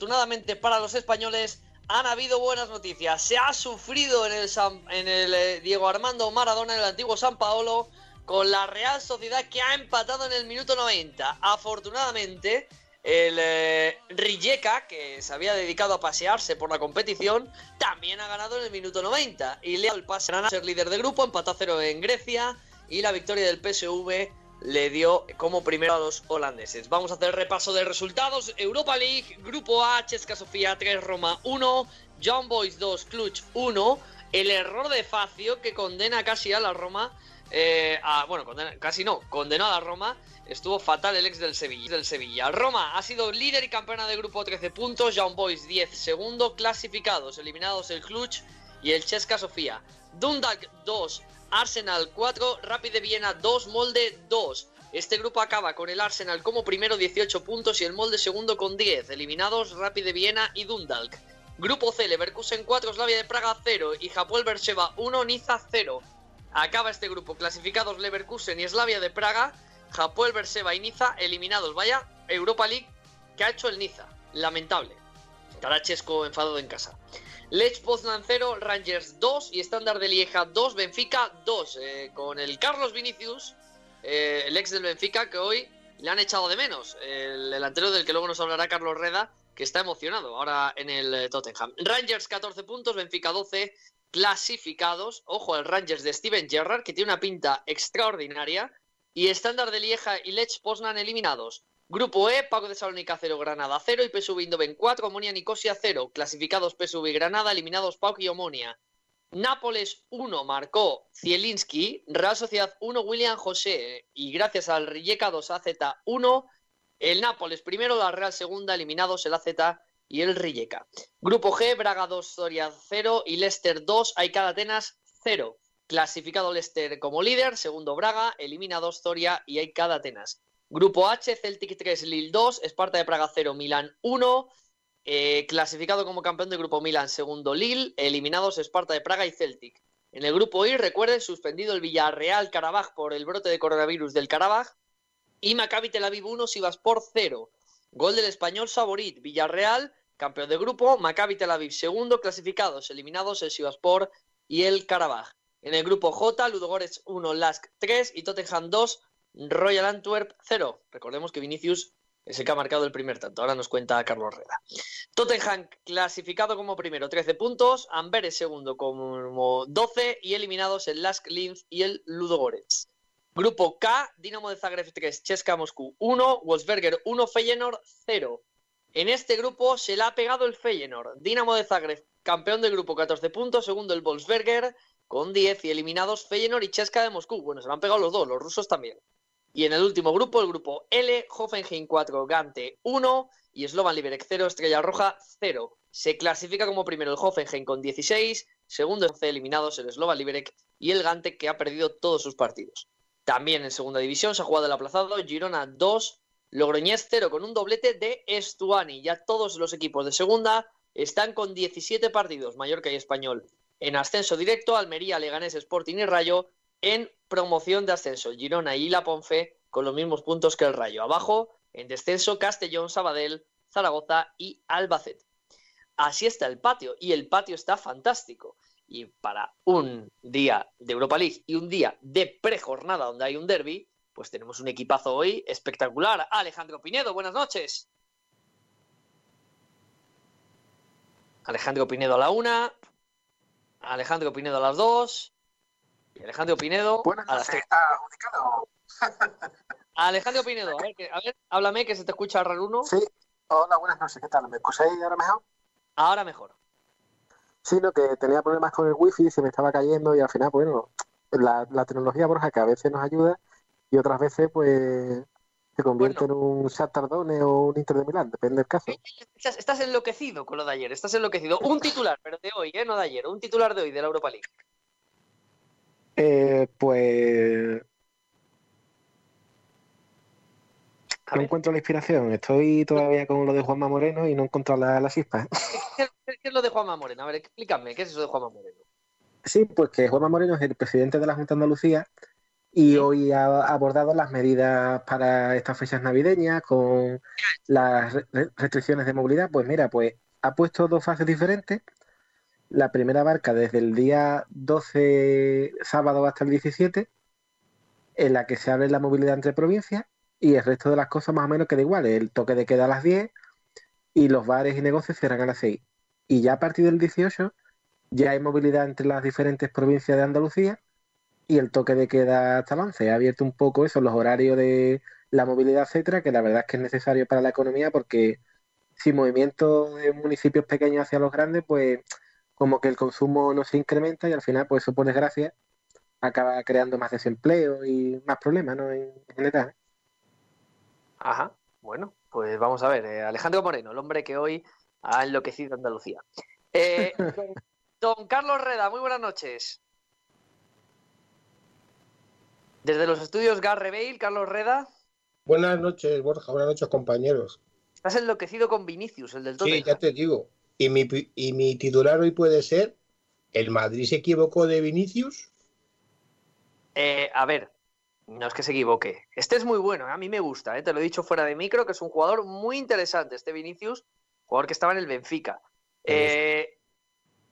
Afortunadamente para los españoles han habido buenas noticias. Se ha sufrido en el, en el eh, Diego Armando Maradona, en el antiguo San Paolo, con la Real Sociedad que ha empatado en el minuto 90. Afortunadamente, el eh, Rijeka, que se había dedicado a pasearse por la competición, también ha ganado en el minuto 90 y le ha dado el pase a ser líder de grupo, empató a cero en Grecia y la victoria del PSV le dio como primero a los holandeses. Vamos a hacer repaso de resultados. Europa League, Grupo A, Chesca Sofía 3, Roma 1, John Boys 2, Clutch 1. El error de Facio que condena casi a la Roma, eh, bueno, casi no, condenó a la Roma Estuvo fatal el ex del Sevilla. Del Sevilla. Roma ha sido líder y campeona de grupo 13 puntos. Young Boys 10 segundo. Clasificados, eliminados el Clutch y el Cheska Sofía. Dundalk 2, Arsenal 4, Rapid de Viena 2, Molde 2. Este grupo acaba con el Arsenal como primero 18 puntos y el Molde segundo con 10. Eliminados Rapid de Viena y Dundalk. Grupo C, Leverkusen 4, Slavia de Praga 0 y Japón Beersheba 1, Niza 0. Acaba este grupo clasificados Leverkusen y Slavia de Praga Hapoel Berseba y Niza eliminados. Vaya Europa League que ha hecho el Niza. Lamentable. Estará Chesco enfadado en casa. Lech Poznan 0, Rangers 2 y Standard de Lieja 2, Benfica 2. Eh, con el Carlos Vinicius, eh, el ex del Benfica, que hoy le han echado de menos. El delantero del que luego nos hablará Carlos Reda, que está emocionado ahora en el eh, Tottenham. Rangers 14 puntos, Benfica 12 clasificados. Ojo, el Rangers de Steven Gerrard, que tiene una pinta extraordinaria. Y estándar de Lieja y Lech Poznan eliminados. Grupo E, Paco de Salónica 0, Granada 0 y PSV Eindhoven 4, Omonia Nicosia 0. Clasificados PSV y Granada, eliminados Pauk y Omonia. Nápoles 1 marcó Zielinski, Real Sociedad 1 William José y gracias al Rijeka 2 AZ 1, el Nápoles primero, la Real segunda, eliminados el AZ y el Rijeka. Grupo G, Braga 2, Soria 0 y Leicester 2, Aikad Atenas 0. Clasificado Leicester como líder, segundo Braga, eliminados Zoria y Aikad Atenas. Grupo H, Celtic 3, Lille 2, Esparta de Praga 0, Milán 1. Eh, clasificado como campeón del grupo Milán, segundo Lille, eliminados Esparta de Praga y Celtic. En el grupo I, recuerden, suspendido el Villarreal Carabaj por el brote de coronavirus del Carabaj. Y Maccabi Tel Aviv 1, por 0. Gol del español Saborit. Villarreal, campeón de grupo. Maccabi Tel Aviv segundo, clasificados, eliminados el Sivaspor y el Carabaj. En el grupo J, Ludogorets 1, Lask 3 y Tottenham 2, Royal Antwerp 0. Recordemos que Vinicius es el que ha marcado el primer tanto. Ahora nos cuenta Carlos Reda. Tottenham clasificado como primero, 13 puntos. Amberes segundo como 12 y eliminados el Lask Linz y el Ludogorets. Grupo K, Dinamo de Zagreb 3, Cheska Moscú 1, Wolfsberger 1, Feyenoord 0. En este grupo se le ha pegado el Feyenoord. Dinamo de Zagreb, campeón del grupo, 14 puntos. Segundo el Wolfsberger, con 10 y eliminados Feyenoord y Cheska de Moscú. Bueno, se lo han pegado los dos, los rusos también. Y en el último grupo, el grupo L, Hoffenheim 4, Gante 1 y Slovan Liberec 0, Estrella Roja 0. Se clasifica como primero el Hoffenheim con 16, segundo el eliminados el Slovan Liberec y el Gante que ha perdido todos sus partidos. También en segunda división se ha jugado el aplazado Girona 2, Logroñés 0 con un doblete de Estuani. Ya todos los equipos de segunda están con 17 partidos, Mallorca y Español en ascenso directo, Almería, Leganés, Sporting y Rayo en promoción de ascenso. Girona y La Ponfe con los mismos puntos que el Rayo. Abajo, en descenso, Castellón, Sabadell, Zaragoza y Albacete. Así está el patio y el patio está fantástico. Y para un día de Europa League y un día de prejornada donde hay un derby, pues tenemos un equipazo hoy espectacular. Alejandro Pinedo, buenas noches. Alejandro Pinedo a la una, Alejandro Pinedo a las 2 y Alejandro Pinedo a las 3. Alejandro Pinedo, a ver, a ver, háblame que se te escucha raro uno. Sí, hola, buenas noches, ¿qué tal? ¿Me escucháis ahora mejor? Ahora mejor. Sí, no, que tenía problemas con el wifi, se me estaba cayendo y al final, bueno, la, la tecnología, Borja, que a veces nos ayuda y otras veces, pues, se convierte en un Tardone o un Inter de Milán, depende del caso. Estás, enloquecido con lo de ayer, estás enloquecido. Un titular, pero de hoy, ¿eh? no de ayer, un titular de hoy de la Europa League. Eh, pues. No encuentro la inspiración. Estoy todavía con lo de Juanma Moreno y no encuentro la, la chispa. ¿Qué, es lo de Juanma Moreno? A ver, explícame, ¿qué es eso de Juanma Moreno? Sí, pues que Juanma Moreno es el presidente de la Junta de Andalucía y hoy ha abordado las medidas para estas fechas navideñas con las restricciones de movilidad. Pues mira, pues ha puesto dos fases diferentes. La primera barca desde el día 12 sábado hasta el 17, en la que se abre la movilidad entre provincias y el resto de las cosas más o menos queda igual. El toque de queda a las 10 y los bares y negocios cierran a las 6. Y ya a partir del 18 ya hay movilidad entre las diferentes provincias de Andalucía y el toque de queda hasta el 11. Ha abierto un poco eso, los horarios de la movilidad, etcétera, que la verdad es que es necesario para la economía porque sin movimiento de municipios pequeños hacia los grandes, pues como que el consumo no se incrementa y al final, pues eso por desgracia acaba creando más desempleo y más problemas, ¿no? En general. Ajá, bueno, pues vamos a ver. Eh, Alejandro Moreno, el hombre que hoy ha enloquecido Andalucía. Eh, don Carlos Reda, muy buenas noches. Desde los estudios Garreveil, Carlos Reda. Buenas noches, Borja. Buenas noches, compañeros. Estás enloquecido con Vinicius, el del Tottenham. Sí, ya te digo. Y mi, y mi titular hoy puede ser: ¿el Madrid se equivocó de Vinicius? Eh, a ver, no es que se equivoque. Este es muy bueno, ¿eh? a mí me gusta, ¿eh? te lo he dicho fuera de micro, que es un jugador muy interesante, este Vinicius, jugador que estaba en el Benfica. Eh,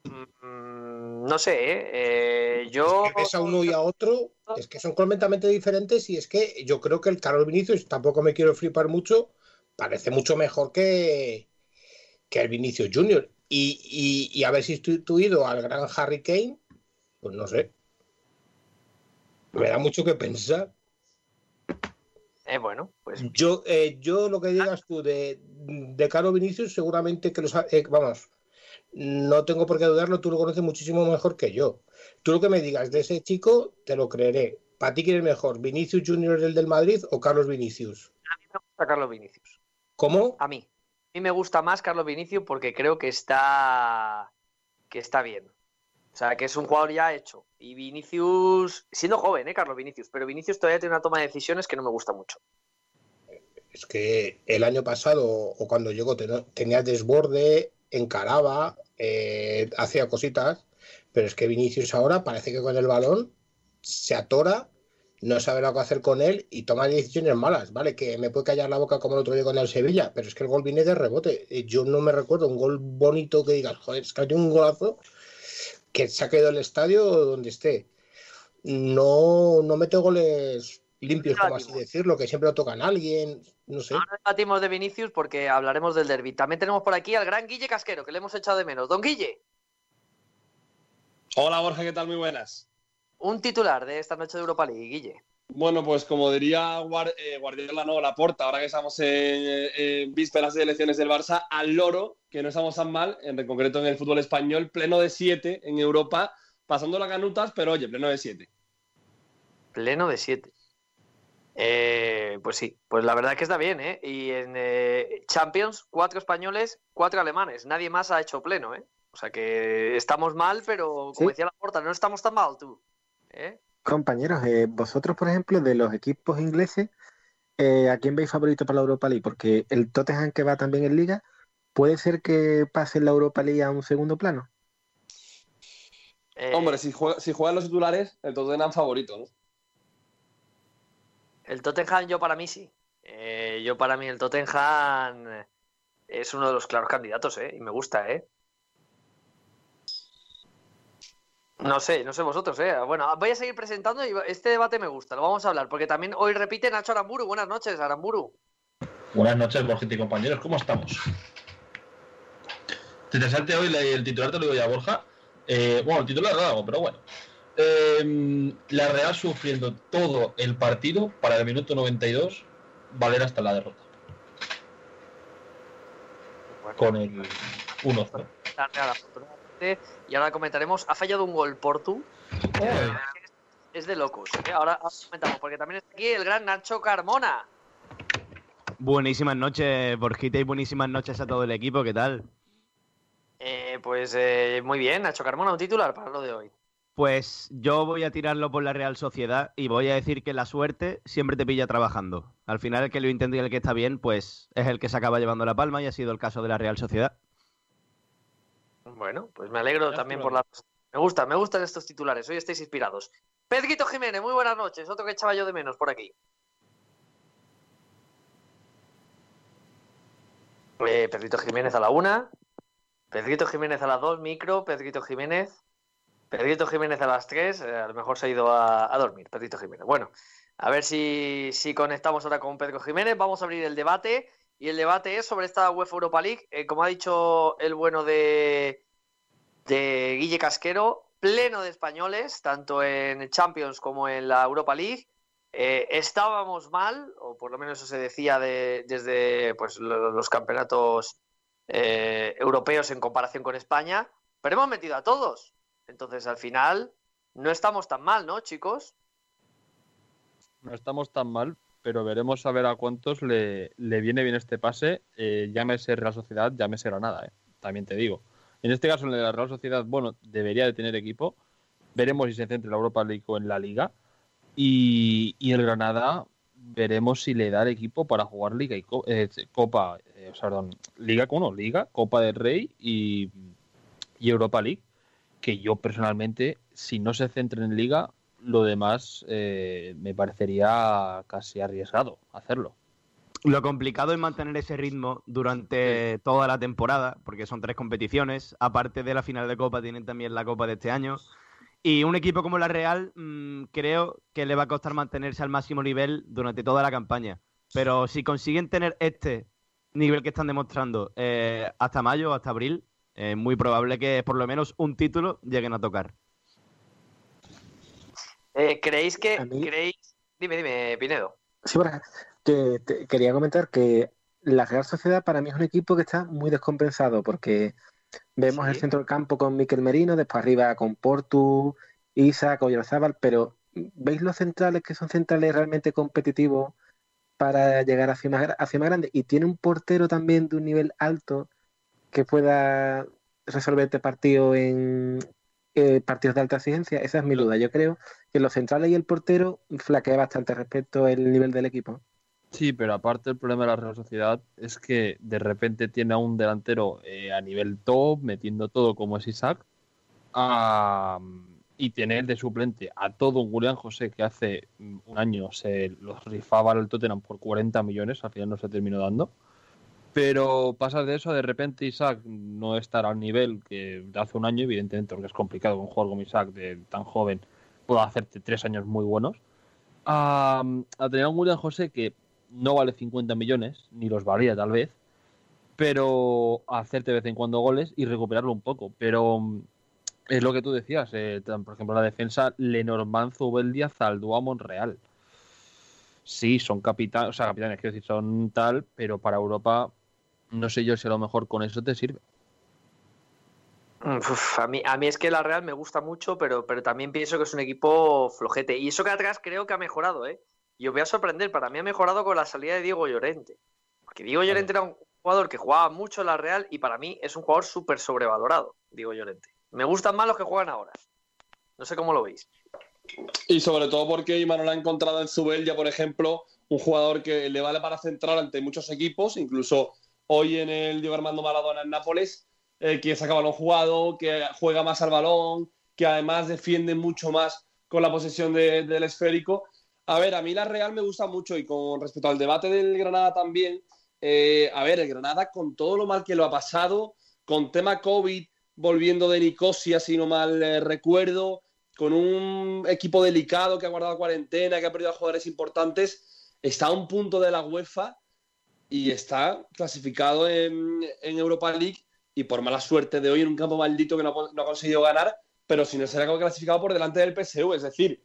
Mm, no sé, yo... Es que ves a uno y a otro, es que son completamente diferentes y es que yo creo que el Carlos Vinicius, tampoco me quiero flipar mucho, parece mucho mejor que, que el Vinicius Junior. Y, y, a ver si estoy ido al gran Harry Kane, pues no sé. Me da mucho que pensar. Eh, bueno, pues. Yo, eh, yo lo que digas tú de, de Carlos Vinicius, seguramente que los. Eh, vamos, no tengo por qué dudarlo, tú lo conoces muchísimo mejor que yo. Tú lo que me digas de ese chico, te lo creeré. ¿Para ti quién es mejor, Vinicius Junior el del Madrid o Carlos Vinicius? A mí me gusta Carlos Vinicius. ¿Cómo? A mí. Mí me gusta más Carlos Vinicius porque creo que está que está bien. O sea, que es un jugador ya hecho. Y Vinicius, siendo joven, ¿eh? Carlos Vinicius, pero Vinicius todavía tiene una toma de decisiones que no me gusta mucho. Es que el año pasado o cuando llegó tenía desborde, encaraba, eh, hacía cositas, pero es que Vinicius ahora parece que con el balón se atora, no sabe lo que hacer con él y toma decisiones malas, ¿vale? Que me puede callar la boca como el otro día con el Sevilla, pero es que el gol viene de rebote. Yo no me recuerdo un gol bonito que digas, joder, es que hay un golazo que se ha quedado el estadio donde esté. No, no mete goles limpios, como así decirlo, que siempre lo tocan a alguien, no sé. Ahora debatimos de Vinicius porque hablaremos del derby. También tenemos por aquí al gran Guille Casquero, que le hemos echado de menos. Don Guille. Hola Borja, ¿qué tal? Muy buenas. Un titular de esta noche de Europa League, Guille. Bueno, pues como diría eh, Guardiola, no, la porta, ahora que estamos en, vísperas de elecciones del Barça, al loro, que no estamos tan mal, en concreto en el fútbol español, pleno de siete en Europa, pasando las canutas, pero oye, pleno de siete. Pleno de siete. Eh, pues sí, pues la verdad es que está bien, ¿eh? Y en eh, Champions, cuatro españoles, cuatro alemanes. Nadie más ha hecho pleno, ¿eh? O sea que estamos mal, pero como decía la porta, no estamos tan mal tú. ¿Eh? Compañeros, eh, vosotros, por ejemplo, de los equipos ingleses, ¿a quién veis favorito para la Europa League? Porque el Tottenham que va también en Liga, ¿puede ser que pase la Europa League a un segundo plano? Hombre, si, si juegan los titulares, el Tottenham favorito, ¿no? El Tottenham yo para mí sí. Eh, yo para mí el Tottenham es uno de los claros candidatos, ¿eh? Y me gusta, ¿eh? No sé, no sé vosotros, ¿eh? Bueno, voy a seguir presentando y este debate me gusta, lo vamos a hablar, porque también hoy repite Nacho Aramburu. Buenas noches, Aramburu. Buenas noches, Borja y compañeros, ¿cómo estamos? Interesante hoy el titular, te lo digo ya, Borja. Eh, bueno, el titular no hago, pero bueno. Em, la Real sufriendo todo el partido para el minuto 92 valer hasta la derrota. Con el 1-0. Y ahora comentaremos, ha fallado un gol Portu. Eh, es de locos. ¿eh? Ahora, comentamos, porque también está aquí el gran Nacho Carmona. Buenísimas noches, Borjita, y buenísimas noches a todo el equipo. ¿Qué tal? Eh, pues muy bien, Nacho Carmona, un titular para lo de hoy. Pues yo voy a tirarlo por la Real Sociedad y voy a decir que la suerte siempre te pilla trabajando. Al final el que lo intenta y el que está bien, pues es el que se acaba llevando la palma y ha sido el caso de la Real Sociedad. Bueno, pues me alegro también por la... Me gusta, me gustan estos titulares. Hoy estáis inspirados. Pedrito Jiménez, muy buenas noches. Otro que echaba yo de menos por aquí. Eh, Pedrito Jiménez a la una. Pedrito Jiménez a las dos, micro. Pedrito Jiménez. Pedrito Jiménez a las tres. eh, a lo mejor se ha ido a, a dormir. Pedrito Jiménez. Bueno, a ver si, si conectamos ahora con Pedro Jiménez. Vamos a abrir el debate. Y el debate es sobre esta UEFA Europa League. Eh, como ha dicho el bueno de, de Guille Casquero, pleno de españoles, tanto en Champions como en la Europa League. Eh, estábamos mal, o por lo menos eso se decía de- desde pues, lo- los campeonatos eh, europeos en comparación con España, pero hemos metido a todos. Entonces, al final, no estamos tan mal, ¿no, chicos? No estamos tan mal, pero veremos a ver a cuántos le, le viene bien este pase. eh, llámese Real Sociedad, llámese Granada, eh, también te digo. En este caso, en la Real Sociedad, bueno, debería de tener equipo. Veremos si se centra en la Europa League o en la Liga. Y, y el Granada, veremos si le da el equipo para jugar Liga y Co- eh, Copa, eh, perdón, Liga, ¿no? Liga, Copa del Rey y, y Europa League. Que yo personalmente, si no se centra en Liga, lo demás eh, me parecería casi arriesgado hacerlo. Lo complicado es mantener ese ritmo durante toda la temporada, porque son tres competiciones. Aparte de la final de Copa, tienen también la Copa de este año. Y un equipo como la Real, mm, creo que le va a costar mantenerse al máximo nivel durante toda la campaña. Pero si consiguen tener este nivel que están demostrando eh, hasta mayo, hasta abril, es muy probable que por lo menos un título lleguen a tocar. Eh, ¿Creéis que... A mí- creéis... Dime, dime, Pinedo. Sí, Que te- quería comentar que la Real Sociedad para mí es un equipo que está muy descompensado porque vemos Sí. el centro del campo con Miquel Merino, después arriba con Portu, Isaac, Oyarzábal, pero ¿veis los centrales que son centrales realmente competitivos para llegar hacia más, hacia más grande? Y tiene un portero también de un nivel alto que pueda resolverte partido en eh, partidos de alta exigencia. Esa es mi duda. Yo creo que los centrales y el portero flaquea bastante respecto al nivel del equipo. Sí, pero aparte el problema de la Real Sociedad es que de repente tiene a un delantero eh, a nivel top, metiendo todo como es Isaac, y tiene de suplente a todo un Julián José que hace mm, un año se los rifaba al Tottenham por 40 millones, al final no se terminó dando. Pero pasas de eso, de repente Isaac no estará al nivel que hace un año, evidentemente, porque es complicado que un jugador como Isaac, de tan joven, pueda hacerte tres años muy buenos. A, tener un William José que no vale 50 millones, ni los valía tal vez, pero hacerte de vez en cuando goles y recuperarlo un poco. Pero mm, es lo que tú decías, eh, por ejemplo, la defensa Lenormand, Zubeldia, Zaldúa, Monreal. Sí, son capitanes, o sea, capitanes, quiero decir, son tal, pero para Europa no sé yo si a lo mejor con eso te sirve. A, mí, a mí es que la Real me gusta mucho, pero, pero también pienso que es un equipo flojete. Y eso que atrás creo que ha mejorado, ¿eh? Y os voy a sorprender, para mí ha mejorado con la salida de Diego Llorente. Porque Diego Llorente era un jugador que jugaba mucho en la Real y para mí es un jugador súper sobrevalorado, Diego Llorente. Me gustan más los que juegan ahora. No sé cómo lo veis. Y sobre todo porque Imanol ha encontrado en Zubeldia, por ejemplo, un jugador que le vale para centrar ante muchos equipos, incluso hoy en el Diego Armando Maradona en Nápoles, eh, que saca balón jugado, que juega más al balón, que además defiende mucho más con la posesión de- del esférico. A ver, a mí la Real me gusta mucho y con respecto al debate del Granada también, eh, a ver, el Granada con todo lo mal que lo ha pasado, con tema COVID, volviendo de Nicosia, si no mal eh, recuerdo, con un equipo delicado que ha guardado cuarentena, que ha perdido a jugadores importantes, está a un punto de la UEFA y está clasificado en, Europa League y por mala suerte de hoy en un campo maldito que no, ha- no ha conseguido ganar, pero si no será clasificado por delante del PSU, es decir,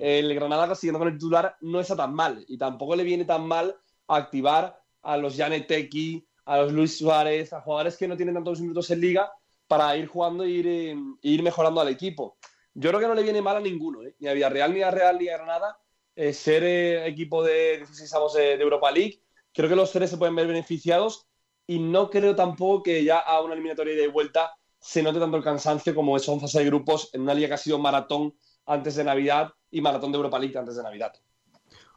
el Granada siguiendo con el titular no está tan mal y tampoco le viene tan mal activar a los Janeteki, a los Luis Suárez, a jugadores que no tienen tantos minutos en liga para ir jugando e ir, eh, e ir mejorando al equipo. Yo creo que no le viene mal a ninguno, ¿eh? ni a Villarreal, ni a Real, ni a Granada, eh, ser eh, equipo de 16 avos de, de Europa League. Creo que los tres se pueden ver beneficiados y no creo tampoco que ya a una eliminatoria de vuelta se note tanto el cansancio como son fase de grupos en una liga que ha sido maratón antes de Navidad y maratón de Europa League antes de Navidad.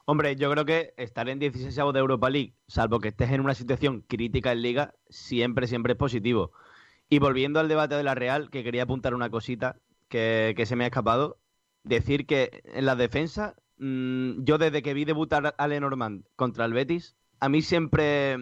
Hombre, yo creo que estar en 16 de Europa League, salvo que estés en una situación crítica en Liga, siempre, siempre es positivo. Y volviendo al debate de la Real, que quería apuntar una cosita, que, se me ha escapado. Decir que en la defensa, mm, yo desde que vi debutar a Lenormand contra el Betis, a mí siempre,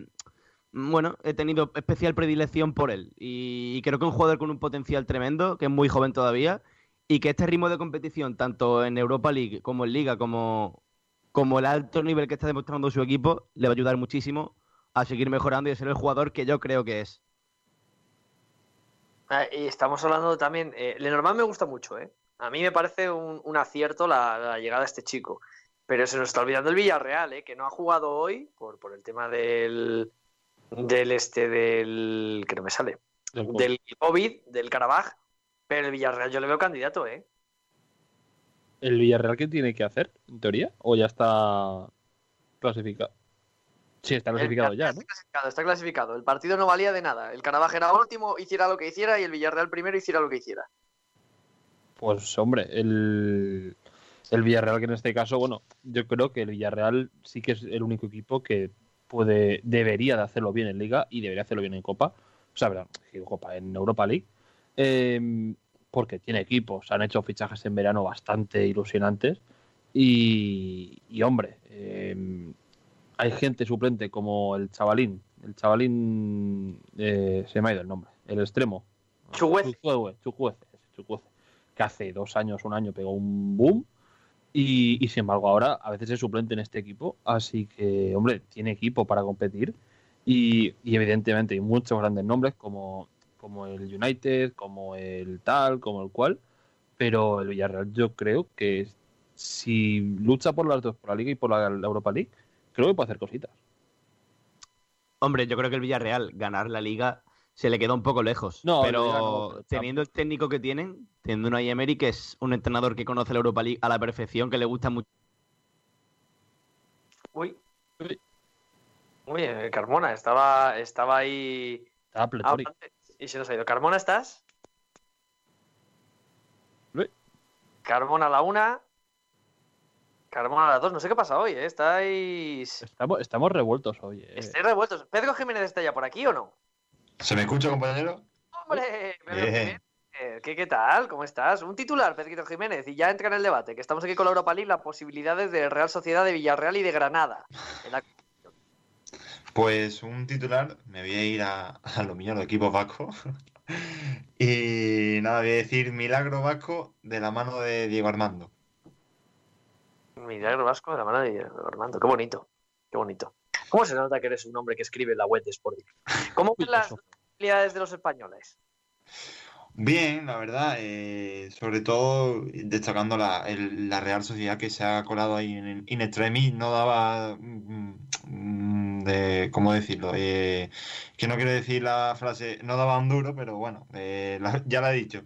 mm, bueno, he tenido especial predilección por él. Y, y creo que es un jugador con un potencial tremendo, que es muy joven todavía, y que este ritmo de competición, tanto en Europa League como en Liga, como, como el alto nivel que está demostrando su equipo, le va a ayudar muchísimo a seguir mejorando y a ser el jugador que yo creo que es. Ah, y estamos hablando también. Eh, Lenormand me gusta mucho, ¿eh? A mí me parece un, un acierto la, la llegada de este chico. Pero se nos está olvidando el Villarreal, ¿eh? Que no ha jugado hoy por, por el tema del. Del este, del. que no me sale. Del COVID. Del COVID, del Carabaj. Pero el Villarreal yo le veo candidato, ¿eh? ¿El Villarreal qué tiene que hacer, en teoría? ¿O ya está clasificado? Sí, está clasificado El ya. Está clasificado, está clasificado. El partido no valía de nada. El Carabaj era último, hiciera lo que hiciera, y el Villarreal primero hiciera lo que hiciera. Pues hombre, el, el Villarreal que en este caso, bueno, yo creo que el Villarreal sí que es el único equipo que puede, debería de hacerlo bien en Liga y debería hacerlo bien en Copa. O sea, en Copa, en Europa League. Eh, porque tiene equipos, han hecho fichajes en verano bastante ilusionantes. Y, y, hombre, eh, hay gente suplente como el chavalín, el chavalín, eh, se me ha ido el nombre, el extremo. Ese, Chuguece, que hace dos años, un año pegó un boom. Y, y sin embargo, ahora a veces es suplente en este equipo. Así que, hombre, tiene equipo para competir. Y, y evidentemente hay muchos grandes nombres como, como el United, como el tal, como el cual. Pero el Villarreal yo creo que si lucha por las dos, por la Liga y por la, la Europa League, creo que puede hacer cositas. Hombre, yo creo que el Villarreal ganar la liga se le queda un poco lejos. No, pero no, pero teniendo el técnico que tienen, teniendo una Emery que es un entrenador que conoce la Europa League a la perfección, que le gusta mucho. Uy. Uy. Uy, eh, Carmona, estaba, estaba ahí. Estaba pletórico. Y se nos ha ido. Carmona, ¿estás? Uy. Carmona a la una. Carmona a las dos. No sé qué pasa hoy, ¿eh? Estáis. Estamos, estamos revueltos hoy. eh. Estáis revueltos. ¿Pedro Jiménez está ya por aquí o no? ¿Se me escucha, compañero? ¡Hombre! Pedro Bien. Jiménez, ¿Qué, ¿Qué tal? ¿Cómo estás? Un titular, Pedrito Jiménez, y ya entra en el debate, que estamos aquí con la Europa League, las posibilidades de Real Sociedad de Villarreal y de Granada. En la- Pues un titular, me voy a ir a, a lo mío, a los equipos vascos. Y nada, voy a decir milagro vasco de la mano de Diego Armando. Milagro Vasco de la mano de Diego Armando. Qué bonito, qué bonito. ¿Cómo se nota que eres un hombre que escribe en la web de Sporting? ¿Cómo ven las posibilidades de los españoles? Bien, la verdad, eh, sobre todo destacando la, la Real Sociedad que se ha colado ahí en extremis, no daba, mm, mm, de, ¿cómo decirlo? Eh, que no quiero decir la frase, no daba un duro, pero bueno, eh, ya la he dicho.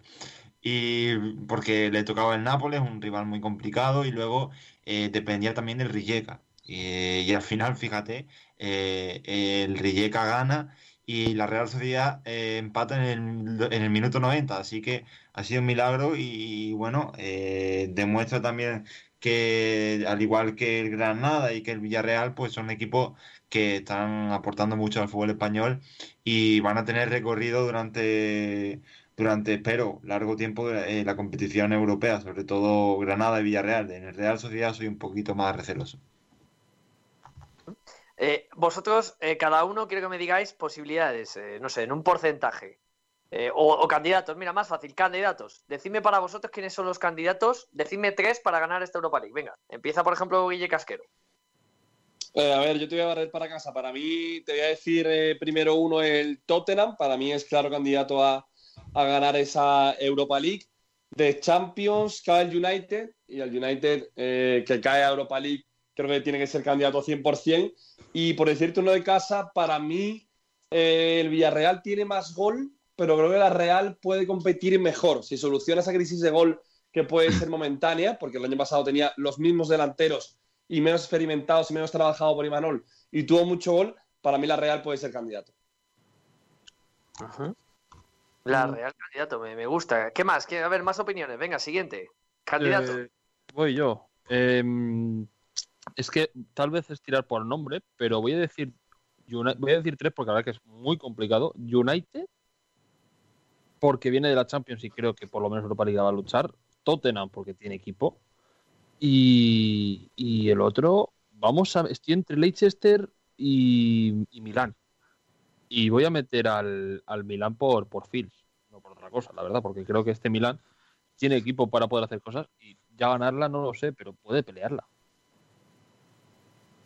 Y porque le tocaba el Nápoles, un rival muy complicado, y luego eh, dependía también del Rijeka. Y al final, fíjate, eh, el Rijeka gana y la Real Sociedad eh, empata en el, en el minuto 90, así que ha sido un milagro y, bueno, eh, demuestra también que al igual que el Granada y que el Villarreal, pues son equipos que están aportando mucho al fútbol español y van a tener recorrido durante, durante espero, largo tiempo eh, la competición europea, sobre todo Granada y Villarreal. En el Real Sociedad soy un poquito más receloso. Eh, vosotros, eh, cada uno, quiero que me digáis posibilidades, eh, no sé, en un porcentaje. O, candidatos, mira, más fácil, candidatos. Decidme para vosotros quiénes son los candidatos. Decidme tres para ganar esta Europa League. Venga, empieza, por ejemplo, Guille Casquero. A ver, yo te voy a barrer para casa. Para mí, te voy a decir primero uno, el Tottenham. Para mí es claro candidato a, a ganar esa Europa League. De Champions cae el United y el United que cae a Europa League creo que tiene que ser candidato 100%. Y por decirte uno de casa, para mí eh, el Villarreal tiene más gol, pero creo que la Real puede competir mejor. Si soluciona esa crisis de gol que puede ser momentánea, porque el año pasado tenía los mismos delanteros y menos experimentados y menos trabajado por Imanol y tuvo mucho gol, para mí la Real puede ser candidato. La Mm. Real candidato, me, me gusta. ¿Qué más? ¿Qué- a ver, más opiniones. Venga, siguiente. Candidato. Eh, voy yo. Em, es que tal vez es tirar por nombre, pero voy a decir voy a decir tres porque la verdad que es muy complicado. United, porque viene de la Champions y creo que por lo menos Europa League va a luchar. Tottenham porque tiene equipo. Y, y el otro, vamos a. Estoy entre Leicester y, y Milán. Y voy a meter al, al Milán por, por Fields, no por otra cosa, la verdad, porque creo que este Milán tiene equipo para poder hacer cosas y ya ganarla no lo sé, pero puede pelearla.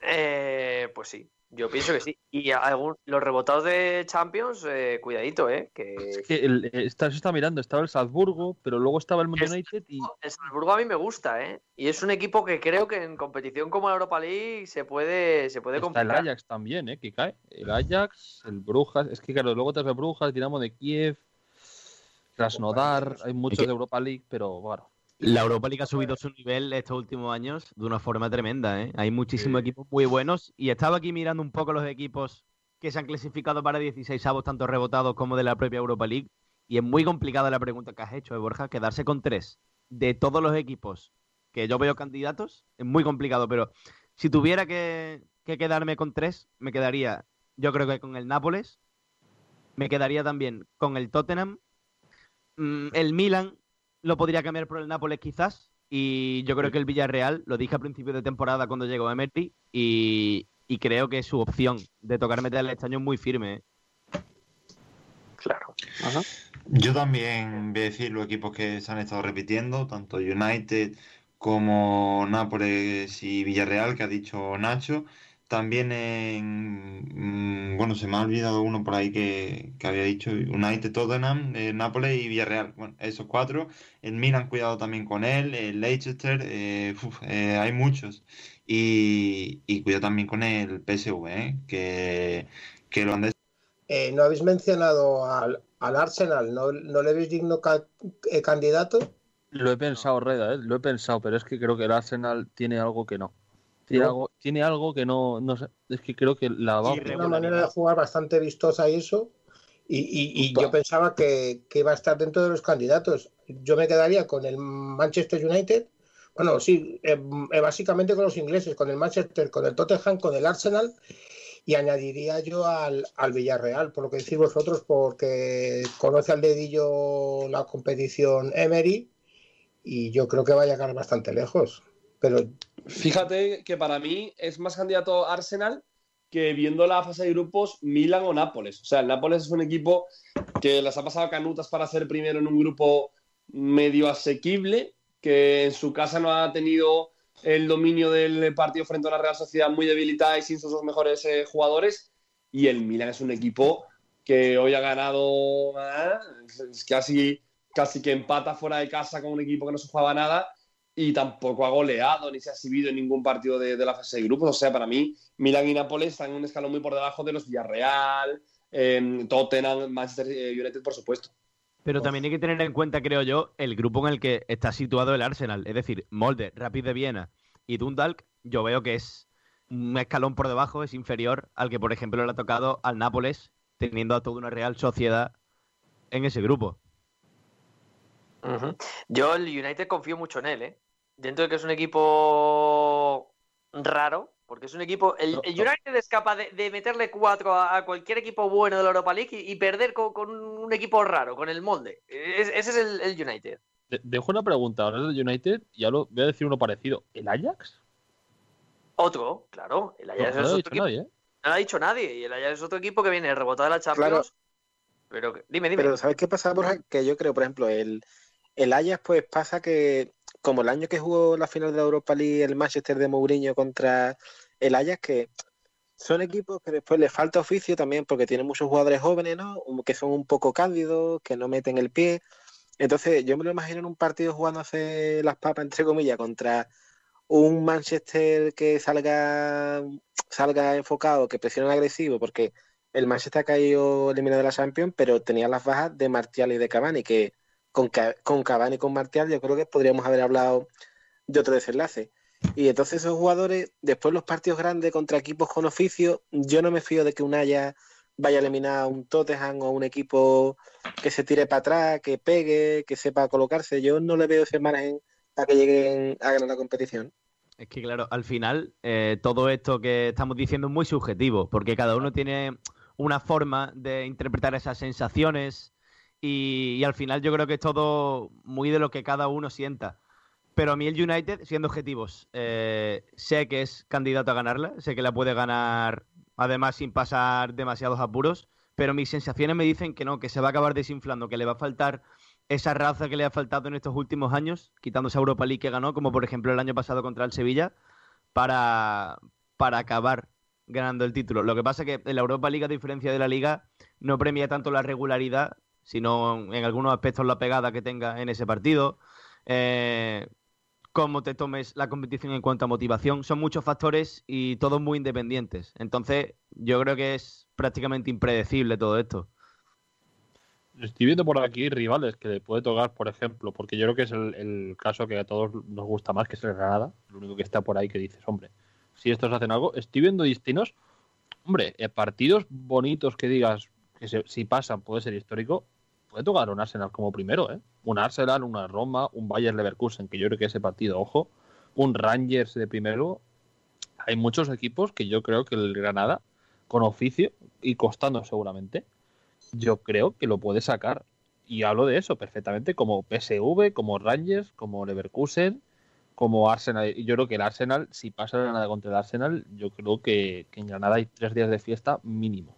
Eh, pues sí, yo pienso que sí. Y algún, los rebotados de Champions, eh, cuidadito, ¿eh? Que... Es que el, está, se está mirando, estaba el Salzburgo, pero luego estaba el Es- United y El Salzburgo a mí me gusta, ¿eh? Y es un equipo que creo que en competición como la Europa League se puede, se puede está el. Ajax también, ¿eh? Que cae. El Ajax, el Brujas, es que claro, luego tras el Brujas, Dinamo de Kiev, Krasnodar, hay muchos de Europa League, pero bueno. La Europa League ha subido su nivel estos últimos años de una forma tremenda. ¿eh? Hay muchísimos equipos muy buenos y estaba aquí mirando un poco los equipos que se han clasificado para 16 avos, tanto rebotados como de la propia Europa League. Y es muy complicada la pregunta que has hecho, ¿eh, Borja, quedarse con tres de todos los equipos que yo veo candidatos. Es muy complicado, pero si tuviera que, que quedarme con tres, me quedaría, yo creo que con el Nápoles, me quedaría también con el Tottenham, Mm, el Milan lo podría cambiar por el Nápoles quizás. Y yo creo que el Villarreal, lo dije a principio de temporada cuando llegó Emery, y, y creo que su opción de tocar meter este año es muy firme. ¿eh? Claro. Yo también voy a decir los equipos que se han estado repitiendo, tanto United como Nápoles y Villarreal, que ha dicho Nacho. También en, mm, bueno, se me ha olvidado uno por ahí que, que había dicho United, Tottenham, eh, Nápoles y Villarreal. Bueno, esos cuatro. El Milan, cuidado también con él. El Leicester, eh, uf, eh, hay muchos. Y, y cuidado también con el PSV, eh, que, que lo han Eh, no habéis mencionado al, al Arsenal, ¿no, no le veis digno ca- eh, candidato? Lo he pensado, Reda, ¿eh? lo he pensado, pero es que creo que el Arsenal tiene algo que no. Tiene, algo, tiene algo que no, no sé. Es que creo que la va a Tiene una manera de jugar bastante vistosa y eso. Y, y- y yo pensaba que, que iba a estar dentro de los candidatos. Yo me quedaría con el Manchester United. Bueno, sí, eh, eh, básicamente con los ingleses, con el Manchester, con el Tottenham, con el Arsenal. Y añadiría yo al, al Villarreal, por lo que decís vosotros, porque conoce al dedillo la competición Emery y yo creo que va a llegar bastante lejos. Pero Fíjate que para mí es más candidato Arsenal que viendo la fase de grupos Milan o Nápoles. O sea, el Nápoles es un equipo que las ha pasado canutas para ser primero en un grupo medio asequible, que en su casa no ha tenido el dominio del partido frente a la Real Sociedad muy debilitada y sin sus dos mejores eh, jugadores. Y el Milan es un equipo que hoy ha ganado es casi, casi que empata fuera de casa con un equipo que no se jugaba nada y tampoco ha goleado ni se ha exhibido en ningún partido de, de la fase de grupos. O sea, para mí, Milan y Nápoles están en un escalón muy por debajo de los Villarreal, eh, Tottenham, Manchester United, por supuesto. Pero también hay que tener en cuenta, creo yo, el grupo en el que está situado el Arsenal. Es decir, Molde, Rapid de Viena y Dundalk, yo veo que es un escalón por debajo, es inferior al que, por ejemplo, le ha tocado al Nápoles, teniendo a toda una Real Sociedad en ese grupo. Yo el United confío mucho en él, ¿eh? Dentro de que es un equipo raro, porque es un equipo... El, el United es capaz de, de meterle cuatro a, a cualquier equipo bueno de la Europa League y, y perder con, con un equipo raro, con el molde. Es- ese es el, el United. De- Dejo una pregunta ahora del United y ya lo voy a decir uno parecido. ¿El Ajax? Otro, claro. El Ajax no es lo ha otro dicho equipo. nadie, ¿eh? No lo ha dicho nadie. Y el Ajax es otro equipo que viene rebotado de la Champions. Pero que- dime, dime. Pero ¿sabes qué pasa, Borja? Que yo creo, por ejemplo, el, el Ajax, pues pasa que, como el año que jugó la final de la Europa League, el Manchester de Mourinho contra el Ajax, que son equipos que después les falta oficio también, porque tienen muchos jugadores jóvenes, ¿no? Que son un poco cándidos, que no meten el pie. Entonces, yo me lo imagino en un partido jugándose las papas, entre comillas, contra un Manchester que salga, salga enfocado, que presione agresivo, porque el Manchester ha caído eliminado de la Champions, pero tenía las bajas de Martial y de Cavani, que con, con Cavani y con Martial yo creo que podríamos haber hablado de otro desenlace. Y entonces esos jugadores, después los partidos grandes contra equipos con oficio, yo no me fío de que un Haya vaya a eliminar a un Tottenham o a un equipo que se tire para atrás, que pegue, que sepa colocarse. Yo no le veo ese margen para que lleguen a ganar la competición. Es que, claro, al final, eh, todo esto que estamos diciendo es muy subjetivo, porque cada uno tiene una forma de interpretar esas sensaciones y, al final yo creo que es todo muy de lo que cada uno sienta. Pero a mí el United, siendo objetivos, eh, sé que es candidato a ganarla, sé que la puede ganar además sin pasar demasiados apuros, pero mis sensaciones me dicen que no, que se va a acabar desinflando, que le va a faltar esa raza que le ha faltado en estos últimos años, quitándose a Europa League que ganó, como por ejemplo el año pasado contra el Sevilla, para, para acabar ganando el título. Lo que pasa es que en la Europa League, a diferencia de la Liga, no premia tanto la regularidad, sino en algunos aspectos la pegada que tenga en ese partido. Eh, cómo te tomes la competición en cuanto a motivación. Son muchos factores y todos muy independientes. Entonces, yo creo que es prácticamente impredecible todo esto. Estoy viendo por aquí rivales que le puede tocar, por ejemplo, porque yo creo que es el, caso que a todos nos gusta más, que es el Granada. Lo único que está por ahí que dices, hombre, si estos hacen algo. Estoy viendo distintos, hombre, eh, partidos bonitos que digas que se- si pasan puede ser histórico. Puede tocar un Arsenal como primero, ¿eh? Un Arsenal, una Roma, un Bayern Leverkusen, que yo creo que ese partido, ojo, un Rangers de primero. Hay muchos equipos que yo creo que el Granada, con oficio y costando seguramente, yo creo que lo puede sacar. Y hablo de eso perfectamente, como PSV, como Rangers, como Leverkusen, como Arsenal. Yo creo que el Arsenal, si pasa Granada contra el Arsenal, yo creo que en Granada hay tres días de fiesta mínimo.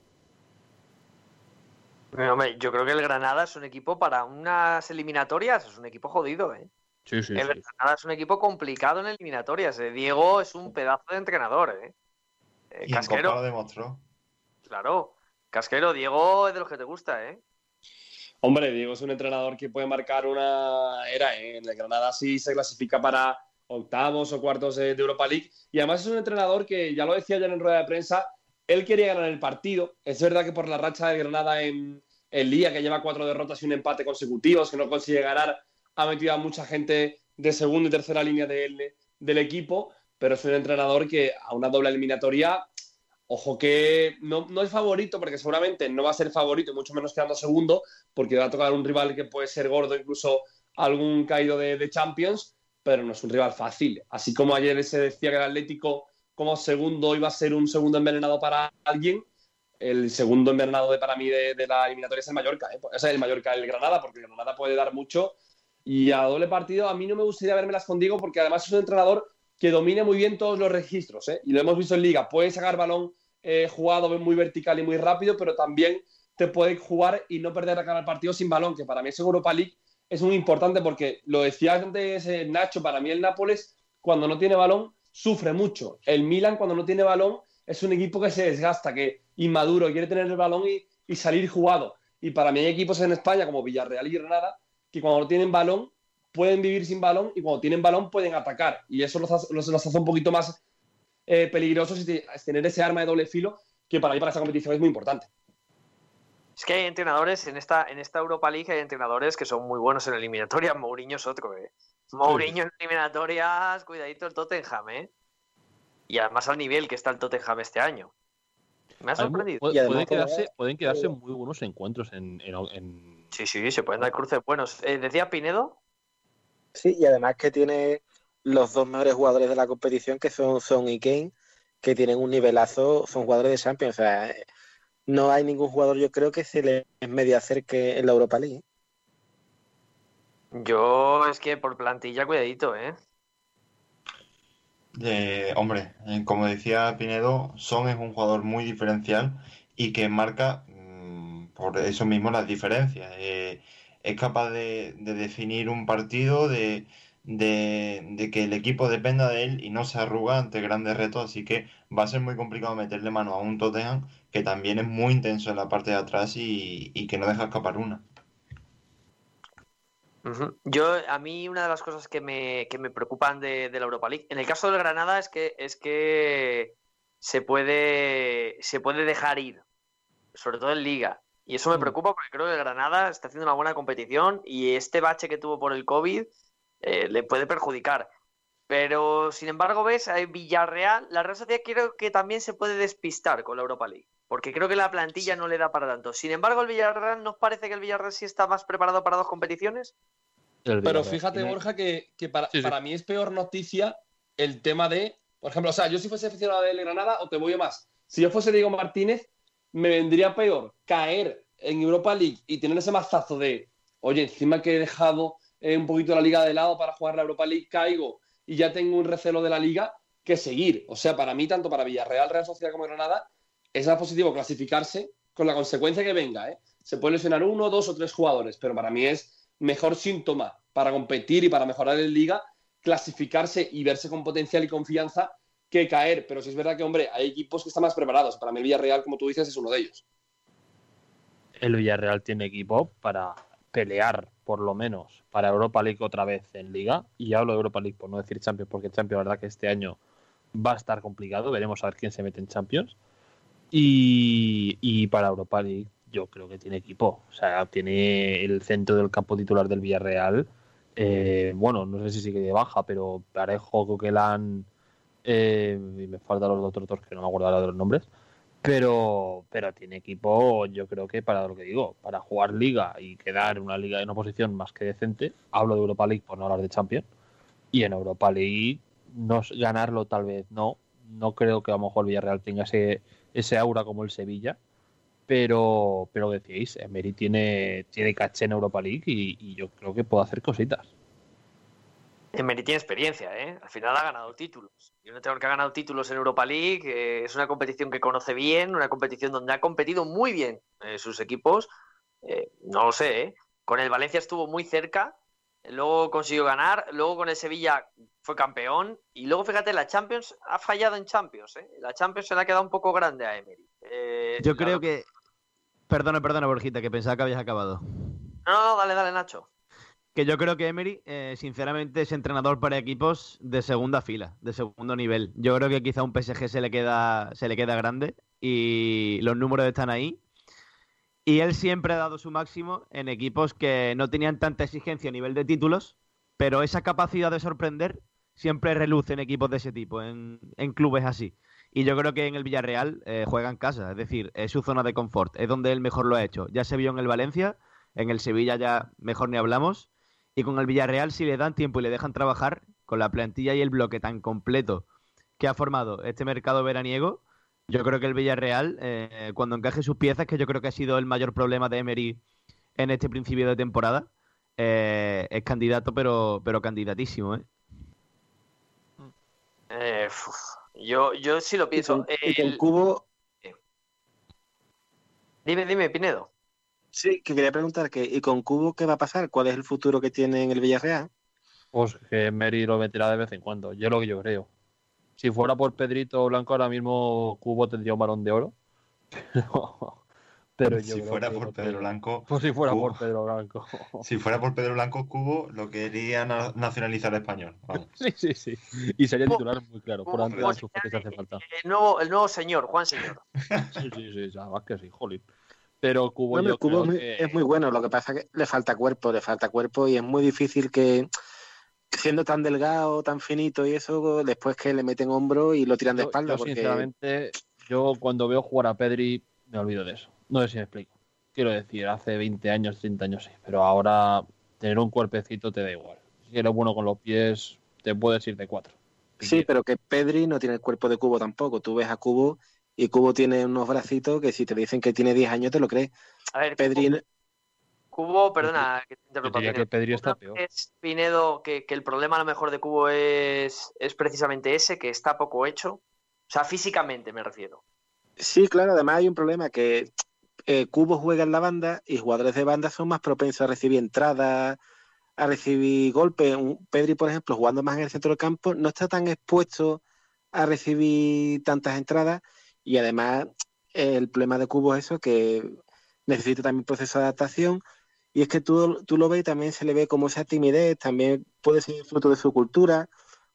Pero, hombre, yo creo que el Granada es un equipo para unas eliminatorias, es un equipo jodido, ¿eh? Sí, sí, el sí. Granada es un equipo complicado en eliminatorias. eh. Diego es un pedazo de entrenador, ¿eh? Eh, Y Casquero, lo demostró. claro. Casquero, Diego es de los que te gusta, ¿eh? Hombre, Diego es un entrenador que puede marcar una era. ¿eh? En el Granada sí se clasifica para octavos o cuartos de, de Europa League. Y además es un entrenador que, ya lo decía ya en rueda de prensa, él quería ganar el partido. Es verdad que por la racha de Granada en el día, que lleva cuatro derrotas y un empate consecutivos, que no consigue ganar, ha metido a mucha gente de segunda y tercera línea del, equipo. Pero es un entrenador que a una doble eliminatoria Ojo que no, no es favorito, porque seguramente no va a ser favorito, mucho menos quedando segundo, porque va a tocar un rival que puede ser gordo, incluso algún caído de, de Champions, pero no es un rival fácil. Así como ayer se decía que el Atlético como segundo iba a ser un segundo envenenado para alguien, el segundo envenenado de, para mí de, la eliminatoria es el Mallorca, ¿eh? o el Mallorca, el Granada, porque el Granada puede dar mucho. Y a doble partido, a mí no me gustaría vermelas con Diego, porque además es un entrenador que domina muy bien todos los registros, ¿eh? y lo hemos visto en Liga. Puede sacar balón eh, jugado muy vertical y muy rápido, pero también te puede jugar y no perder a cada partido sin balón, que para mí es Europa League es muy importante porque lo decía antes eh, Nacho, para mí el Nápoles cuando no tiene balón sufre mucho. El Milan cuando no tiene balón es un equipo que se desgasta, que inmaduro, quiere tener el balón y, salir jugado. Y para mí hay equipos en España como Villarreal y Granada que cuando no tienen balón pueden vivir sin balón y cuando tienen balón pueden atacar. Y eso los, hace- los- hace un poquito más eh, peligrosos y es tener ese arma de doble filo que para mí para esta competición es muy importante. Es que hay entrenadores en esta, en esta Europa League, hay entrenadores que son muy buenos en eliminatorias. Mourinho es otro, ¿eh? Mourinho en eliminatorias, cuidadito el Tottenham, ¿eh? Y además al nivel que está el Tottenham este año. Me ha sorprendido. puede- Y además pueden, quedarse, pueden quedarse muy buenos encuentros en, en- en- Sí, sí, se pueden dar cruces buenos. Eh, decía Pinedo, Sí, y además que tiene los dos mejores jugadores de la competición, que son Son y Kane, que tienen un nivelazo, son jugadores de Champions. O sea, eh, no hay ningún jugador, yo creo, que se le medio acerque en la Europa League. Yo es que por plantilla, cuidadito, ¿eh? Hombre, eh, como decía Pinedo, Son es un jugador muy diferencial y que marca mm, por eso mismo las diferencias. Eh, es capaz de, de definir un partido, de, que el equipo dependa de él y no se arruga ante grandes retos, así que va a ser muy complicado meterle mano a un Tottenham que también es muy intenso en la parte de atrás y que no deja escapar una. Yo, a mí, una de las cosas que me, que me preocupan de, de la Europa League, en el caso del Granada, es que, es que se puede, se puede dejar ir, sobre todo en Liga. Y eso me Mm. preocupa porque creo que el Granada está haciendo una buena competición y este bache que tuvo por el COVID eh, le puede perjudicar. Pero, sin embargo, ves, hay Villarreal, la Real Sociedad creo que también se puede despistar con la Europa League, porque creo que la plantilla no le da para tanto. Sin embargo, el Villarreal, ¿nos parece que el Villarreal sí está más preparado para dos competiciones? Pero fíjate, Tiene- Borja, que, que para, Sí, sí. para mí es peor noticia el tema de, por ejemplo, o sea, yo si fuese aficionado del Granada, o te voy a más, si yo fuese Diego Martínez, me vendría peor caer en Europa League y tener ese mazazo de, oye, encima que he dejado eh, un poquito la liga de lado para jugar la Europa League, caigo y ya tengo un recelo de la liga, que seguir. O sea, para mí, tanto para Villarreal, Real Sociedad como Granada, es más positivo clasificarse con la consecuencia que venga. ¿eh? Se puede lesionar uno, dos o tres jugadores, pero para mí es mejor síntoma para competir y para mejorar en liga clasificarse y verse con potencial y confianza que caer. Pero sí es verdad que, hombre, hay equipos que están más preparados. Para mí, el Villarreal, como tú dices, es uno de ellos. El Villarreal tiene equipo para pelear, por lo menos, para Europa League otra vez en Liga. Y hablo de Europa League por no decir Champions, porque Champions, la verdad que este año va a estar complicado. Veremos a ver quién se mete en Champions. Y, para Europa League, yo creo que tiene equipo. O sea, tiene el centro del campo titular del Villarreal. Eh, bueno, no sé si sigue de baja, pero Parejo, Coquelán eh, y me faltan los otros dos que no me acuerdo ahora de los nombres. Pero, pero tiene equipo, yo creo que para lo que digo, para jugar liga y quedar en una liga en una posición más que decente. Hablo de Europa League por no hablar de Champions. Y en Europa League, ganarlo tal vez no. No creo que a lo mejor Villarreal tenga ese, ese aura como el Sevilla. Pero, pero decíais, Emery tiene, tiene caché en Europa League y, yo creo que puede hacer cositas. Emery tiene experiencia, ¿eh? Al final ha ganado títulos. Y un entrenador que ha ganado títulos en Europa League eh, es una competición que conoce bien, una competición donde ha competido muy bien eh, sus equipos. Eh, no lo sé. Con el Valencia estuvo muy cerca, luego consiguió ganar, luego con el Sevilla fue campeón y luego fíjate, la Champions ha fallado en Champions, ¿eh? La Champions se le ha quedado un poco grande a Emery. Eh, Yo la- creo que. Perdona, perdona, Borjita, que pensaba que habías acabado. No, no, dale, dale, Nacho. Que yo creo que Emery, eh, sinceramente, es entrenador para equipos de segunda fila, de segundo nivel. Yo creo que quizá un PSG se le queda, se le queda grande y los números están ahí. Y él siempre ha dado su máximo en equipos que no tenían tanta exigencia a nivel de títulos, pero esa capacidad de sorprender siempre reluce en equipos de ese tipo, en, en clubes así. Y yo creo que en el Villarreal eh, juega en casa, es decir, es su zona de confort, es donde él mejor lo ha hecho. Ya se vio en el Valencia, en el Sevilla ya mejor ni hablamos. Y con el Villarreal, si le dan tiempo y le dejan trabajar, con la plantilla y el bloque tan completo que ha formado este mercado veraniego, yo creo que el Villarreal, eh, cuando encaje sus piezas, que yo creo que ha sido el mayor problema de Emery en este principio de temporada, eh, es candidato, pero, pero candidatísimo. ¿eh? Eh, yo, yo sí lo Y pienso. con, y con El- Cubo, Dime, dime, Pinedo. sí, que quería preguntar que, ¿y con Cubo qué va a pasar? ¿Cuál es el futuro que tiene en el Villarreal? Pues que Mary lo meterá de vez en cuando, yo lo que yo creo. Si fuera por Pedrito Blanco, ahora mismo Cubo tendría un balón de oro. Pero, pero yo si creo fuera que por Pedro Blanco, Pues si fuera Cubo. por Pedro Blanco. si fuera por Pedro Blanco, Cubo lo quería na- nacionalizar español. Vamos. Sí, sí, sí. Y sería titular muy claro, por antes de si hace falta. El nuevo, el nuevo señor, Juan Señor. Sí, sí, sí, además que sí, jolín. Pero Cubo yo Cubo creo es muy, que- es muy bueno, lo que pasa es que le falta cuerpo, le falta cuerpo y es muy difícil que, siendo tan delgado, tan finito y eso, después que le meten hombro y lo tiran de Yo- espalda. yo, porque... sinceramente, yo cuando veo jugar a Pedri me olvido de eso. No sé si me explico. Quiero decir, hace 20 años, 30 años sí, pero ahora tener un cuerpecito te da igual. Si eres bueno con los pies, te puedes ir de cuatro. Sí, quieres. pero que Pedri no tiene el cuerpo de Cubo tampoco. Tú ves a Cubo y Cubo tiene unos bracitos que si te dicen que tiene 10 años te lo crees. A ver, Pedri, Cubo, Cubo, perdona que te Yo interrumpa. diría que Pinedo. Pedri está ¿Tú peor. crees, Pinedo, que, que el problema a lo mejor de Cubo es, es precisamente ese, que está poco hecho. O sea, físicamente me refiero. sí, claro, además hay un problema que eh, Cubo juega en la banda y jugadores de banda son más propensos a recibir entradas, a recibir golpes. Un- Pedri, por ejemplo, jugando más en el centro del campo, no está tan expuesto a recibir tantas entradas y además eh, el problema de Cubo es eso, que necesita también proceso de adaptación y es que tú, tú lo ves y también se le ve como esa timidez, también puede ser fruto de su cultura,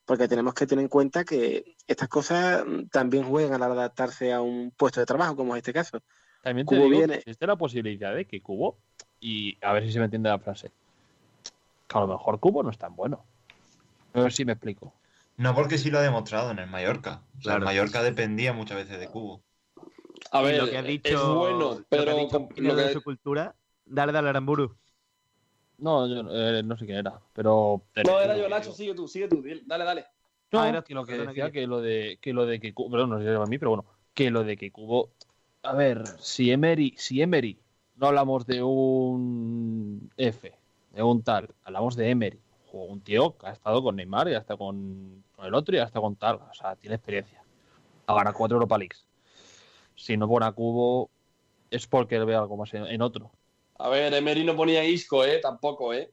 porque tenemos que tener en cuenta que estas cosas mm, también juegan a la hora de adaptarse a un puesto de trabajo, como es este caso. También te Cubo digo viene- existe la posibilidad de que Cubo, y a ver si se me entiende la frase, que a lo mejor Cubo no es tan bueno. A ver si me explico. No porque sí lo ha demostrado en el Mallorca. O sea, el Claro. Mallorca dependía muchas veces de Cubo. A ver, lo que ha dicho, es bueno, lo que ha pero dicho con- Pinedo lo de su cultura, dale, dale, Aramburu. No, yo eh, no sé quién era, pero... No, era yo, Nacho, sigue tú, sigue tú, dale, dale. No, Ah, era que lo que decía que lo de que lo de que Cubo, perdón, no sé si era a mí, pero bueno, que lo de que Cubo, a ver, si Emery, si Emery no hablamos de un F, de un tal, hablamos de Emery. Un tío que ha estado con Neymar y hasta con, con el otro y hasta con tal. O sea, tiene experiencia. Ha ganado cuatro Europa Leagues. Si no pone a Cubo, es porque él ve algo más en, en otro. A ver, Emery no ponía Isco, ¿eh? Tampoco, ¿eh?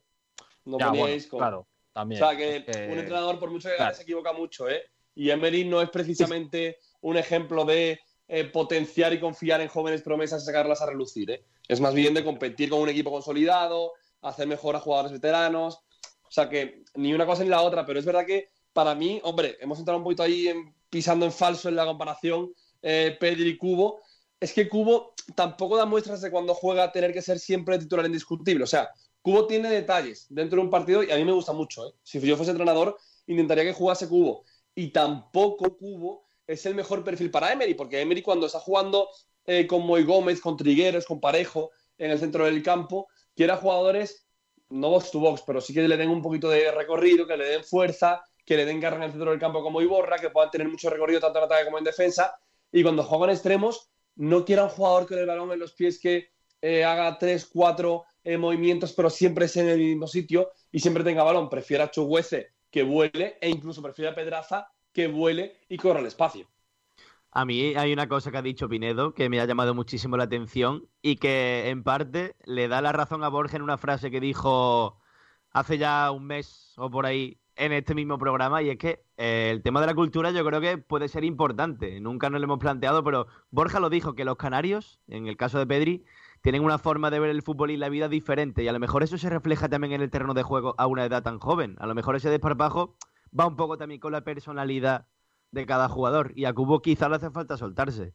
No Ya, ponía bueno, Isco. claro, también. O sea, que un entrenador, por mucho que Claro. gane, se equivoca mucho, ¿eh? Y Emery no es precisamente un ejemplo de eh, potenciar y confiar en jóvenes promesas y sacarlas a relucir, ¿eh? Es más bien de competir con un equipo consolidado, hacer mejor a jugadores veteranos. O sea, que ni una cosa ni la otra, pero es verdad que para mí, hombre, hemos entrado un poquito ahí en- pisando en falso en la comparación eh, Pedri y Cubo. Es que Cubo tampoco da muestras de cuando juega tener que ser siempre titular indiscutible. O sea, Cubo tiene detalles dentro de un partido y a mí me gusta mucho. ¿eh? Si yo fuese entrenador, intentaría que jugase Cubo. Y tampoco Cubo es el mejor perfil para Emery, porque Emery cuando está jugando eh, con Moy Gómez, con Trigueros, con Parejo en el centro del campo, quiere a jugadores no box to box, pero sí que le den un poquito de recorrido, que le den fuerza, que le den garra en el centro del campo como Iborra, que puedan tener mucho recorrido tanto en ataque como en defensa. Y cuando juegan extremos, no quiera un jugador con el balón en los pies que eh, haga tres, cuatro eh, movimientos, pero siempre esté en el mismo sitio y siempre tenga balón. Prefiera a que vuele e incluso prefiere a Pedraza que vuele y corra al espacio. A mí hay una cosa que ha dicho Pinedo que me ha llamado muchísimo la atención y que en parte le da la razón a Borja en una frase que dijo hace ya un mes o por ahí en este mismo programa y es que eh, el tema de la cultura yo creo que puede ser importante. Nunca nos lo hemos planteado, pero Borja lo dijo que los canarios, en el caso de Pedri, tienen una forma de ver el fútbol y la vida diferente y a lo mejor eso se refleja también en el terreno de juego a una edad tan joven. A lo mejor ese desparpajo va un poco también con la personalidad de cada jugador y a Cubo quizá le hace falta soltarse.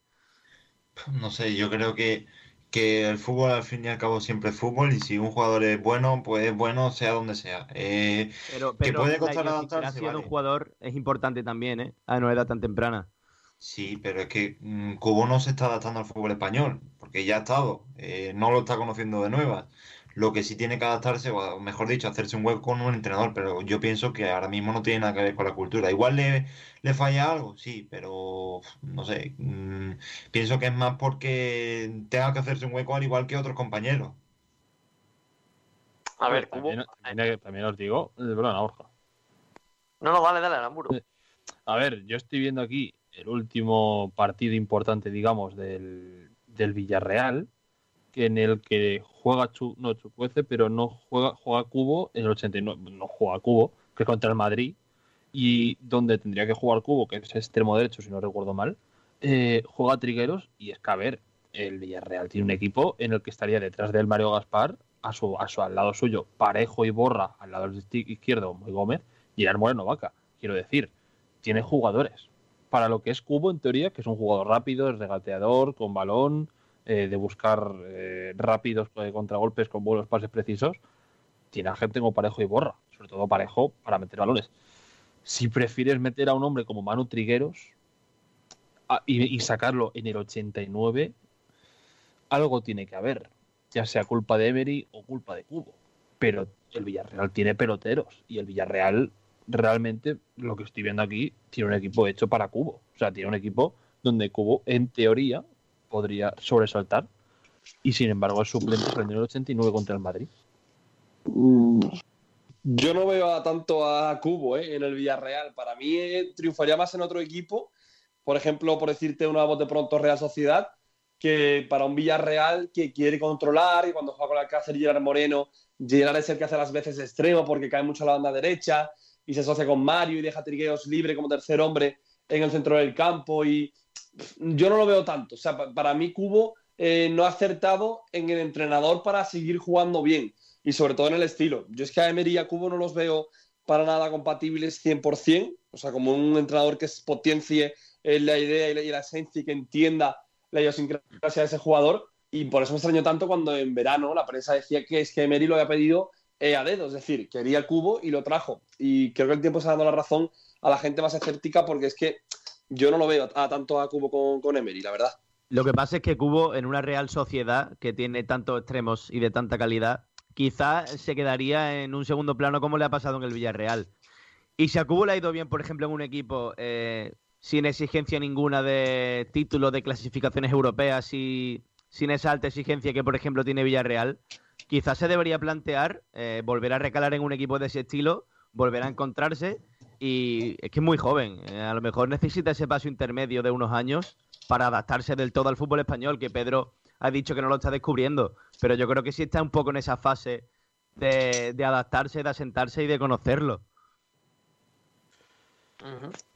No sé, yo creo que, que el fútbol al fin y al cabo siempre es fútbol y si un jugador es bueno, pues es bueno sea donde sea. Eh, Pero, Que pero puede la costar idiosincrasia adaptarse, de un vale. jugador es importante también, ¿eh? A una edad tan temprana. sí, pero es que mm, Cubo no se está adaptando al fútbol español, porque ya ha estado, eh, no lo está conociendo de nuevas. Lo que sí tiene que adaptarse, o mejor dicho, hacerse un hueco con un entrenador, pero yo pienso que ahora mismo no tiene nada que ver con la cultura. Igual le, le falla algo, sí, pero no sé, mm, pienso que es más porque tenga que hacerse un hueco al igual que otros compañeros. A ver, también, también, también os digo, eh, perdona, Borja. No, no, dale, dale, Aramburu. Eh, A ver, yo estoy viendo aquí el último partido importante, digamos, del, del Villarreal, en el que juega Chu, no Chukwueze, pero no juega, juega Cubo en el 89, no juega Cubo, que es contra el Madrid, y donde tendría que jugar Cubo, que es extremo derecho, si no recuerdo mal, eh, juega Trigueros, y es que, a ver, el Villarreal tiene un equipo en el que estaría detrás del Mario Gaspar, a su, a su al lado suyo, Parejo y Borra, al lado izquierdo, Muy Gómez, y el Moreno Vaca. Quiero decir, tiene jugadores. Para lo que es Cubo, en teoría, que es un jugador rápido, es regateador, con balón, eh, de buscar eh, rápidos eh, contragolpes con buenos pases precisos, tiene a gente como Parejo y Borra, sobre todo Parejo para meter balones. Si prefieres meter a un hombre como Manu Trigueros a- y, y sacarlo en el 89, algo tiene que haber, ya sea culpa de Emery o culpa de Cubo. Pero el Villarreal tiene peloteros y el Villarreal realmente lo que estoy viendo aquí tiene un equipo hecho para Cubo. O sea, tiene un equipo donde Cubo, en teoría, podría sobresaltar. Y sin embargo, es suplente en el 89 contra el Madrid. Yo no veo tanto a Cubo ¿eh? en el Villarreal. Para mí eh, triunfaría más en otro equipo. Por ejemplo, por decirte una voz de pronto Real Sociedad, que para un Villarreal que quiere controlar y cuando juega con Alcácer y Gerard Moreno, Gerard es el que hace las veces de extremo porque cae mucho a la banda derecha y se asocia con Mario y deja a Trigueros libre como tercer hombre en el centro del campo y yo no lo veo tanto. O sea, pa- para mí Cubo eh, no ha acertado en el entrenador para seguir jugando bien y sobre todo en el estilo. Yo es que a Emery y a Cubo no los veo para nada compatibles 100%, o sea, como un entrenador que potencie eh, la idea y la, y esencia y que entienda la idiosincrasia de ese jugador. Y por eso me extrañó tanto cuando en verano la prensa decía que es que Emery lo había pedido eh, a dedo, es decir, quería el cubo y lo trajo. Y creo que el tiempo está dando la razón a la gente más escéptica porque es que yo no lo veo a, tanto a Cubo con, con Emery, la verdad. Lo que pasa es que Cubo, en una Real Sociedad que tiene tantos extremos y de tanta calidad, quizá se quedaría en un segundo plano como le ha pasado en el Villarreal. Y si a Cubo le ha ido bien, por ejemplo, en un equipo eh, sin exigencia ninguna de títulos, de clasificaciones europeas y sin esa alta exigencia que, por ejemplo, tiene Villarreal, quizás se debería plantear eh, volver a recalar en un equipo de ese estilo, volver a encontrarse y es que es muy joven. eh, a lo mejor necesita ese paso intermedio de unos años para adaptarse del todo al fútbol español, que Pedro ha dicho que no lo está descubriendo, pero yo creo que sí está un poco en esa fase de, de adaptarse, de asentarse y de conocerlo.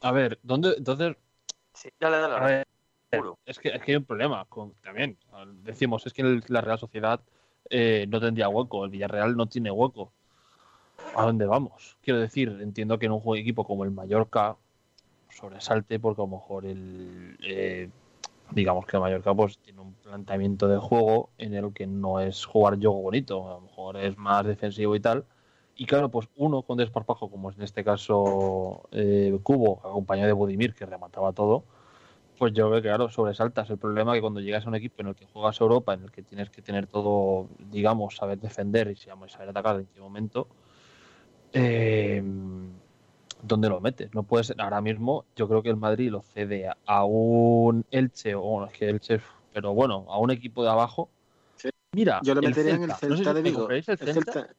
A ver, ¿dónde? Entonces, Sí, dale, dale. a ver, es que, es que hay un problema con, también. Decimos, es que el- la Real Sociedad eh, no tendría hueco, el Villarreal no tiene hueco. ¿A dónde vamos? Quiero decir, entiendo que en un juego equipo como el Mallorca sobresalte porque a lo mejor el eh, digamos que el Mallorca pues tiene un planteamiento de juego en el que no es jugar juego bonito, a lo mejor es más defensivo y tal. Y claro, pues uno con desparpajo, como es en este caso eh, Cubo, acompañado de Budimir, que remataba todo, pues yo creo que claro, sobresaltas. El problema es que cuando llegas a un equipo en el que juegas Europa, en el que tienes que tener todo, digamos, saber defender y saber atacar en qué momento, eh, ¿dónde lo metes? No puedes, ahora mismo yo creo que el Madrid lo cede a- un Elche, o bueno, es que Elche, pero bueno, a un equipo de abajo. Sí. Mira, Yo lo el metería en el No sé si Celta de te Vigo. el El Celta, Celta-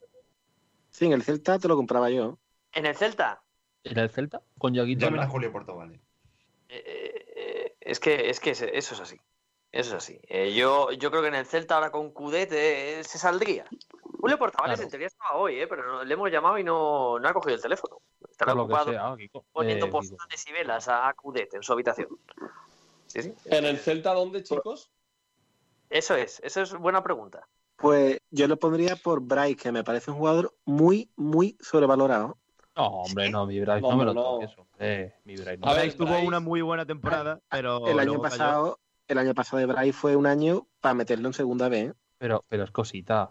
Sí, en el Celta te lo compraba yo. En el Celta, ¿En el Celta? Con Yaguito Llamen a. Julio Portovale. eh, eh, es que, es que eso es así. Eso es así. Eh, yo, yo creo que en el Celta ahora con Cudet eh, se saldría. Julio Portavales Claro. en teoría estaba hoy, eh, pero le hemos llamado y no, no ha cogido el teléfono. Estará ocupado sea, Kiko. poniendo Eh, postales y velas a Cudet en su habitación. Sí, sí. ¿En el Celta dónde, chicos? Eso es, eso es buena pregunta. Pues yo lo pondría por Bryce, que me parece un jugador muy, muy sobrevalorado. No, hombre, no, mi Bryce, No, no, me lo no. toques, hombre. Mi Bryce no. A ver, tuvo Bryce- una muy buena temporada, pero el año cayó. pasado, el año pasado de Bryce fue un año para meterlo en segunda vez. ¿eh? Pero, pero es cosita.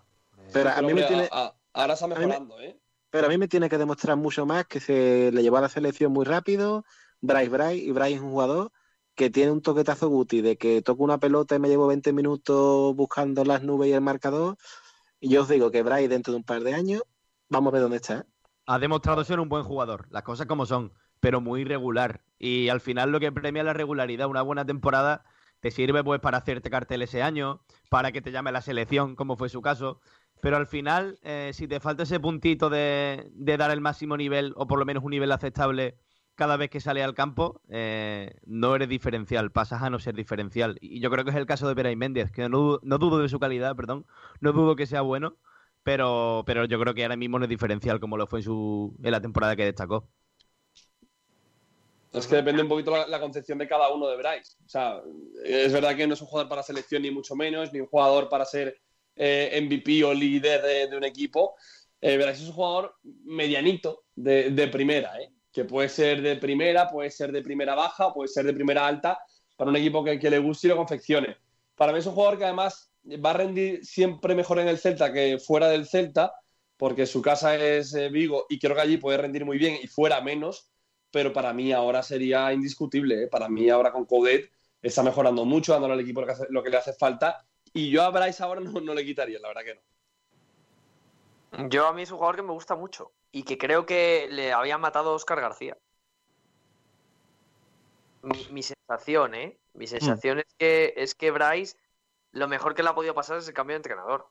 Pero a mí me tiene, a- a- ahora está mí me- mejorando, ¿eh? pero a mí me tiene que demostrar mucho más que se le llevó a la selección muy rápido. Bryce, Bryce, y Bryce es un jugador que tiene un toquetazo Guti de que toco una pelota y me llevo 20 minutos buscando las nubes y el marcador. Y yo os digo que Bryce dentro de un par de años, vamos a ver dónde está. Ha demostrado ser un buen jugador, las cosas como son, pero muy irregular. Y al final lo que premia la regularidad, una buena temporada, te sirve pues para hacerte cartel ese año, para que te llame la selección, como fue su caso. Pero al final, eh, si te falta ese puntito de, dar el máximo nivel, o por lo menos un nivel aceptable cada vez que sale al campo, eh, no eres diferencial, pasas a no ser diferencial. Y yo creo que es el caso de Pérez Méndez, que no, dudo- no dudo de su calidad, perdón, no dudo que sea bueno, pero, pero yo creo que ahora mismo no es diferencial como lo fue en, su, en la temporada que destacó. Es que depende un poquito la, la concepción de cada uno de Bryce. O sea, es verdad que no es un jugador para selección ni mucho menos, ni un jugador para ser eh, MVP o líder de, un equipo. Eh, Bryce es un jugador medianito de, primera, ¿eh? que puede ser de primera, puede ser de primera baja, puede ser de primera alta, para un equipo que, le guste y lo confeccione. Para mí es un jugador que además va a rendir siempre mejor en el Celta que fuera del Celta, porque su casa es eh, Vigo y creo que allí puede rendir muy bien y fuera menos pero para mí ahora sería indiscutible. ¿eh? Para mí ahora con Codet está mejorando mucho, dándole al equipo lo que le hace falta. Y yo a Bryce ahora no, no le quitaría, la verdad que no. Yo a mí es un jugador que me gusta mucho y que creo que le había matado a Oscar García. Mi, mi sensación, ¿eh? Mi sensación es que es que Bryce lo mejor que le ha podido pasar es el cambio de entrenador.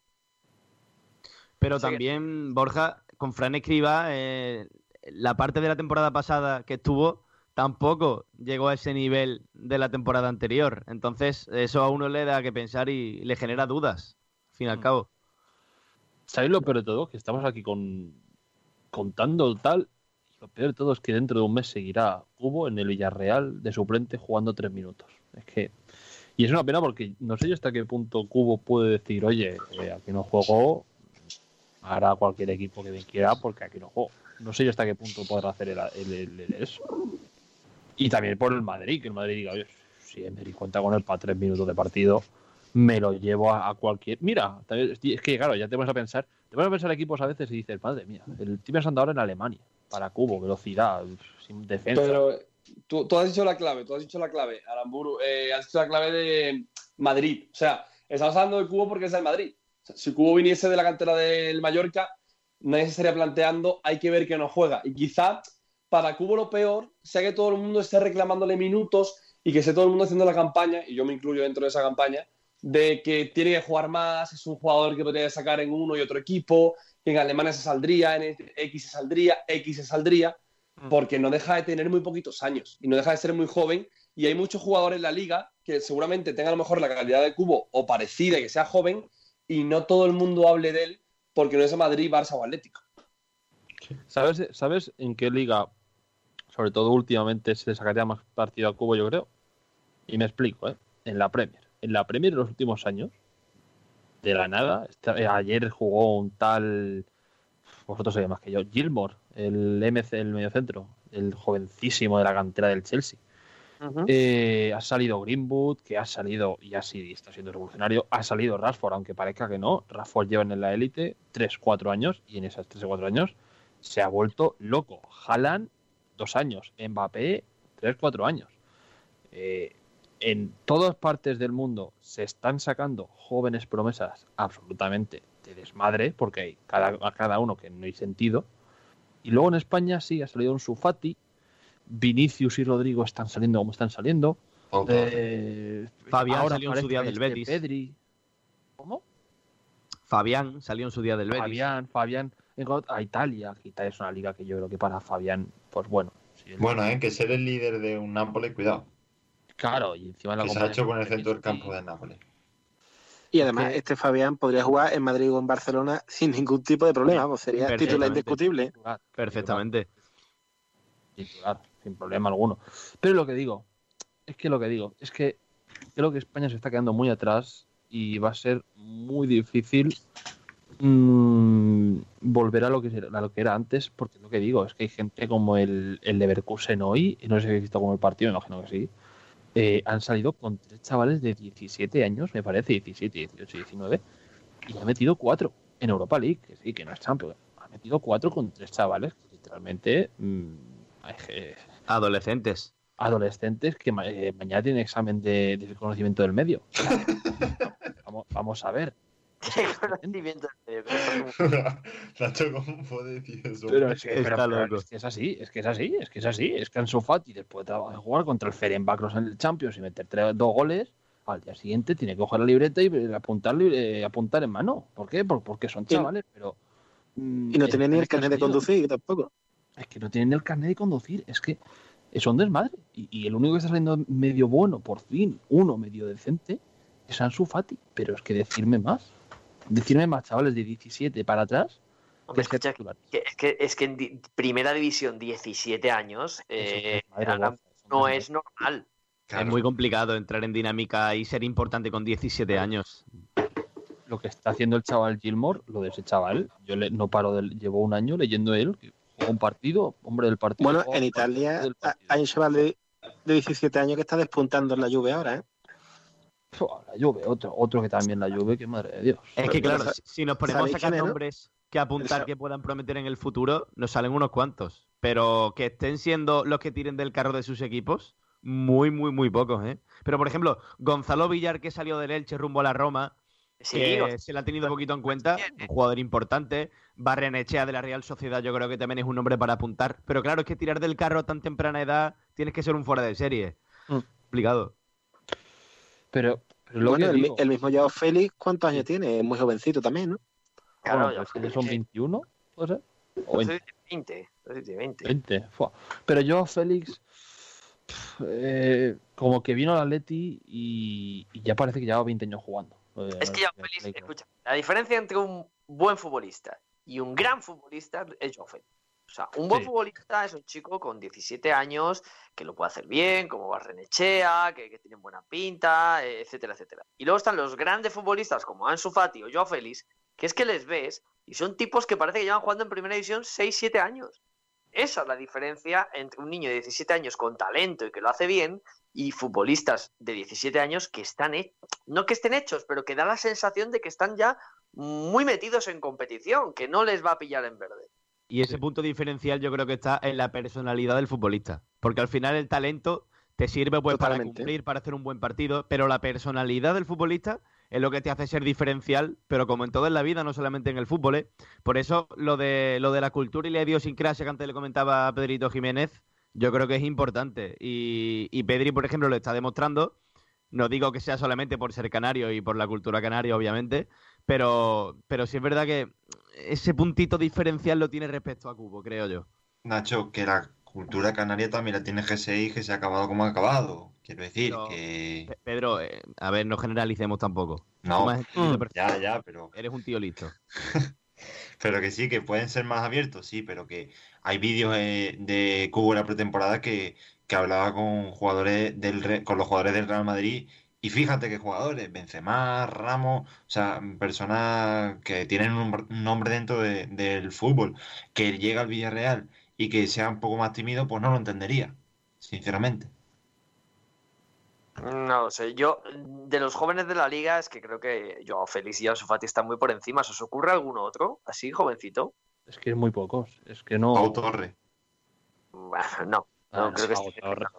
Pero también, Borja, con Fran Escriba, eh, la parte de la temporada pasada que estuvo tampoco llegó a ese nivel de la temporada anterior. Entonces, eso a uno le da que pensar y le genera dudas, al fin y al Mm. cabo. ¿Sabéis lo peor de todo? Que estamos aquí con contando tal. y Lo peor de todo es que dentro de un mes seguirá Cubo en el Villarreal de suplente jugando tres minutos. Es que. Y es una pena porque no sé yo hasta qué punto Cubo puede decir, oye, eh, aquí no juego, hará cualquier equipo que bien quiera porque aquí no juego. No sé yo hasta qué punto podrá hacer el, el- el- el- eso. Y también por el Madrid, que el Madrid diga, oye, si Emery cuenta con él para tres minutos de partido, me lo llevo a, cualquier. Mira, es que claro, ya te vas a pensar, te vas a pensar equipos a veces y dices, madre mía, el Team anda ahora en Alemania, para cubo, velocidad, sin defensa. Pero tú, has dicho la clave, tú has dicho la clave, Aramburu, eh, has dicho la clave de Madrid. O sea, estamos hablando de Cubo porque es del Madrid. Si Cubo viniese de la cantera del Mallorca, nadie se estaría planteando, hay que ver que no juega. Y quizá para Cubo lo peor sea que todo el mundo esté reclamándole minutos y que esté todo el mundo haciendo la campaña, y yo me incluyo dentro de esa campaña, de que tiene que jugar más, es un jugador que podría sacar en uno y otro equipo, que en Alemania se saldría, en X se saldría, X se saldría, Mm. porque no deja de tener muy poquitos años y no deja de ser muy joven. Y hay muchos jugadores en la liga que seguramente tengan a lo mejor la calidad de cubo o parecida, que sea joven, y no todo el mundo hable de él porque no es Madrid, Barça o Atlético. ¿Sabes, ¿Sabes en qué liga, sobre todo últimamente, se le sacaría más partido a Cubo, yo creo? Y me explico, ¿eh? En la Premier. En la Premier en los últimos años, de la nada, eh, ayer jugó un tal, vosotros sabéis más que yo, Gilmore, el MC, el mediocentro, el jovencísimo de la cantera del Chelsea. Eh, ha salido Greenwood, que ha salido y así está siendo revolucionario. Ha salido Rashford, aunque parezca que no. Rashford lleva en la élite 3-4 años y en esos 3 o 4 años se ha vuelto loco. Haaland, 2 años. Mbappé, 3-4 años. Eh, en todas partes del mundo se están sacando jóvenes promesas absolutamente de desmadre, porque hay cada, a cada uno que no hay sentido. Y luego en España sí ha salido un Sufati. Vinicius y Rodrigo están saliendo como están saliendo. Total. Eh, Fabián salió en su día del este Betis. Pedri. ¿Cómo? Fabián salió en su día del Betis. Fabián, Fabián. A Italia, que Italia es una liga que yo creo que para Fabián, pues bueno. el- Bueno, ¿eh? que ser el líder de un Nápoles, cuidado. Claro, y encima la Que se ha hecho con el centro del campo de Nápoles. Y además, este Fabián podría jugar en Madrid o en Barcelona sin ningún tipo de problema. vamos, sería titular Perfectamente. indiscutible. Titular, Perfectamente. titular, sin problema alguno. Pero lo que digo, es que lo que digo, es que creo que España se está quedando muy atrás y va a ser muy difícil mm, volver a lo, que, era- a lo que era antes, porque lo que digo es que hay gente como el, el Leverkusen hoy, y no sé si habéis visto como el partido, me imagino que sí, eh, han salido con tres chavales de 17 años, me parece, 17, 18, 19, y ha metido cuatro en Europa League, que sí, que no es Champions, ha metido cuatro con tres chavales, que literalmente mm, Adolescentes. adolescentes que ma- eh, mañana tienen examen de, de conocimiento del medio. vamos, vamos a ver. Conocimiento del medio, que no está como- Nacho, ¿cómo puede decir eso? Pero es, que, Está pero- es que es así, es que es así, es que es así. Es que Ansu Fati, después de jugar contra el Ferenbacros en el Champions y meter tres- dos goles, al día siguiente tiene que coger la libreta y eh, apuntar, eh, apuntar en mano. ¿Por qué? Por- porque son chavales, pero... mm, Y no es tiene que ni el carnet de conducir tampoco. es que no tienen el carnet de conducir, es que es un desmadre. Y, y el único que está saliendo medio bueno, por fin, uno medio decente, es Ansu Fati. Pero es que decirme más, decirme más chavales de 17 para atrás, Hombre, que ser escucha, titular. que- es, que, es que en di- primera división, 17 años, eh, Es no es normal. Claro. Es muy complicado entrar en dinámica y ser importante con 17 años. Lo que está haciendo el chaval Gilmore, lo de ese chaval, yo le- no paro de llevo un año leyendo él, que jugó un partido, hombre del partido. Bueno, en Italia hay un chaval de, de 17 años que está despuntando en la lluvia ahora, ¿eh? La Juve, otro, otro que también la Juve, que madre de Dios. Es que claro, si- nos ponemos a ¿sabéis sacar nombres que apuntar que puedan prometer en el futuro, nos salen unos cuantos. Pero que estén siendo los que tiren del carro de sus equipos, muy, muy, muy pocos, ¿eh? Pero por ejemplo, Gonzalo Villar, que salió del Elche rumbo a la Roma, Sí, que o- se le ha tenido poquito en cuenta, un jugador importante. Barrenechea de la Real Sociedad, yo creo que también es un nombre para apuntar. Pero claro, es que tirar del carro a tan temprana edad, tienes que ser un fuera de serie. Mm. Complicado. Pero, pero lo Bueno, que el, el mismo Joao Félix, ¿cuántos años tiene? Es muy jovencito también, ¿no? claro, bueno, pues que son sí, 21, ¿puede ser? O pues 20. es de 20, es de 20. 20. fua. Pero yo, Félix, eh, como que vino al Atleti y, y ya parece que lleva 20 años jugando. Eh, Es que ya, me- Félix, escucha, la diferencia entre un buen futbolista y un gran futbolista es Joao Félix. O sea, un buen Sí. futbolista es un chico con 17 años que lo puede hacer bien, como Barrenechea, que, que tienen buena pinta, eh, etcétera, etcétera. Y luego están los grandes futbolistas como Ansu Fati o Joao Félix, que es que les ves y son tipos que parece que llevan jugando en primera división 6-7 años. Esa es la diferencia entre un niño de 17 años con talento y que lo hace bien y futbolistas de 17 años que están, he- no que estén hechos, pero que da la sensación de que están ya muy metidos en competición, que no les va a pillar en verde. Y ese punto diferencial yo creo que está en la personalidad del futbolista. Porque al final el talento te sirve pues para cumplir, para hacer un buen partido, pero la personalidad del futbolista es lo que te hace ser diferencial, pero como en todo en la vida, no solamente en el fútbol. ¿eh? Por eso lo de, lo de la cultura y la idiosincrasia que antes le comentaba a Pedrito Jiménez, yo creo que es importante. Y, y Pedri, por ejemplo, lo está demostrando. No digo que sea solamente por ser canario y por la cultura canaria, obviamente, pero, pero sí es verdad que ese puntito diferencial lo tiene respecto a Cubo, creo yo. Nacho, que la cultura canaria también la tiene GSI que se ha acabado como ha acabado. Quiero decir Pero- que. Pe- Pedro, eh, a ver, no generalicemos tampoco. No, Mm, ya, ya, pero. Eres un tío listo. Pero que sí, que pueden ser más abiertos, sí, pero que hay vídeos eh, de Cubo en la pretemporada que, que hablaba con jugadores del con los jugadores del Real Madrid y fíjate que jugadores, Benzema, Ramos, o sea, personas que tienen un, nombre- dentro de- del fútbol, que llega al Villarreal y que sea un poco más tímido, pues no lo entendería, sinceramente. No lo sé. Yo, de los jóvenes de la liga, es que creo que Joao Félix y Ansu Fati están muy por encima. ¿Se os ocurre alguno otro? Así, jovencito. Es que es muy pocos. Es que no. Pau Torre. Bueno, no. No, creo que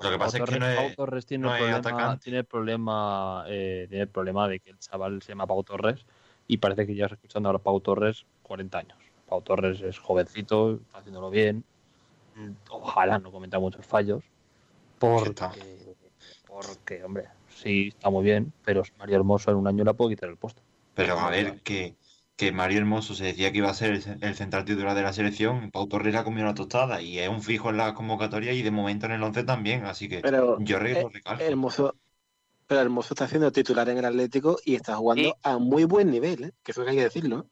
Lo que pasa es que no Torres tiene no el problema, atacante. tiene el problema, eh, tiene el problema de que el chaval se llama Pau Torres y parece que llevas escuchando a Pau Torres 40 años. Pau Torres es jovencito, está haciéndolo bien. Mm, Ojalá no cometa muchos fallos. Porque, porque, hombre, sí, está muy bien, pero Mario Hermoso en un año le puedo quitar el puesto. Pero a ver, que, que Mario Hermoso se decía que iba a ser el, ce- el central titular de la selección, Pau Torres le ha comido la tostada y es un fijo en la convocatoria y de momento en el 11 también, así que Pero yo eh, recalco. Hermoso, pero Hermoso está haciendo titular en el Atlético y está jugando Sí. a muy buen nivel, ¿eh? que eso hay que decirlo.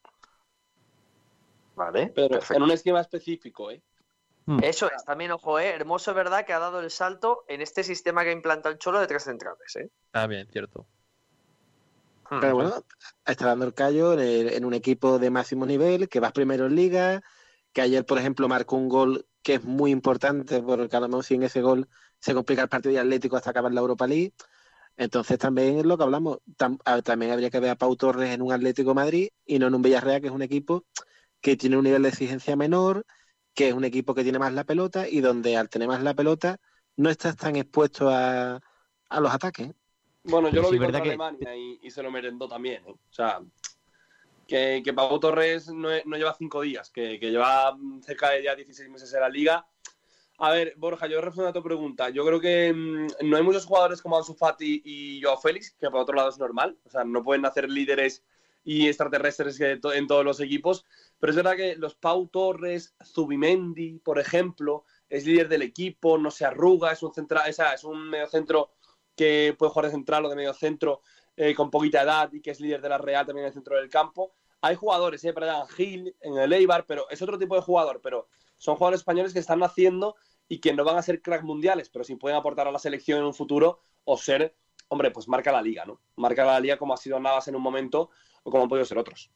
Vale. Pero perfecto. en un esquema específico, ¿eh? Eso es, también, ojo, ¿eh? Hermoso, es verdad, que ha dado el salto en este sistema que implanta el Cholo de tres centrales, ¿eh? Está bien, cierto. Pero bueno, está dando el callo en, el- en un equipo de máximo nivel, que vas primero en liga, que ayer, por ejemplo, marcó un gol que es muy importante, porque a lo mejor sin ese gol se complica el partido de Atlético hasta acabar la Europa League. Entonces también es lo que hablamos, tam- también habría que ver a Pau Torres en un Atlético Madrid y no en un Villarreal, que es un equipo que tiene un nivel de exigencia menor, que es un equipo que tiene más la pelota y donde al tener más la pelota no estás tan expuesto a, a los ataques. Bueno, yo Pero lo vi contra que- Alemania y, y se lo merendó también. ¿eh? O sea, que, que Pau Torres no, no lleva cinco días, que, que lleva cerca de ya 16 meses en la liga. A ver, Borja, yo respondo a tu pregunta. Yo creo que mm, no hay muchos jugadores como Ansu Fati y Joao Félix, que por otro lado es normal. O sea, no pueden hacer líderes y extraterrestres que to- en todos los equipos. Pero es verdad que los Pau Torres, Zubimendi, por ejemplo, es líder del equipo, no se arruga, es un central, esa, es un mediocentro que puede jugar de central o de medio centro eh, con poquita edad y que es líder de la Real también en el centro del campo. Hay jugadores, eh, Brian Gil en el Eibar, pero es otro tipo de jugador, pero son jugadores españoles que están naciendo y que no van a ser cracks mundiales, pero sí pueden aportar a la selección en un futuro o ser, hombre, pues marca la liga, ¿no? Marca la liga como ha sido Navas en un momento o como han podido ser otros.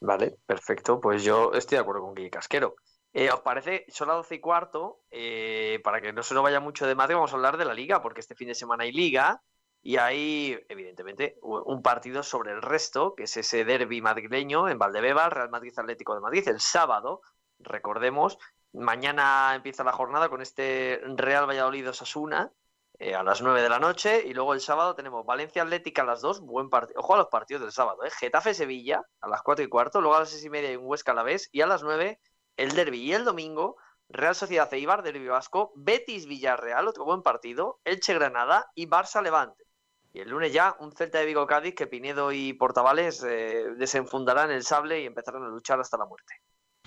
Vale, perfecto. Pues yo estoy de acuerdo con Guille Casquero. Eh, ¿Os parece? Son las 12 y cuarto. eh, para que no se nos vaya mucho de Madrid, vamos a hablar de la liga, porque este fin de semana hay liga y hay, evidentemente, un partido sobre el resto, que es ese derby madrileño en Valdebebas, Real Madrid Atlético de Madrid, el sábado. Recordemos, mañana empieza la jornada con este Real Valladolid Osasuna eh, a las 9 de la noche y luego el sábado tenemos Valencia Atlética a las 2, buen partido. Ojo a los partidos del sábado, ¿eh? Getafe Sevilla a las 4 y cuarto, luego a las 6 y media hay un Huesca a la vez y a las 9 el derby y el domingo Real Sociedad Eibar, derby vasco, Betis Villarreal, otro buen partido, Elche Granada y Barça Levante. Y el lunes ya un Celta de Vigo Cádiz que Pinedo y Portavales eh, desenfundarán el sable y empezarán a luchar hasta la muerte.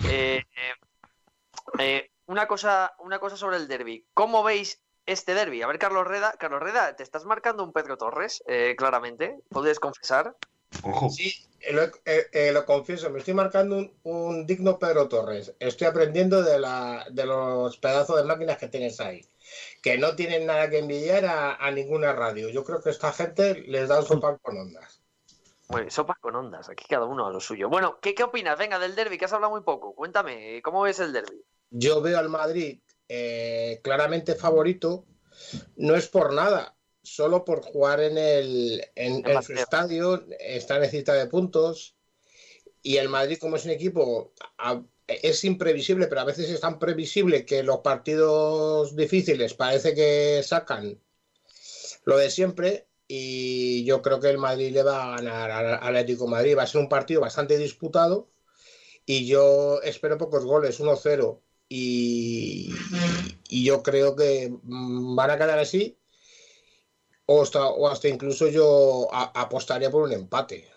Eh, eh, una, cosa, una cosa sobre el derby. ¿Cómo veis este derby? A ver, Carlos Reda, Carlos Reda, te estás marcando un Pedro Torres, claramente. ¿Puedes confesar? Ojo, Sí, eh, lo, eh, eh, lo confieso, me estoy marcando un, un digno Pedro Torres. Estoy aprendiendo de, la, de los pedazos de máquinas que tienes ahí, que no tienen nada que envidiar a, a ninguna radio. Yo creo que esta gente les da un sopa con ondas. Bueno, sopas con ondas, aquí cada uno a lo suyo. Bueno, ¿qué, qué opinas? Venga, del derby, que has hablado muy poco. Cuéntame, ¿cómo ves el derby? Yo veo al Madrid eh, claramente favorito, no es por nada, solo por jugar en, el, en, en su estadio, está necesita de puntos. Y el Madrid, como es un equipo, a- es imprevisible, pero a veces es tan previsible que los partidos difíciles parece que sacan lo de siempre. Y yo creo que el Madrid le va a ganar al Atlético de Madrid. Va a ser un partido bastante disputado. Y yo espero pocos goles, 1-0. Y, y yo creo que mm, van a quedar así. O hasta, o hasta incluso yo a- apostaría por un empate.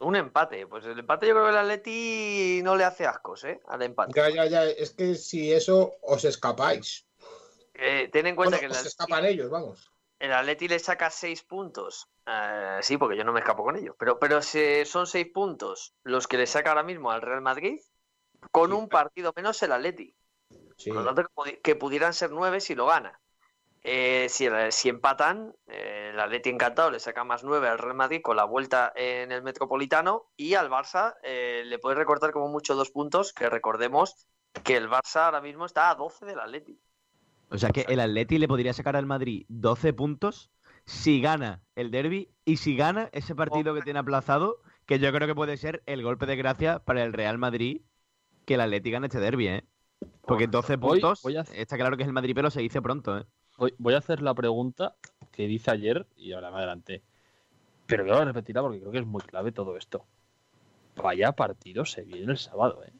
Un empate. Pues el empate yo creo que el Atleti no le hace ascos, ¿eh? Al empate. Ya, ya, ya. Es que si eso os escapáis. Eh, ten en cuenta Bueno, que el Atleti, escapan ellos, vamos. el Atleti le saca seis puntos. Eh, sí, porque yo no me escapo con ellos. Pero, pero si son seis puntos los que le saca ahora mismo al Real Madrid, con Sí. un partido menos el Atleti. Sí. Por lo tanto, que pudieran ser nueve si lo gana. Eh, si, el- si empatan, eh, el Atleti encantado le saca más nueve al Real Madrid con la vuelta en el Metropolitano y al Barça eh, le puede recortar como mucho dos puntos, que recordemos que el Barça ahora mismo está a 12 del Atleti. O sea que el Atleti le podría sacar al Madrid 12 puntos si gana el derby y si gana ese partido que tiene aplazado, que yo creo que puede ser el golpe de gracia para el Real Madrid que el Atleti gane este derby, ¿eh? Porque 12 Voy- puntos, voy a- está claro que es el Madrid, pero se dice pronto, ¿eh? Voy, voy a hacer la pregunta que dice ayer y ahora me adelanté. Pero quiero repetirla porque creo que es muy clave todo esto. Vaya partido se viene el sábado, ¿eh?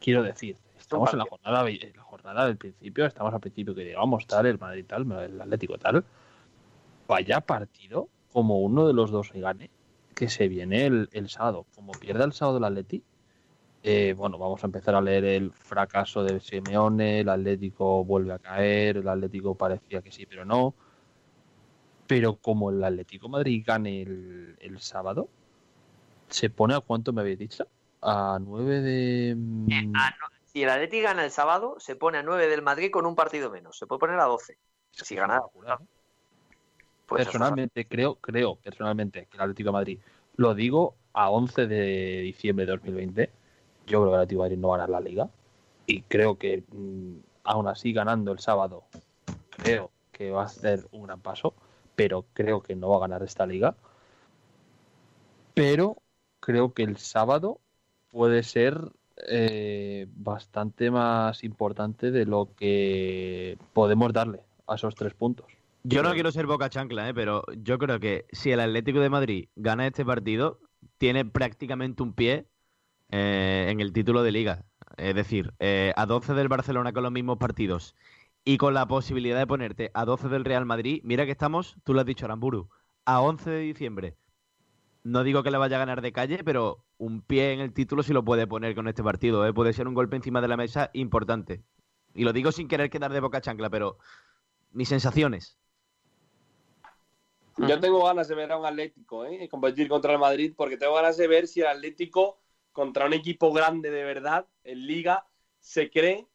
Quiero decir, estamos en la jornada, en la jornada del principio, estamos al principio que digamos tal, el Madrid tal, el Atlético tal. Vaya partido, como uno de los dos gane, que se viene el, el sábado. Como pierda el sábado el Atleti, eh, bueno, vamos a empezar a leer el fracaso de Simeone, el Atlético vuelve a caer, el Atlético parecía que sí, pero no. Pero como el Atlético Madrid gane el, el sábado, ¿se pone a cuánto me habéis dicho? A 9 de... mm, no, Si el Atleti gana el sábado, se pone a 9 del Madrid con un partido menos. Se puede poner a 12. es que si gana- ¿eh? Pues personalmente, creo, creo personalmente que el Atlético de Madrid, lo digo a 11 de diciembre de 2020, yo creo que el Atlético de Madrid no va a ganar la liga. Y creo que mm, aún así ganando el sábado, creo que va a hacer un gran paso, pero creo que no va a ganar esta liga. Pero creo que el sábado puede ser eh, bastante más importante de lo que podemos darle a esos tres puntos. Yo no quiero ser boca chancla, ¿eh? pero yo creo que si el Atlético de Madrid gana este partido, tiene prácticamente un pie eh, en el título de liga. Es decir, eh, a 12 del Barcelona con los mismos partidos y con la posibilidad de ponerte a 12 del Real Madrid, mira que estamos, tú lo has dicho, Aramburu, a 11 de diciembre. No digo que le vaya a ganar de calle, pero un pie en el título sí lo puede poner con este partido. ¿eh? Puede ser un golpe encima de la mesa importante. Y lo digo sin querer quedar de boca chancla, pero mis sensaciones. Yo tengo ganas de ver a un Atlético ¿eh? competir contra el Madrid porque tengo ganas de ver si el Atlético contra un equipo grande de verdad en Liga se cree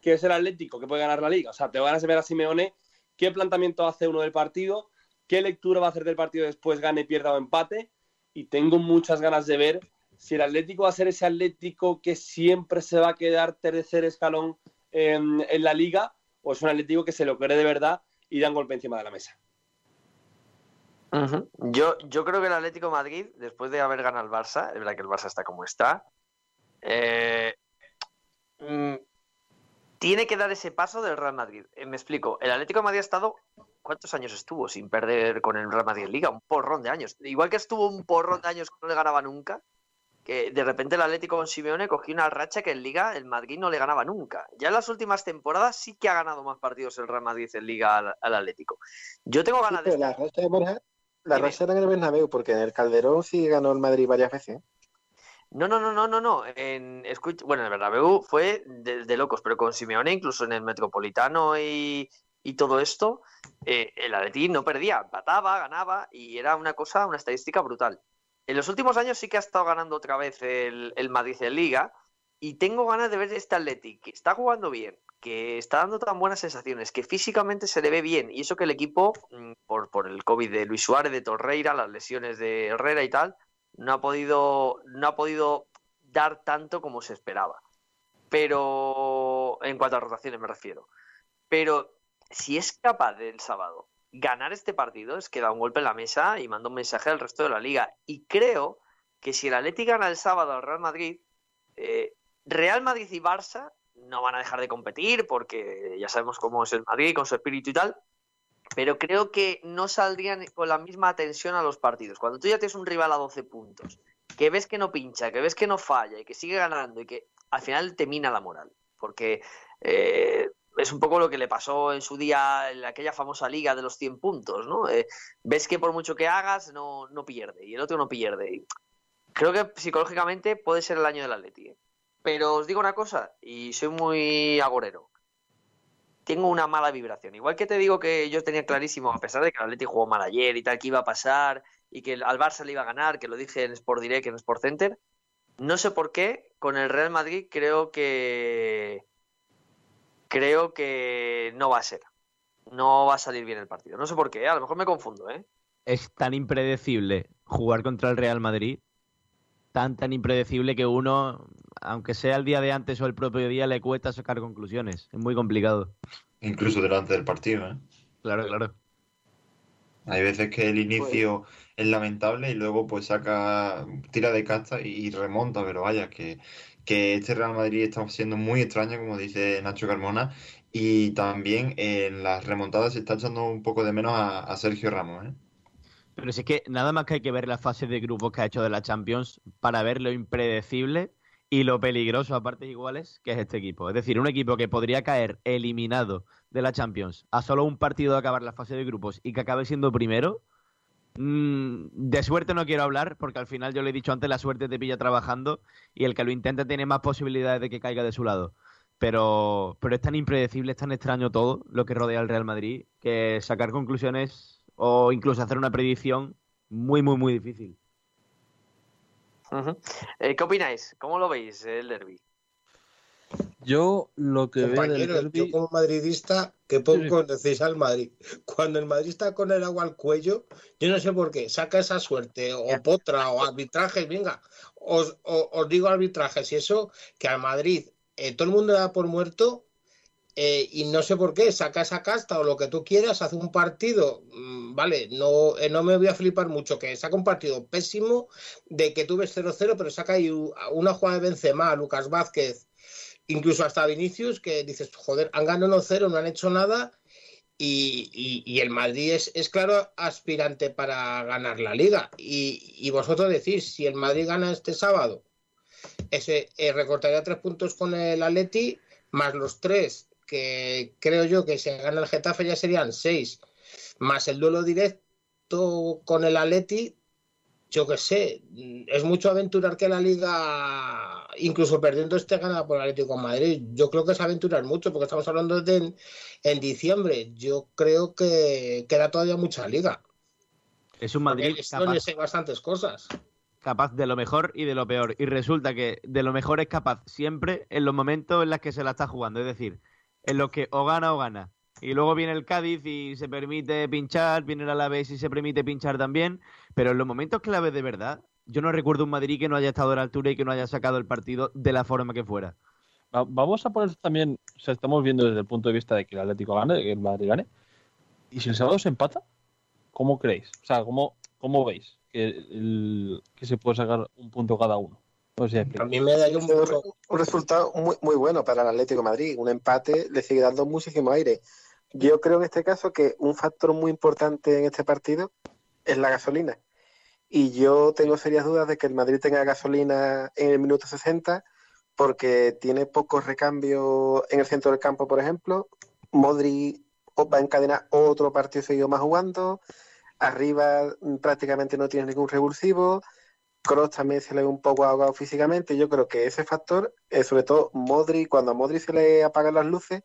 que es el Atlético que puede ganar la Liga. O sea, tengo ganas de ver a Simeone qué planteamiento hace uno del partido, qué lectura va a hacer del partido después, gane, pierda o empate. Y tengo muchas ganas de ver si el Atlético va a ser ese Atlético que siempre se va a quedar tercer escalón en la Liga o es un Atlético que se lo cree de verdad y da un golpe encima de la mesa. Yo, yo creo que el Atlético de Madrid, después de haber ganado el Barça, es verdad que el Barça está como está, eh, mm, tiene que dar ese paso del Real Madrid. Eh, me explico, el Atlético de Madrid ha estado, ¿cuántos años estuvo sin perder con el Real Madrid en Liga? Un porrón de años. Igual que estuvo un porrón de años que no le ganaba nunca, que de repente el Atlético con Simeone cogió una racha que en Liga el Madrid no le ganaba nunca. Ya en las últimas temporadas sí que ha ganado más partidos el Real Madrid en Liga al, al Atlético. Yo tengo Sí, ganas de... pero la racha de Borja, la Dime. racha era en el Bernabéu, porque en el Calderón sí ganó el Madrid varias veces. ¿eh? No, no, no, no, no, no. En, bueno, en el Bernabéu fue de, de locos, pero con Simeone, incluso en el Metropolitano y, y todo esto, eh, el Atleti no perdía, empataba, ganaba y era una cosa, una estadística brutal. En los últimos años sí que ha estado ganando otra vez el, el Madrid en Liga y tengo ganas de ver este Atleti que está jugando bien, que está dando tan buenas sensaciones, que físicamente se le ve bien y eso que el equipo, mm, por, por el COVID de Luis Suárez, de Torreira, las lesiones de Herrera y tal, no ha podido, no ha podido dar tanto como se esperaba. Pero en cuanto a rotaciones me refiero. Pero si es capaz del sábado ganar este partido, es que da un golpe en la mesa y manda un mensaje al resto de la liga. Y creo que si el Atleti gana el sábado al Real Madrid, eh, Real Madrid y Barça no van a dejar de competir porque ya sabemos cómo es el Madrid con su espíritu y tal. Pero creo que no saldrían con la misma tensión a los partidos. Cuando tú ya tienes un rival a 12 puntos, que ves que no pincha, que ves que no falla y que sigue ganando y que al final te mina la moral. Porque eh, es un poco lo que le pasó en su día en aquella famosa liga de los 100 puntos, ¿no? Eh, ves que por mucho que hagas no, no pierde y el otro no pierde. Y creo que psicológicamente puede ser el año del Atleti. ¿eh? Pero os digo una cosa, y soy muy agorero. Tengo una mala vibración. Igual que te digo que yo tenía clarísimo, a pesar de que el Atleti jugó mal ayer y tal, que iba a pasar y que al Barça le iba a ganar, que lo dije en Sport Direct, en Sport Center, no sé por qué, con el Real Madrid creo que creo que no va a ser. No va a salir bien el partido. No sé por qué, ¿eh? a lo mejor me confundo, ¿eh? Es tan impredecible jugar contra el Real Madrid, tan tan impredecible que uno, aunque sea el día de antes o el propio día, le cuesta sacar conclusiones. Es muy complicado. Incluso delante del partido, ¿eh? Claro, claro. Hay veces que el inicio es lamentable y luego pues saca, tira de casta y, remonta, pero vaya, que, que este Real Madrid está siendo muy extraño, como dice Nacho Carmona, y también en las remontadas se está echando un poco de menos a, a Sergio Ramos, ¿eh? Pero si es que nada más que hay que ver la fase de grupos que ha hecho de la Champions para ver lo impredecible y lo peligroso a partes iguales que es este equipo. Es decir, un equipo que podría caer eliminado de la Champions a solo un partido de acabar la fase de grupos y que acabe siendo primero, mm, de suerte no quiero hablar porque al final yo le he dicho antes, la suerte te pilla trabajando y el que lo intenta tiene más posibilidades de que caiga de su lado. Pero, pero es tan impredecible, es tan extraño todo lo que rodea al Real Madrid que sacar conclusiones o incluso hacer una predicción muy, muy, muy difícil. Eh, ¿Qué opináis? ¿Cómo lo veis el derby? Yo lo que veo del derbi, yo como madridista, que poco conocéis al Madrid. Cuando el Madrid está con el agua al cuello, yo no sé por qué, saca esa suerte, o potra, o arbitrajes, venga, os, o- os digo arbitrajes y eso, que al Madrid eh, todo el mundo da por muerto eh, y no sé por qué, saca esa casta o lo que tú quieras, hace un partido, mm, vale, no, eh, no me voy a flipar mucho, que saca un partido pésimo de que tú ves 0-0, pero saca ahí una jugada de Benzema, Lucas Vázquez, incluso hasta Vinicius, que dices, joder, han ganado 1-0, no han hecho nada, y, y- y el Madrid es, es claro aspirante para ganar la liga. Y, y vosotros decís, si el Madrid gana este sábado, ese eh, recortaría tres puntos con el Atleti, más los tres que creo yo que si gana el Getafe ya serían seis, más el duelo directo con el Atleti, yo qué sé, es mucho aventurar que la liga, incluso perdiendo este gana por el Atlético de Madrid. Yo creo que es aventurar mucho, porque estamos hablando de en, en diciembre. Yo creo que queda todavía mucha liga. Es un Madrid capaz, hay bastantes cosas. capaz de lo mejor y de lo peor. Y resulta que de lo mejor es capaz siempre en los momentos en los que se la está jugando. Es decir, en los que o gana o gana. Y luego viene el Cádiz y se permite pinchar, viene el Alavés y se permite pinchar también. Pero en los momentos claves de verdad, yo no recuerdo un Madrid que no haya estado a la altura y que no haya sacado el partido de la forma que fuera. va- vamos a poner también, o sea, estamos viendo desde el punto de vista de que el Atlético gane, que el Madrid gane. Y si el sábado se empata, ¿cómo creéis? O sea, ¿cómo, cómo veis que se puede sacar un punto cada uno? No sé si A mí me daría un un, resultado muy, muy bueno para el Atlético de Madrid. Un empate le sigue dando muchísimo aire. Yo creo en este caso que un factor muy importante en este partido es la gasolina. Y yo tengo serias dudas de que el Madrid tenga gasolina en el minuto 60 porque tiene pocos recambios en el centro del campo, por ejemplo. Modri va a encadenar otro partido seguido más jugando. Arriba mm, prácticamente no tiene ningún revulsivo. Kroos también se le ve un poco ahogado físicamente. Yo creo que ese factor, eh, sobre todo Modri, cuando a Modri se le apagan las luces,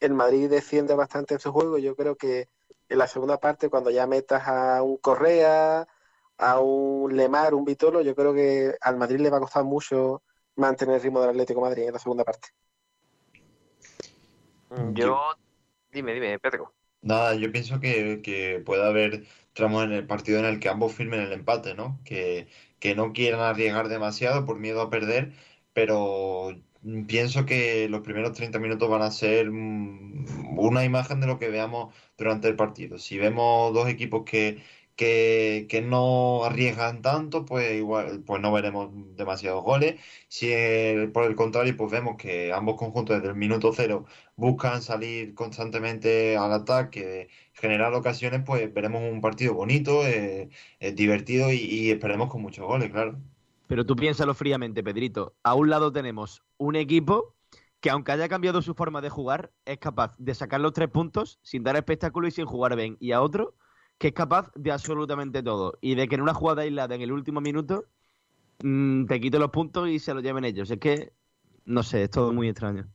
el Madrid defiende bastante en su juego. Yo creo que en la segunda parte, cuando ya metas a un Correa, a un Lemar, un Vitolo, yo creo que al Madrid le va a costar mucho mantener el ritmo del Atlético de Madrid en la segunda parte. Yo. Dime, dime, Pedro. Nada, yo pienso que, que puede haber tramos en el partido en el que ambos firmen el empate, ¿no? Que, que no quieran arriesgar demasiado por miedo a perder, pero pienso que los primeros 30 minutos van a ser mm, una imagen de lo que veamos durante el partido. Si vemos dos equipos que, que, no arriesgan tanto, pues igual, pues no veremos demasiados goles. Si por el contrario, pues vemos que ambos conjuntos desde el minuto cero buscan salir constantemente al ataque, generar ocasiones, pues veremos un partido bonito, eh, eh, divertido y, y esperemos con muchos goles, claro. Pero tú piénsalo fríamente, Pedrito. A un lado tenemos un equipo que aunque haya cambiado su forma de jugar, es capaz de sacar los tres puntos sin dar espectáculo y sin jugar bien. Y a otro que es capaz de absolutamente todo. Y de que en una jugada aislada en el último minuto mm, te quite los puntos y se los lleven ellos. Es que, no sé, es todo muy extraño.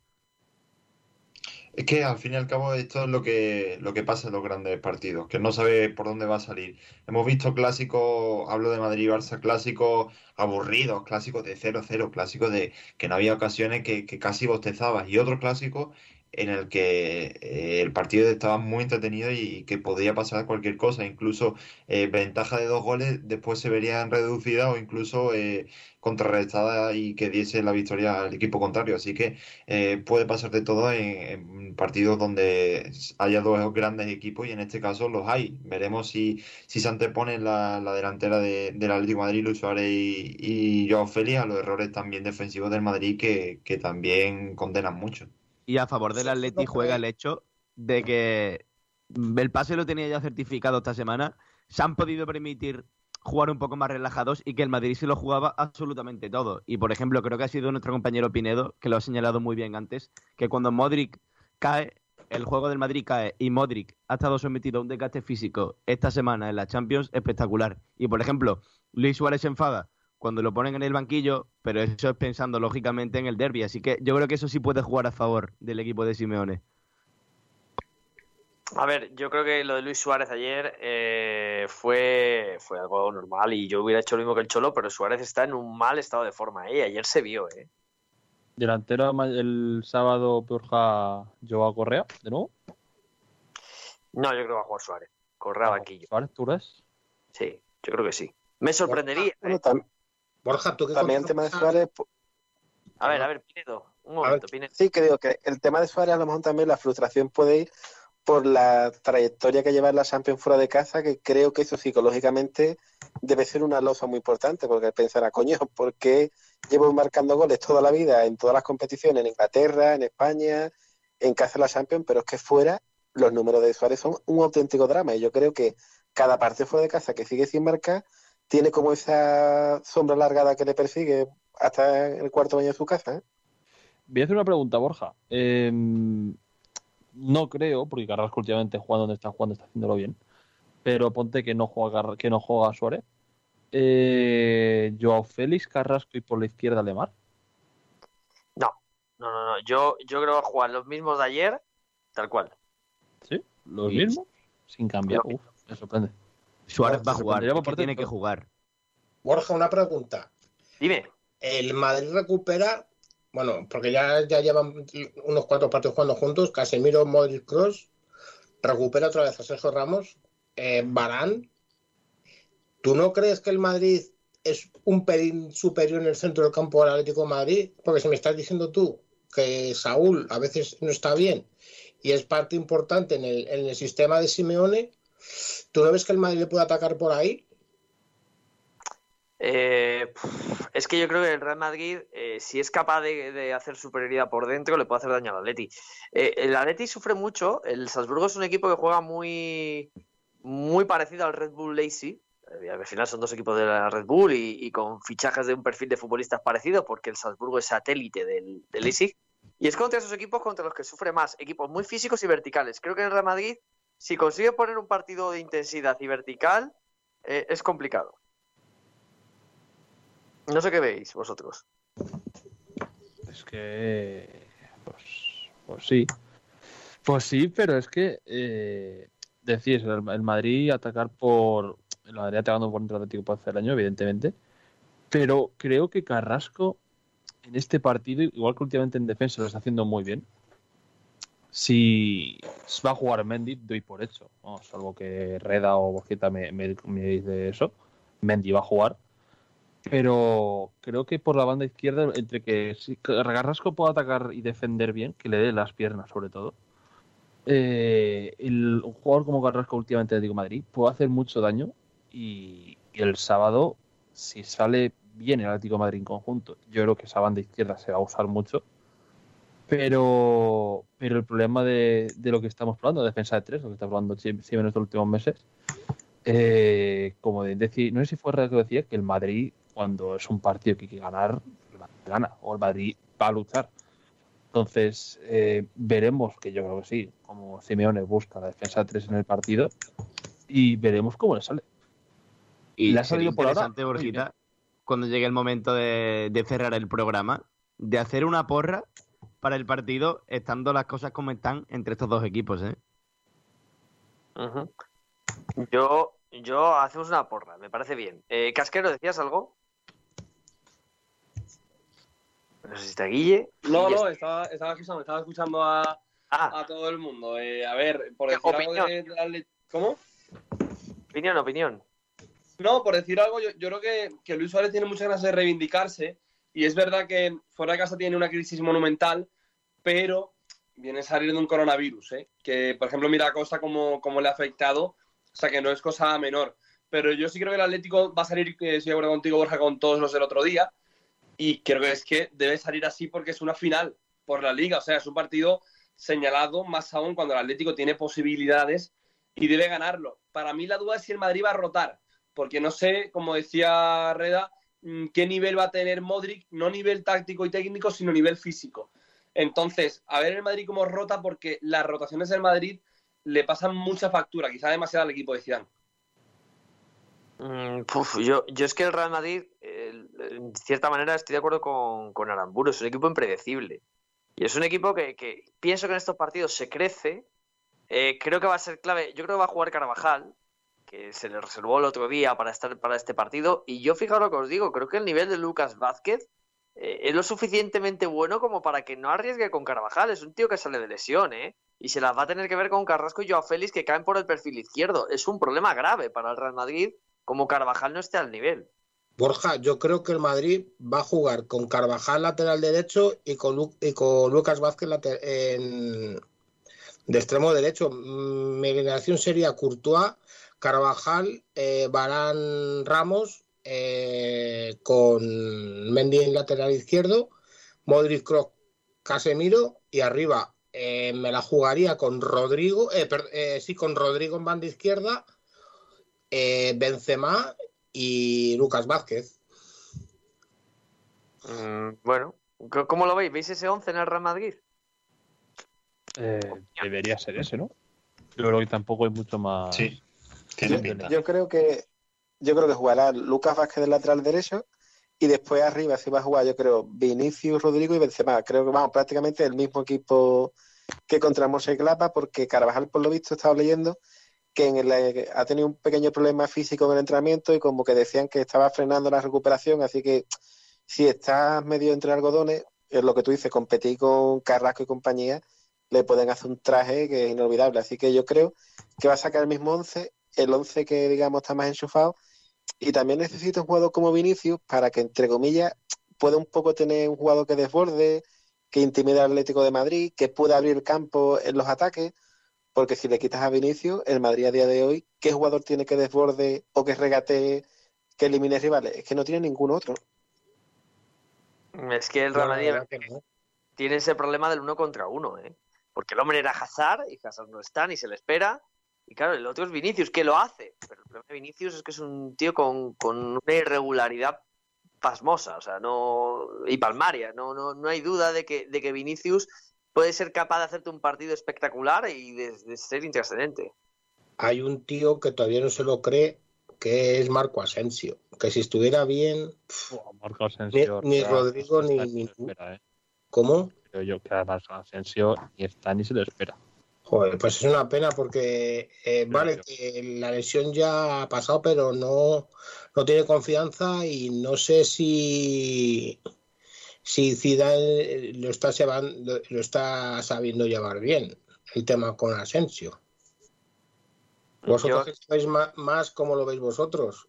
Es que al fin y al cabo esto es lo que, lo que pasa en los grandes partidos, que no sabe por dónde va a salir. Hemos visto clásicos, hablo de Madrid y Barça, clásicos aburridos, clásicos de 0-0, clásicos de que no había ocasiones que, que casi bostezabas, y otros clásicos en el que eh, el partido estaba muy entretenido y, que podía pasar cualquier cosa, incluso eh, ventaja de dos goles después se verían reducidas o incluso eh, contrarrestada y que diese la victoria al equipo contrario. Así que eh, puede pasar de todo en, partidos donde haya dos grandes equipos y en este caso los hay. Veremos si, si se antepone la, la delantera de, del Atlético Madrid, Luis Suárez y, y Joao Félix a los errores también defensivos del Madrid que también condenan mucho. Y a favor del Atleti juega el hecho de que el pase lo tenía ya certificado esta semana. Se han podido permitir jugar un poco más relajados y que el Madrid se lo jugaba absolutamente todo. Y por ejemplo, creo que ha sido nuestro compañero Pinedo, que lo ha señalado muy bien antes, que cuando Modric cae, el juego del Madrid cae y Modric ha estado sometido a un desgaste físico esta semana en la Champions espectacular. Y por ejemplo, Luis Suárez se enfada cuando lo ponen en el banquillo, pero eso es pensando lógicamente en el derby. Así que yo creo que eso sí puede jugar a favor del equipo de Simeone. A ver, yo creo que lo de Luis Suárez ayer eh, fue, fue algo normal y yo hubiera hecho lo mismo que el Cholo, pero Suárez está en un mal estado de forma. ¿eh? Ayer se vio. ¿eh? Delantero el sábado Borja Joao Correa, de nuevo. No, yo creo que va a jugar Suárez. Correa banquillo. ¿Suárez, tú eres? Sí, yo creo que sí. Me sorprendería. Bueno, ¿eh? Borja, tú que también el tema de Suárez, pues, A ver, a ver, Pinedo. Un momento, Pinedo. sí que digo que el tema de Suárez a lo mejor también la frustración puede ir por la trayectoria que lleva la Champions fuera de casa, que creo que eso psicológicamente debe ser una losa muy importante, porque pensará, coño, ¿por qué llevo marcando goles toda la vida en todas las competiciones, en Inglaterra, en España, en casa de la Champions, pero es que fuera los números de Suárez son un auténtico drama y yo creo que cada partido fuera de casa que sigue sin marcar tiene como esa sombra alargada que le persigue hasta el cuarto baño de su casa. ¿eh? Voy a hacer una pregunta, Borja. Eh, no creo, porque Carrasco últimamente jugando donde está jugando está haciéndolo bien. Pero ponte que no juega, que no juega Suárez. Eh, Joao Félix, Carrasco y por la izquierda Lemar. No, no, no, no. Yo, yo creo que va a jugar los mismos de ayer, tal cual. ¿Sí? Los mismos. Sin cambiar. Uf, me sorprende. Suárez va a jugar, es que tiene que jugar. Borja, una pregunta. Dime. El Madrid recupera, bueno, porque ya, ya llevan unos cuatro partidos jugando juntos, Casemiro, Modric, Cross, recupera otra vez a Sergio Ramos, eh, Barán. ¿Tú no crees que el Madrid es un pelín superior en el centro del campo al Atlético de Madrid? Porque si me estás diciendo tú que Saúl a veces no está bien y es parte importante en el, en el sistema de Simeone, ¿tú no ves que el Madrid puede atacar por ahí? Eh, es que yo creo que el Real Madrid, eh, si es capaz de, hacer superioridad por dentro, le puede hacer daño al Atleti. Eh, el Atleti sufre mucho. El Salzburgo es un equipo que juega muy, muy parecido al Red Bull Lazy. Eh, al final son dos equipos de la Red Bull y, con fichajes de un perfil de futbolistas parecido, porque el Salzburgo es satélite del, del Leipzig. Y es contra esos equipos contra los que sufre más. Equipos muy físicos y verticales. Creo que el Real Madrid, si consigue poner un partido de intensidad y vertical, eh, es complicado. No sé qué veis vosotros. Es que. Pues, pues sí. Pues sí, pero es que. Eh, decís, el, el Madrid atacar por. El Madrid atacando por del Atlético puede hacer daño, evidentemente. Pero creo que Carrasco en este partido, igual que últimamente en defensa, lo está haciendo muy bien. Si va a jugar Mendy, doy por hecho. Salvo que Reda o Bojita me, dice eso. Mendy va a jugar. Pero creo que por la banda izquierda, entre que si Carrasco pueda atacar y defender bien, que le dé las piernas sobre todo, eh, el, un jugador como Carrasco últimamente de Madrid puede hacer mucho daño y, el sábado, si sale bien el Atlético Madrid en conjunto, yo creo que esa banda izquierda se va a usar mucho. Pero, pero el problema de, de lo que estamos probando, defensa de tres, lo que está probando Simeone en estos últimos meses, eh, como de decir, no sé si fue real que decía que el Madrid, cuando es un partido que hay que ganar, gana, o el Madrid va a luchar. Entonces, eh, veremos, que yo creo que sí, como Simeone busca la defensa 3 en el partido y veremos cómo le sale. Y Le ha salido por ahora Borjita, cuando llegue el momento de, de cerrar el programa, de hacer una porra para el partido, estando las cosas como están entre estos dos equipos, ¿eh? Yo, yo hacemos una porra, me parece bien. Eh, Casquero, ¿decías algo? No sé si está Guille. No, no, estaba, estaba escuchando, estaba escuchando a, Ah, a todo el mundo. Eh, a ver, por ¿Qué decir algo opinión? de, de la ¿Cómo? opinión, opinión. No, por decir algo, yo, yo creo que, que Luis Suárez tiene muchas ganas de reivindicarse y es verdad que fuera de casa tiene una crisis monumental, pero viene a salir de un coronavirus, ¿eh? que por ejemplo mira a Costa cómo, cómo le ha afectado, o sea que no es cosa menor. Pero yo sí creo que el Atlético va a salir, que estoy de acuerdo contigo Borja, con todos los del otro día y creo que es que debe salir así porque es una final por la liga, o sea, es un partido señalado más aún cuando el Atlético tiene posibilidades y debe ganarlo. Para mí la duda es si el Madrid va a rotar, porque no sé, como decía Reda, mm, qué nivel va a tener Modric, no nivel táctico y técnico, sino nivel físico. Entonces, a ver el Madrid cómo rota, porque las rotaciones del Madrid le pasan mucha factura, quizá demasiado al equipo de Zidane. Mm, puf, yo, es que el Real Madrid, eh, en cierta manera, estoy de acuerdo con, con Aramburu, es un equipo impredecible. Y es un equipo que, pienso que en estos partidos se crece. Eh, creo que va a ser clave. Yo creo que va a jugar Carvajal, que se le reservó el otro día para estar para este partido. Y yo, fijaos lo que os digo, creo que el nivel de Lucas Vázquez eh, es lo suficientemente bueno como para que no arriesgue con Carvajal. Es un tío que sale de lesión, ¿eh? Y se las va a tener que ver con Carrasco y Joao Félix que caen por el perfil izquierdo. Es un problema grave para el Real Madrid como Carvajal no esté al nivel. Borja, yo creo que el Madrid va a jugar con Carvajal lateral derecho y con, Lu- y con Lucas Vázquez en- de extremo derecho. Mm, Mi alineación sería Courtois, Carvajal, eh, Barán Ramos, eh, con Mendy en lateral izquierdo, Modric Kroos, Casemiro y arriba eh, me la jugaría con Rodrigo, eh, per- eh, sí, con Rodrigo en banda izquierda, eh, Benzema y Lucas Vázquez. Mm, bueno, ¿cómo lo veis? ¿Veis ese 11 en el Real Madrid? Eh, debería ser ese, ¿no? Yo creo que tampoco hay mucho más. Sí, tiene Yo- pinta. Yo creo que yo creo que jugará Lucas Vázquez del lateral derecho y después arriba sí va a jugar, yo creo, Vinicius, Rodrigo y Benzema. Creo que vamos prácticamente el mismo equipo que contra Mönchengladbach porque Carvajal por lo visto estaba leyendo que en el- ha tenido un pequeño problema físico en el entrenamiento y como que decían que estaba frenando la recuperación, así que si estás medio entre algodones, es lo que tú dices, competir con Carrasco y compañía, le pueden hacer un traje que es inolvidable. Así que yo creo que va a sacar el mismo 11, el 11 que digamos está más enchufado, y también necesita un jugador como Vinicius para que, entre comillas, pueda un poco tener un jugador que desborde, que intimide al Atlético de Madrid, que pueda abrir campo en los ataques, porque si le quitas a Vinicius, el Madrid a día de hoy, ¿qué jugador tiene que desborde o que regate, que elimine rivales? Es que no tiene ningún otro. Es que el Real Madrid no. tiene ese problema del uno contra uno, ¿eh? Porque el hombre era Hazard y Hazard no está ni se le espera. Y claro, el otro es Vinicius, que lo hace. Pero el problema de Vinicius es que es un tío con, con una irregularidad pasmosa, o sea, no. y palmaria. No, no, no hay duda de que, de que Vinicius puede ser capaz de hacerte un partido espectacular y de, de ser intrascendente. Hay un tío que todavía no se lo cree, que es Marco Asensio. Que si estuviera bien, Marco Asensio. Ni- Rodrigo ni- ni- espera, ¿eh? ¿cómo? Creo yo que además Asensio ni está ni se le espera. Joder, pues es una pena porque eh, vale que la lesión ya ha pasado, pero no, no tiene confianza y no sé si si Zidane lo está llevando- lo está sabiendo llevar bien el tema con Asensio. ¿Vosotros Yo- que sabéis ma- más cómo lo veis vosotros?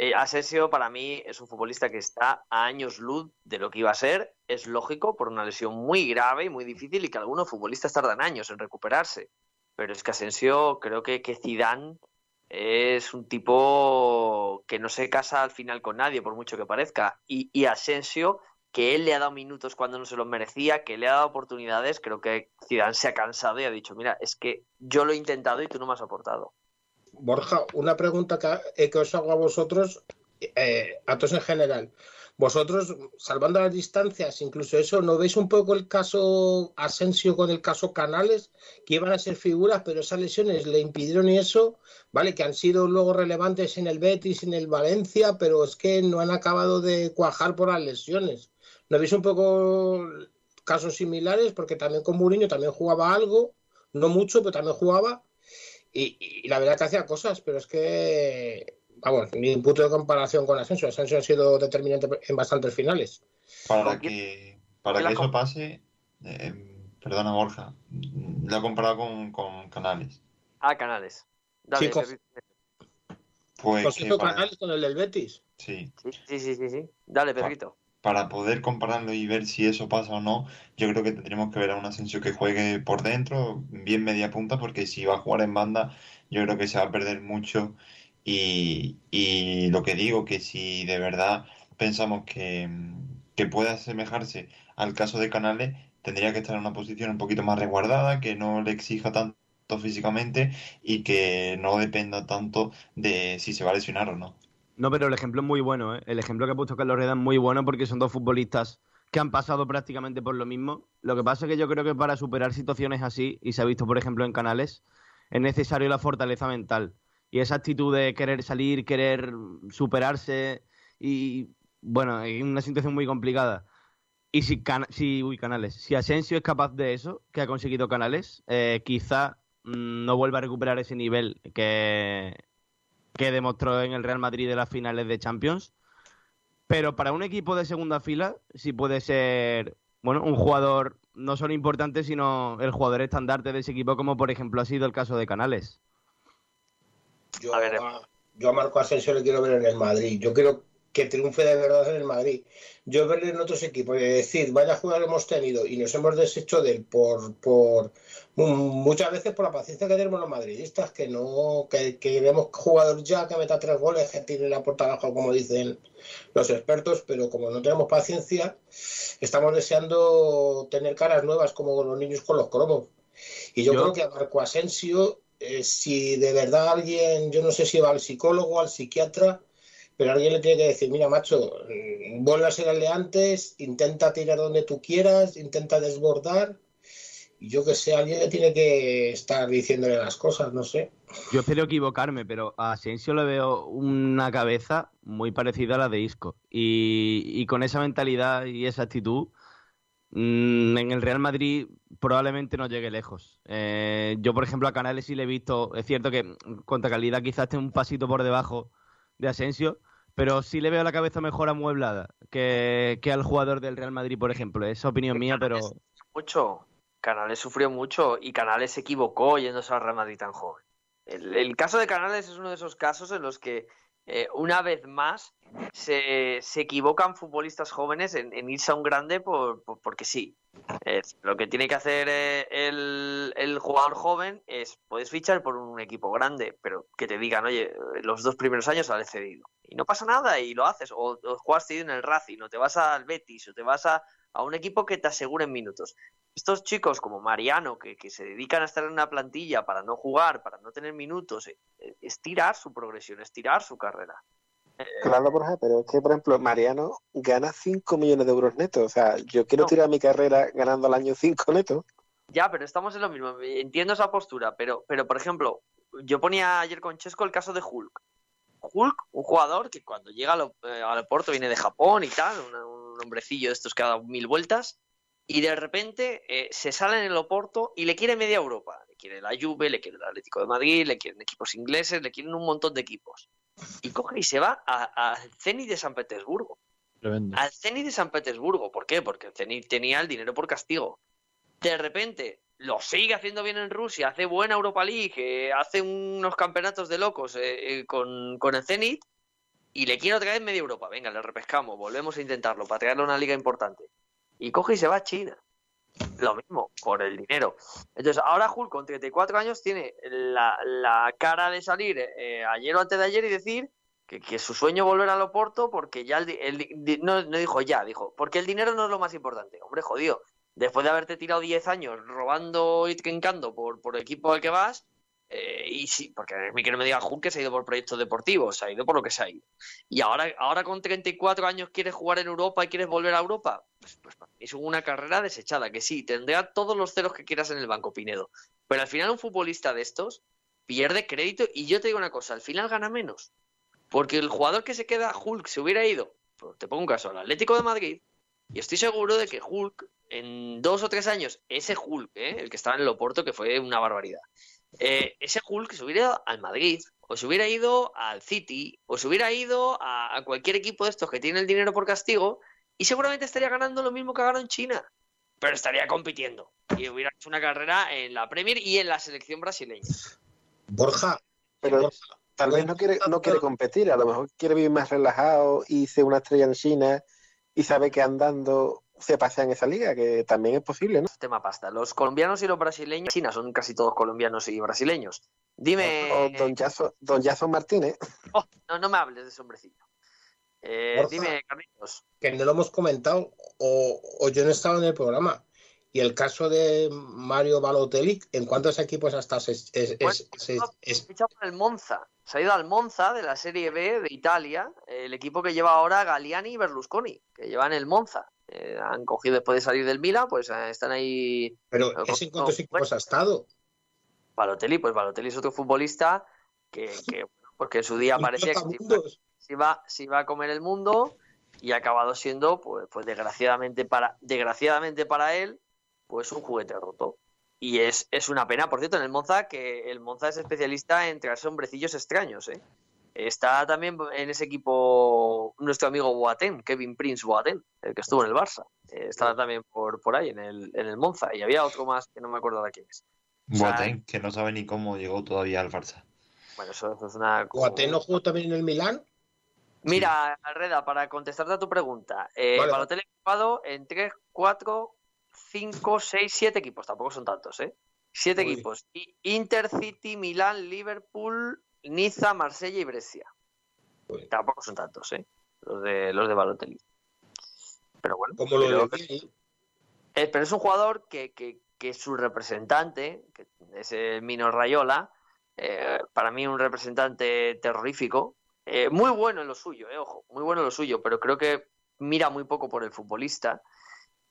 Eh, Asensio para mí es un futbolista que está a años luz de lo que iba a ser. Es lógico por una lesión muy grave y muy difícil y que algunos futbolistas tardan años en recuperarse. Pero es que Asensio creo que, que Zidane es un tipo que no se casa al final con nadie, por mucho que parezca. Y, y Asensio, que él le ha dado minutos cuando no se los merecía, que le ha dado oportunidades, creo que Zidane se ha cansado y ha dicho, mira, es que yo lo he intentado y tú no me has aportado. Borja, una pregunta que, os hago a vosotros, eh, a todos en general. Vosotros, salvando las distancias, incluso eso, ¿no veis un poco el caso Asensio con el caso Canales? Que iban a ser figuras, pero esas lesiones le impidieron eso, ¿vale? Que han sido luego relevantes en el Betis, en el Valencia, pero es que no han acabado de cuajar por las lesiones. ¿No veis un poco casos similares? Porque también con Mourinho también jugaba algo, no mucho, pero también jugaba. Y, y la verdad que hacía cosas, pero es que vamos, ni un punto de comparación con Asensio. Asensio ha sido determinante en bastantes finales. Para que, para que eso pase, eh, perdona Borja, lo he comparado con, con Canales. Ah, Canales. Dale, Sí, con- Pues que para, Canales con el del Betis. sí, Sí, sí, sí, sí. Dale, Pedrito. Para poder compararlo y ver si eso pasa o no, yo creo que tendremos que ver a un Asensio que juegue por dentro, bien media punta, porque si va a jugar en banda, yo creo que se va a perder mucho. Y, lo que digo, que si de verdad pensamos que, que puede asemejarse al caso de Canales, tendría que estar en una posición un poquito más resguardada, que no le exija tanto físicamente y que no dependa tanto de si se va a lesionar o no. No, pero el ejemplo es muy bueno, ¿eh? El ejemplo que ha puesto Carlos Reda es muy bueno porque son dos futbolistas que han pasado prácticamente por lo mismo. Lo que pasa es que yo creo que para superar situaciones así, y se ha visto, por ejemplo, en canales, es necesario la fortaleza mental. Y esa actitud de querer salir, querer superarse, y bueno, es una situación muy complicada. Y si, Can- si uy, Canales, si Asensio es capaz de eso, que ha conseguido Canales, eh, quizá mm, no vuelva a recuperar ese nivel que, que demostró en el Real Madrid de las finales de Champions. Pero para un equipo de segunda fila, sí puede ser, bueno, un jugador no solo importante, sino el jugador estandarte de ese equipo, como por ejemplo ha sido el caso de Canales. Yo A yo a Marco Asensio le quiero ver en el Madrid. Yo quiero que triunfe de verdad en el Madrid. Yo verle en otros equipos y decir, vaya jugador hemos tenido y nos hemos deshecho de él por, por mm, muchas veces por la paciencia que tenemos los madridistas, que no, que, que queremos jugador ya que meta tres goles, que tire la puerta abajo, como dicen los expertos, pero como no tenemos paciencia, estamos deseando tener caras nuevas como los niños con los cromos. Y yo, Yo- creo que a Marco Asensio, eh, si de verdad alguien, yo no sé si va al psicólogo, al psiquiatra, pero alguien le tiene que decir, mira, macho, mm, vuelve a ser el de antes, intenta tirar donde tú quieras, intenta desbordar. Y yo que sé, alguien le tiene que estar diciéndole las cosas, no sé. Yo espero equivocarme, pero a Asensio le veo una cabeza muy parecida a la de Isco. Y, y con esa mentalidad y esa actitud, mm, en el Real Madrid probablemente no llegue lejos. Eh, yo, por ejemplo, a Canales sí le he visto, es cierto que contra calidad quizás esté un pasito por debajo de Asensio, pero sí le veo la cabeza mejor amueblada que, que al jugador del Real Madrid, por ejemplo. Es opinión mía, pero Mucho. Canales sufrió mucho y Canales se equivocó yéndose al Real Madrid tan joven. El, el caso de Canales es uno de esos casos en los que eh, una vez más se, se equivocan futbolistas jóvenes en, en irse a un grande por, por- porque sí. Lo que tiene que hacer eh, el, el jugador joven es, puedes fichar por un equipo grande, pero que te digan, oye, los dos primeros años sales cedido. Y no pasa nada y lo haces. O, o juegas cedido en el Racing, o te vas al Betis, o te vas a, a un equipo que te aseguren minutos. Estos chicos como Mariano, que, que se dedican a estar en una plantilla para no jugar, para no tener minutos, eh, eh, es tirar su progresión, es tirar su carrera. Claro, Borja, pero es que, por ejemplo, Mariano gana 5 millones de euros netos. O sea, yo quiero No. tirar mi carrera ganando al año 5 netos. Ya, pero estamos en lo mismo. Entiendo esa postura, pero, pero por ejemplo, yo ponía ayer con Chesco el caso de Hulk. Hulk, un jugador que cuando llega al, eh, al Porto viene de Japón y tal, un, un hombrecillo de estos que ha dado mil vueltas, y de repente eh, se sale en el Oporto y le quiere media Europa. Le quiere la Juve, le quiere el Atlético de Madrid, le quieren equipos ingleses, le quieren un montón de equipos. Y coge y se va al Zenit de San Petersburgo Tremendo. al Zenit de San Petersburgo. ¿Por qué? Porque el Zenit tenía el dinero por castigo. De repente lo sigue haciendo bien en Rusia, hace buena Europa League, eh, hace unos campeonatos de locos eh, eh, con, con el Zenit y le quiero traer media Europa. Venga, le repescamos, volvemos a intentarlo para traerle a una liga importante. Y coge y se va a China. Lo mismo, por el dinero. Entonces, ahora Hulk con 34 años tiene la, la cara de salir ayer o antes de ayer y decir que, que su sueño volver al Oporto porque ya el, el no, no dijo ya, dijo, porque el dinero no es lo más importante. Hombre, jodido, después de haberte tirado 10 años robando y trincando por, el equipo al que vas, Eh, y sí, porque a mí que no me diga Hulk que se ha ido por proyectos deportivos, se ha ido por lo que se ha ido. Y ahora, ahora con 34 años quieres jugar en Europa y quieres volver a Europa, pues, pues es una carrera desechada, que sí, tendrá todos los ceros que quieras en el banco, Pinedo. Pero al final un futbolista de estos pierde crédito y yo te digo una cosa, al final gana menos. Porque el jugador que se queda, Hulk, se hubiera ido, pues te pongo un caso, al Atlético de Madrid, y estoy seguro de que Hulk, en dos o tres años, ese Hulk, ¿eh? el que estaba en el Oporto, que fue una barbaridad, eh, ese Hulk se hubiera ido al Madrid, o se hubiera ido al City, o se hubiera ido a, a cualquier equipo de estos que tiene el dinero por castigo, y seguramente estaría ganando lo mismo que ganó en China, pero estaría compitiendo. Y hubiera hecho una carrera en la Premier y en la selección brasileña. Borja, Pero Borja, tal vez no quiere, no quiere competir, a lo mejor quiere vivir más relajado y ser una estrella en China y sabe que andando se pasea en esa liga, que también es posible, ¿no? Tema pasta. Los colombianos y los brasileños, China son casi todos colombianos y brasileños. Dime. O Don Jason, Don Jason Martínez. Oh, no, no me hables de ese hombrecillo. Eh, dime, Carlitos. que no lo hemos comentado o, o yo no he estado en el programa. Y el caso de Mario Balotelli, ¿en cuántos equipos ha estado? Es, es- es- es- es- por el Monza. Se ha ido al Monza de la Serie B de Italia, el equipo que lleva ahora Galliani y Berlusconi, que llevan el Monza. Eh, han cogido después de salir del Milan, pues eh, están ahí pero No, ¿ese en cuántos no, equipos ha estado? Balotelli, pues Balotelli es otro futbolista que, que, porque en su día parecía que se iba, trotamundos. se iba- se iba a comer el mundo y ha acabado siendo, pues, pues desgraciadamente para, desgraciadamente para él, pues un juguete roto. Y es, es una pena, por cierto, en el Monza, que el Monza es especialista en traerse hombrecillos extraños, ¿eh? Está también en ese equipo nuestro amigo Boateng, Kevin Prince Boateng, el que estuvo en el Barça. Eh, estaba también por, por ahí, en el, en el Monza. Y había otro más que no me acuerdo de quién es. O sea, Boateng, que no sabe ni cómo llegó todavía al Barça. Bueno, eso, eso es una... ¿Boateng no jugó también en el Milán? Mira, Alreda, para contestarte a tu pregunta, eh, Vale. Balotelli ha jugado en 3, 4, 5, 6, 7 equipos, tampoco son tantos, ¿eh? 7 Uy. equipos. Y Intercity, Milán, Liverpool, Niza, Marsella y Brescia. Uy. Tampoco son tantos, ¿eh? Los de, los de Balotelli. Pero bueno, Como lo de que- eh, pero es un jugador que, que, que su representante, que es el Mino Rayola, eh, para mí un representante terrorífico, eh, muy bueno en lo suyo, eh, ojo, muy bueno en lo suyo, pero creo que mira muy poco por el futbolista,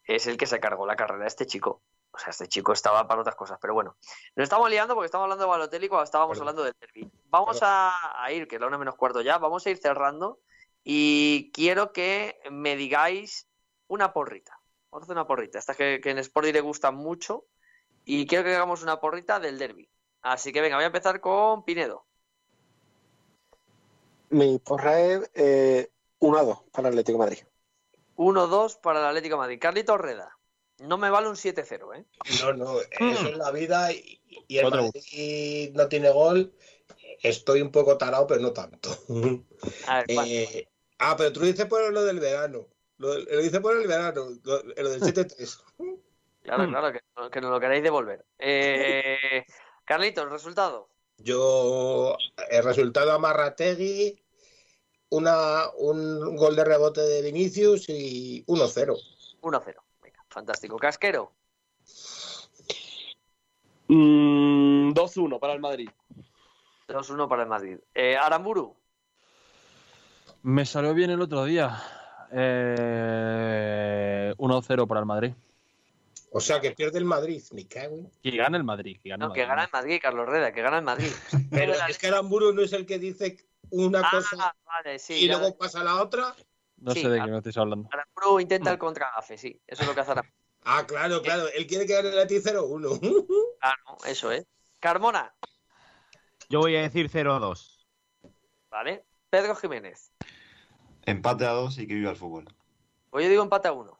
es el que se cargó la carrera de este chico. O sea, este chico estaba para otras cosas, pero bueno. Nos estamos liando porque estamos hablando de Balotelli cuando estábamos Perdón. hablando del derby. Vamos a, a ir, que es la una menos cuarto ya, vamos a ir cerrando y quiero que me digáis una porrita. Vamos a hacer una porrita. Esta que, que en Sport le gusta mucho. Y quiero que hagamos una porrita del derby. Así que venga, voy a empezar con Pinedo. Mi porra es eh, 1 a 2 para el Atlético de Madrid. 1-2 para el Atlético de Madrid. Carlito Reda. No me vale un 7-0, ¿eh? No, no, eso es la vida y, y el Otro. Madrid no tiene gol. Estoy un poco tarado, pero no tanto. A ver, ¿cuál? Eh, ah, pero tú lo dices por lo del verano. Lo, lo dices por el verano, lo, lo del 7-3. Claro, claro, que, que nos lo queréis devolver. Eh, Carlito, el resultado. Yo, el resultado Amarrategui, una, un gol de rebote de Vinicius y 1-0. 1-0. Venga, fantástico. Casquero. Mm, 2-1 para el Madrid. 2-1 para el Madrid. Eh, Aramburu. Me salió bien el otro día. Eh, 1-0 para el Madrid. O sea que pierde el Madrid, me cago Que gane el Madrid. Que No, el que gana el Madrid, Carlos Reda, que gana el Madrid. Pero es que Aramburu no es el que dice una cosa Ah, vale, sí. y luego pasa la otra. No Sí, sé de qué me estáis hablando. Aramburu intenta el contragafe, sí. Eso es lo que hace Aramburu. Ah, claro, claro. Él quiere que gane el Atleti 0-1. Claro, eso es. Carmona. Yo voy a decir 0-2. ¿Vale? Pedro Jiménez. Empate a dos y que viva el fútbol. Pues yo digo empate a uno.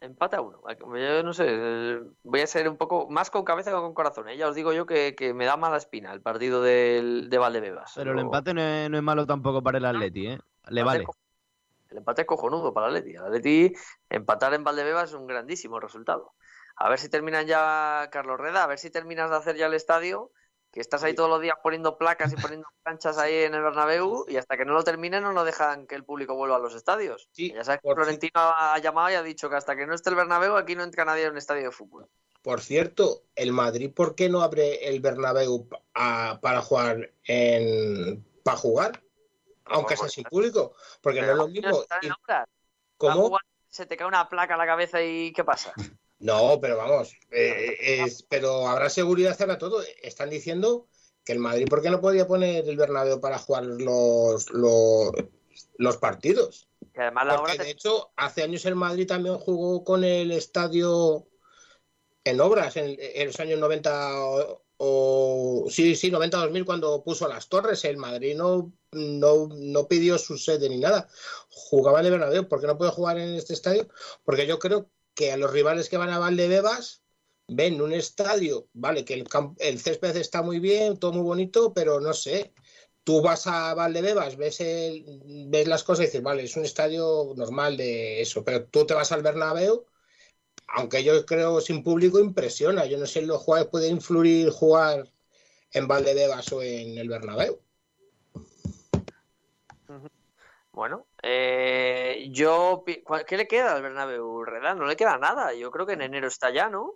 Empate a uno. Yo no sé, voy a ser un poco más con cabeza que con corazón. ¿eh? Ya os digo yo que, que me da mala espina el partido del, de Valdebebas. Pero el empate no es, no es malo tampoco para el Atleti, ¿eh? Le vale. El empate es cojonudo para el Atleti. El Atleti empatar en Valdebebas es un grandísimo resultado. A ver si terminan ya, Carlos Reda, a ver si terminas de hacer ya el estadio, que estás ahí todos los días poniendo placas y poniendo canchas ahí en el Bernabéu y hasta que no lo terminen no nos dejan que el público vuelva a los estadios. Sí, ya sabes que Florentino ha llamado y ha dicho que hasta que no esté el Bernabéu aquí no entra nadie en un estadio de fútbol. Por cierto, el Madrid, ¿por qué no abre el Bernabéu a- para jugar en para jugar, aunque sea sin público, porque no es lo mismo. Vas ¿Cómo? Se te cae una placa a la cabeza y ¿qué pasa? No, pero vamos, eh, es, pero habrá seguridad para todo. Están diciendo que el Madrid, ¿por qué no podía poner el Bernabéu para jugar los, los, los partidos? Que además la Porque te- de hecho, hace años el Madrid también jugó con el estadio en obras, en, en los años 90 o, o- sí, sí, 90-2000 cuando puso las torres. El Madrid no, no, no pidió su sede ni nada. Jugaba en el Bernabéu. ¿Por qué no puede jugar en este estadio? Porque yo creo que a los rivales que van a Valdebebas ven un estadio, vale, que el, el césped está muy bien, todo muy bonito, pero no sé. Tú vas a Valdebebas, ves, el, ves las cosas y dices, vale, es un estadio normal de eso, pero tú te vas al Bernabéu, aunque yo creo sin público impresiona. Yo no sé los jugadores pueden influir jugar en Valdebebas o en el Bernabéu. Bueno, eh, yo... pi- ¿cuál- ¿Qué le queda al Bernabéu, Redán? No le queda nada. Yo creo que en enero está ya, ¿no?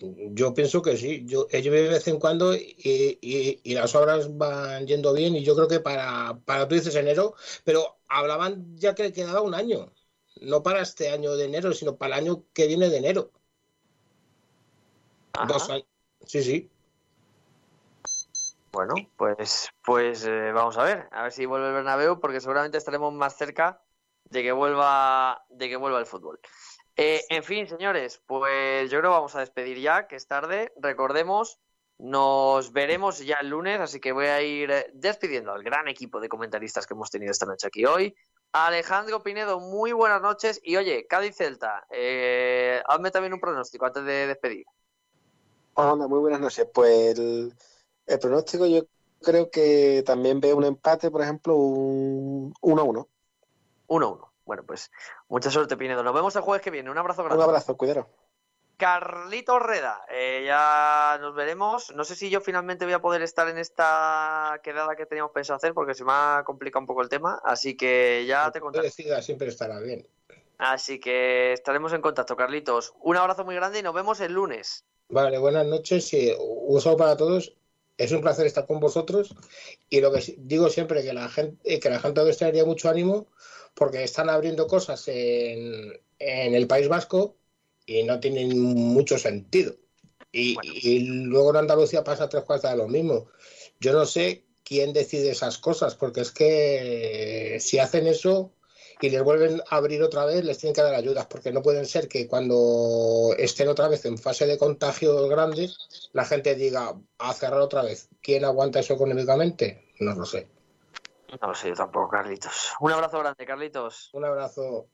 Yo pienso que sí. Yo, ellos de vez en cuando y, y- y las obras van yendo bien y yo creo que para, para tú dices enero, pero hablaban ya que le quedaba un año. No para este año de enero, sino para el año que viene de enero. Ajá. Dos años. Sí, sí. Bueno, pues, pues eh, vamos a ver, a ver si vuelve el Bernabéu, porque seguramente estaremos más cerca de que vuelva, de que vuelva el fútbol. Eh, en fin, señores, pues yo creo que vamos a despedir ya, que es tarde. Recordemos, nos veremos ya el lunes, así que voy a ir eh, despidiendo al gran equipo de comentaristas que hemos tenido esta noche aquí hoy. Alejandro Pinedo, muy buenas noches. Y oye, Cádiz Celta, eh, hazme también un pronóstico antes de despedir. Hola, muy buenas noches. Pues el, el pronóstico yo creo que también veo un empate, por ejemplo, un 1-1. 1-1. Bueno, pues mucha suerte, Pinedo. Nos vemos el jueves que viene. Un abrazo grande. Un abrazo, cuidado. Carlito Reda, eh, ya nos veremos. No sé si yo finalmente voy a poder estar en esta quedada que teníamos pensado hacer porque se me ha complicado un poco el tema. Así que ya te contaré. decidas, siempre estará bien. Así que estaremos en contacto, Carlitos. Un abrazo muy grande y nos vemos el lunes. Vale, buenas noches y un saludo para todos. Es un placer estar con vosotros y lo que digo siempre que la gente que la gente debe traería mucho ánimo porque están abriendo cosas en, en el País Vasco y no tienen mucho sentido. Y, Bueno. y luego en Andalucía pasa tres cuartas de lo mismo. Yo no sé quién decide esas cosas porque es que si hacen eso y les vuelven a abrir otra vez, les tienen que dar ayudas, porque no pueden ser que cuando estén otra vez en fase de contagios grandes, la gente diga a cerrar otra vez. ¿Quién aguanta eso económicamente? No lo sé. No lo sé yo tampoco, Carlitos. Un abrazo grande, Carlitos. Un abrazo.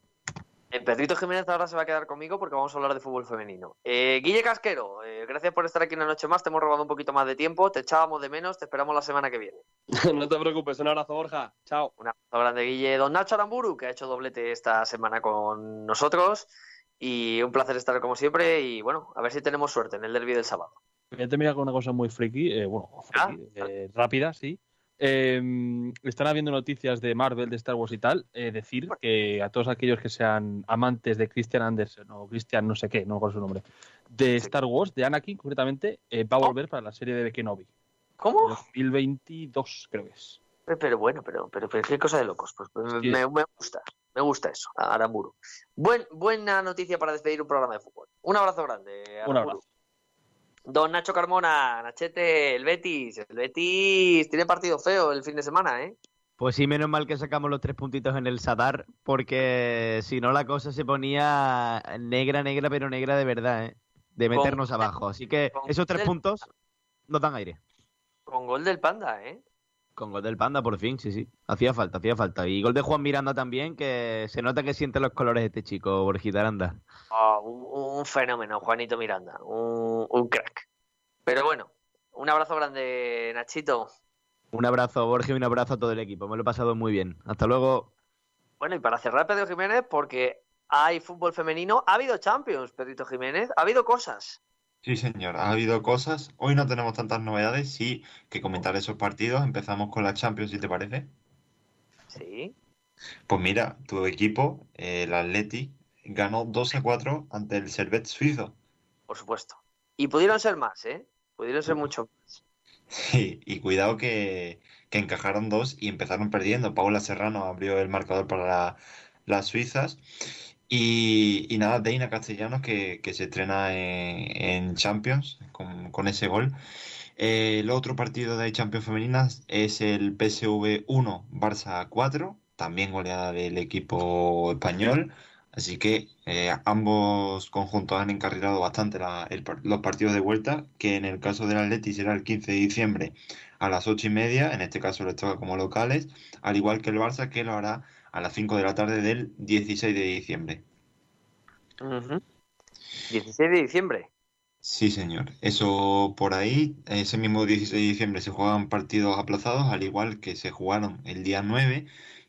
Pedrito Jiménez ahora se va a quedar conmigo porque vamos a hablar de fútbol femenino. Eh, Guille Casquero, eh, gracias por estar aquí una noche más. Te hemos robado un poquito más de tiempo. Te echábamos de menos. Te esperamos la semana que viene. no te preocupes, un abrazo, Borja. Chao. Un abrazo grande, Guille. Don Nacho Aramburu, que ha hecho doblete esta semana con nosotros. Y un placer estar como siempre. Y bueno, a ver si tenemos suerte en el derby del sábado. Voy a terminar con una cosa muy friki, eh, bueno, friki, Ah. eh, rápida, sí. Eh, están habiendo noticias de Marvel, de Star Wars y tal. eh, decir que a todos aquellos que sean amantes de Christian Anderson o Christian no sé qué, no recuerdo su nombre, de. Star Wars, de Anakin concretamente, eh, va a volver para la serie de Kenobi. ¿Cómo? 2022, creo que es. Pero, pero bueno, pero, pero, pero qué cosa de locos. Pues, pues, Sí. me, me gusta, me gusta eso, Aramburu. Buen, buena noticia para despedir un programa de fútbol. Un abrazo grande. Un Aramburu. abrazo. Don Nacho Carmona, Nachete, el Betis. El Betis tiene partido feo el fin de semana, ¿eh? Pues sí, menos mal que sacamos los tres puntitos en el Sadar, porque si no la cosa se ponía negra, negra, pero negra de verdad, ¿eh? De Con- meternos abajo. Así que esos tres puntos nos dan aire. Con gol del Panda, ¿eh? Con gol del Panda, por fin, sí, sí. Hacía falta, hacía falta. Y gol de Juan Miranda también, que se nota que siente los colores este chico, Borjita Aranda. Oh, un, un fenómeno, Juanito Miranda. Un, un crack. Pero bueno, un abrazo grande, Nachito. Un abrazo, Borja, y un abrazo a todo el equipo. Me lo he pasado muy bien. Hasta luego. Bueno, y para cerrar, Pedro Jiménez, porque hay fútbol femenino, ha habido Champions, Pedrito Jiménez, ha habido cosas. Sí, señor, ha habido cosas. Hoy no tenemos tantas novedades, sí que comentar esos partidos. Empezamos con la Champions, si te parece. Sí. Pues mira, tu equipo, el Atleti, ganó 2 a 4 ante el Servette suizo. Por supuesto. Y pudieron ser más, ¿eh? Pudieron ser mucho más. Sí, y cuidado que, que encajaron dos y empezaron perdiendo. Paula Serrano abrió el marcador para la- las suizas. Y, y nada, Deina Castellanos que, que se estrena en, en Champions con, con ese gol. Eh, el otro partido de Champions femeninas es el PSV 1, Barça 4, también goleada del equipo español. Así que eh, ambos conjuntos han encarrilado bastante la- el los partidos de vuelta, que en el caso del Atleti será el 15 de diciembre a las 8 y media, en este caso les toca como locales, al igual que el Barça, que lo hará a las 5 de la tarde del 16 de diciembre. Ujú. 16 de diciembre. Sí, señor. Eso por ahí, ese mismo 16 de diciembre se juegan partidos aplazados, al igual que se jugaron el día 9,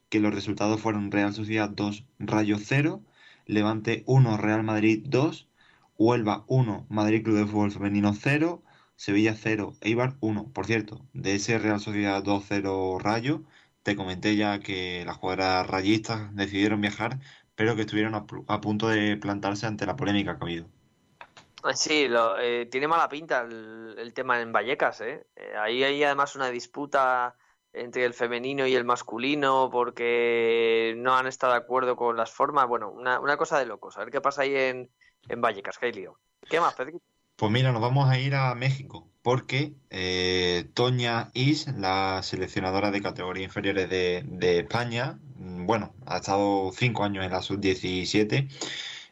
que los resultados fueron Real Sociedad 2, Rayo 0, Levante 1, Real Madrid 2, Huelva 1, Madrid Club de Fútbol Femenino 0, Sevilla 0, Eibar 1. Por cierto, de ese Real Sociedad 2-0 Rayo, te comenté ya que las jugadoras rayistas decidieron viajar, pero que estuvieron a, pu- a punto de plantarse ante la polémica que ha habido. Ah, Sí, eh, tiene mala pinta el, el tema en Vallecas, ¿eh? Eh, Ahí hay además una disputa entre el femenino y el masculino porque no han estado de acuerdo con las formas. Bueno, una, una cosa de locos. A ver qué pasa ahí en, en Vallecas, que hay lío. ¿Qué más, Pedro? Pues mira, nos vamos a ir a México porque eh, Toña Is, la seleccionadora de categorías inferiores de, de España, mm, bueno, ha estado cinco años en la sub-17,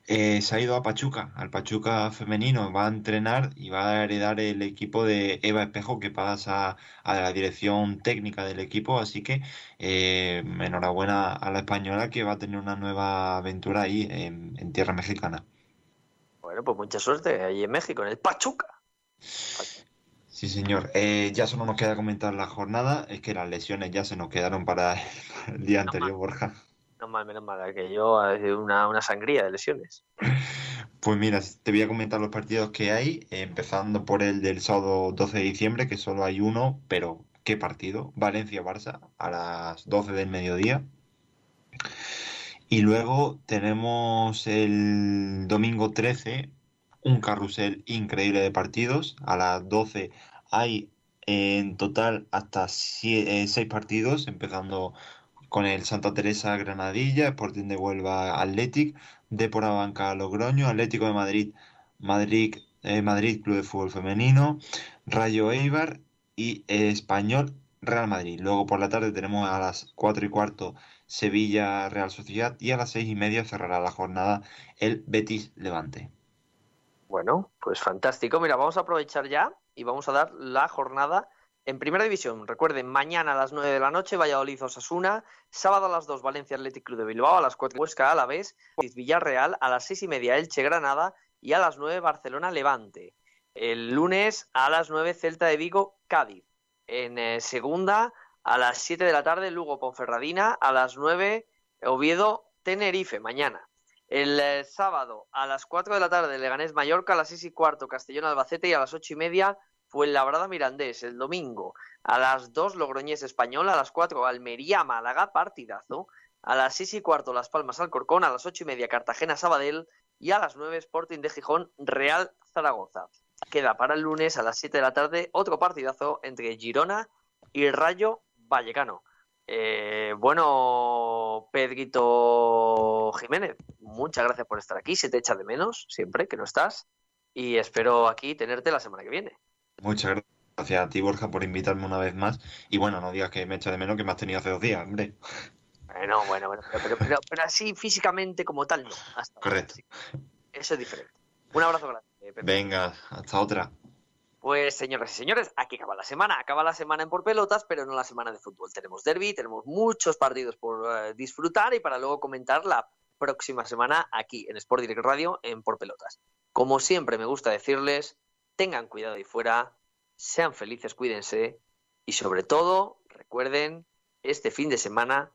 eh, se ha ido a Pachuca, al Pachuca femenino, va a entrenar y va a heredar el equipo de Eva Espejo que pasa a la dirección técnica del equipo, así que eh, enhorabuena a la española que va a tener una nueva aventura ahí en, en tierra mexicana. Bueno, pues mucha suerte ahí en México, en el Pachuca. Sí, señor. Eh, ya solo nos queda comentar la jornada. Es que las lesiones ya se nos quedaron para el día anterior, Borja. Menos mal, menos mal, que yo eh, una, una sangría de lesiones. Pues mira, te voy a comentar los partidos que hay, eh, empezando por el del sábado 12 de diciembre, que solo hay uno, pero ¿qué partido? Valencia-Barça a las 12 del mediodía. Y luego tenemos el domingo 13, un carrusel increíble de partidos. A las 12 hay en total hasta 6 partidos, empezando con el Santa Teresa Granadilla, Sporting de Huelva Athletic, Depor Banca Logroño, Atlético de Madrid, Madrid, eh, Madrid Club de Fútbol Femenino, Rayo Eibar y eh, Español Real Madrid. Luego por la tarde tenemos a las 4 y cuarto Sevilla Real Sociedad y a las 6 y media cerrará la jornada el Betis Levante. Bueno, pues fantástico. Mira, vamos a aprovechar ya y vamos a dar la jornada en Primera División. Recuerden, mañana a las 9 de la noche Valladolid Osasuna, sábado a las 2 Valencia Athletic Club de Bilbao, a las 4 Huesca Alavés, Villarreal, a las 6 y media Elche Granada y a las 9 Barcelona Levante. El lunes a las 9 Celta de Vigo Cádiz. En eh, segunda a las 7 de la tarde Lugo Ponferradina, a las 9 Oviedo Tenerife mañana. El eh, sábado a las 4 de la tarde Leganés Mallorca, a las 6 y cuarto Castellón Albacete y a las 8 y media Fuenlabrada Mirandés. El domingo a las 2 Logroñés Español, a las 4 Almería Málaga, partidazo. A las 6 y cuarto Las Palmas Alcorcón, a las 8 y media Cartagena Sabadell y a las 9 Sporting de Gijón Real Zaragoza. Queda para el lunes a las 7 de la tarde otro partidazo entre Girona y Rayo Vallecano. Eh, bueno, Pedrito Jiménez, muchas gracias por estar aquí. Se te echa de menos siempre que no estás. Y espero aquí tenerte la semana que viene. Muchas gracias a ti, Borja, por invitarme una vez más. Y bueno, no digas que me echa de menos que me has tenido hace dos días, hombre. Bueno, bueno, bueno, pero, pero, pero, pero así físicamente como tal no. Hasta Correcto. Eso es diferente. Un abrazo grande. Pepe. Venga, hasta otra. Pues señoras y señores, aquí acaba la semana. Acaba la semana en por pelotas, pero no la semana de fútbol. Tenemos derby, tenemos muchos partidos por eh, disfrutar y para luego comentar la próxima semana aquí en Sport Direct Radio en por pelotas. Como siempre me gusta decirles, tengan cuidado ahí fuera, sean felices, cuídense y sobre todo recuerden este fin de semana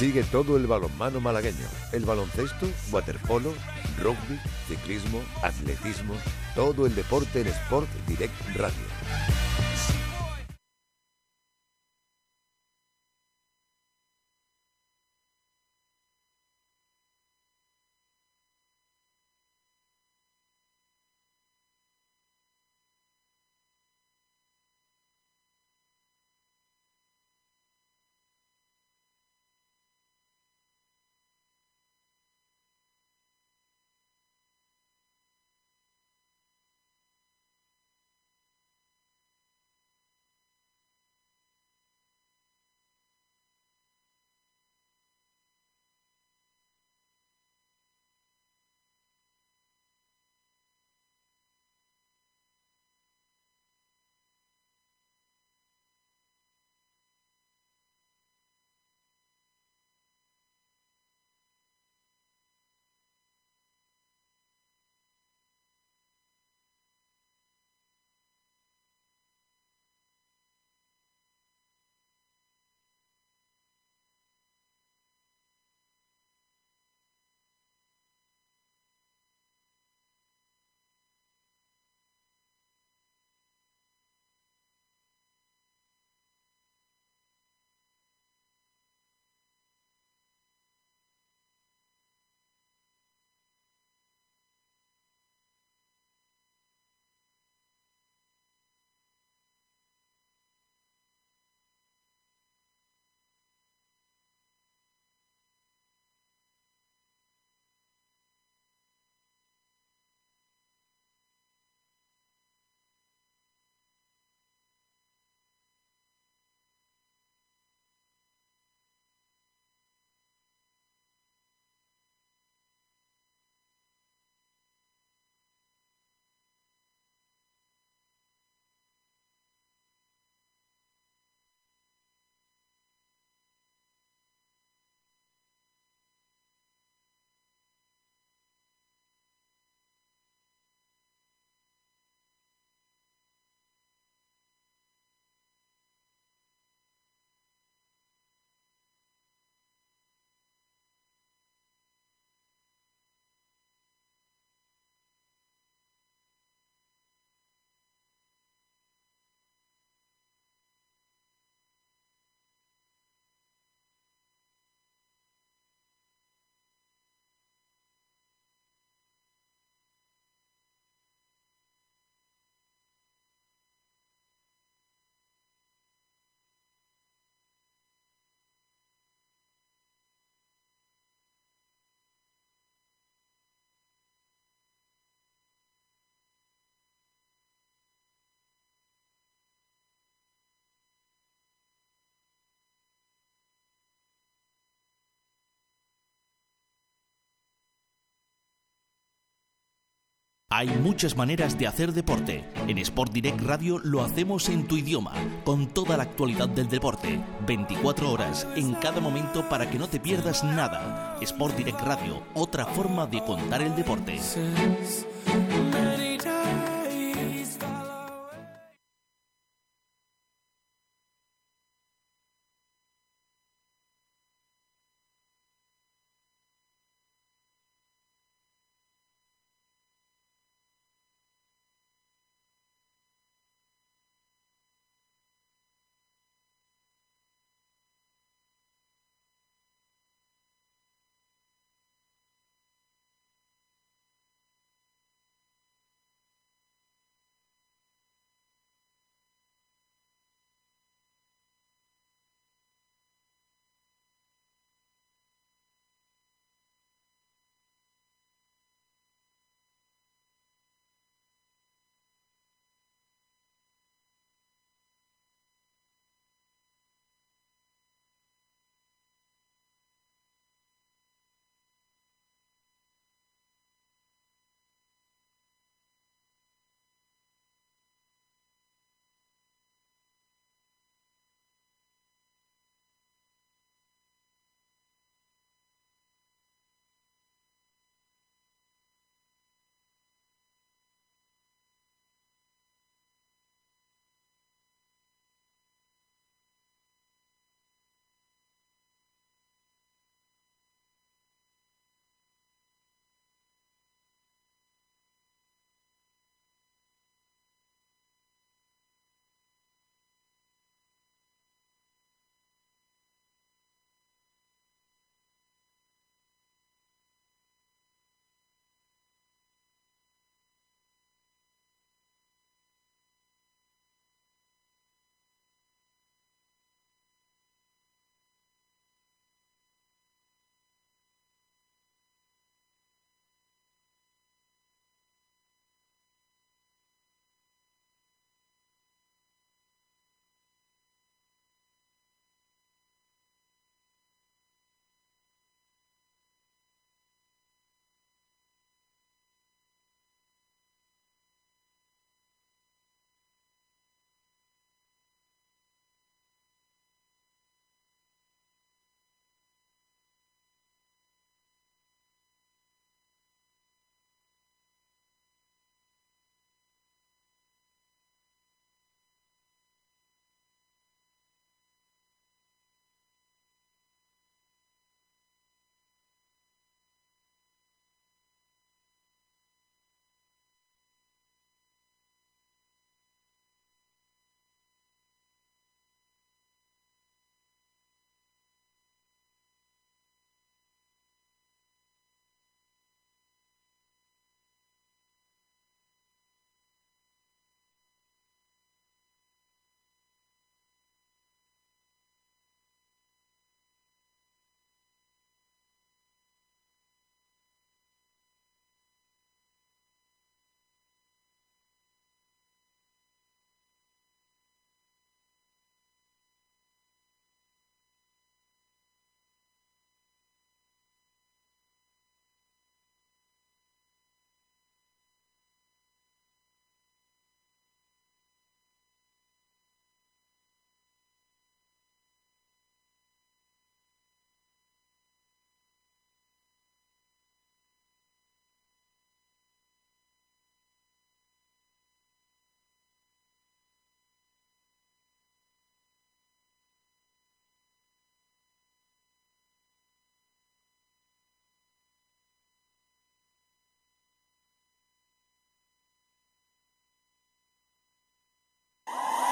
Sigue todo el balonmano malagueño, el baloncesto, waterpolo, rugby, ciclismo, atletismo, todo el deporte en Sport Direct Radio. Hay muchas maneras de hacer deporte. En Sport Direct Radio lo hacemos en tu idioma, con toda la actualidad del deporte, 24 horas en cada momento para que no te pierdas nada. Sport Direct Radio, otra forma de contar el deporte.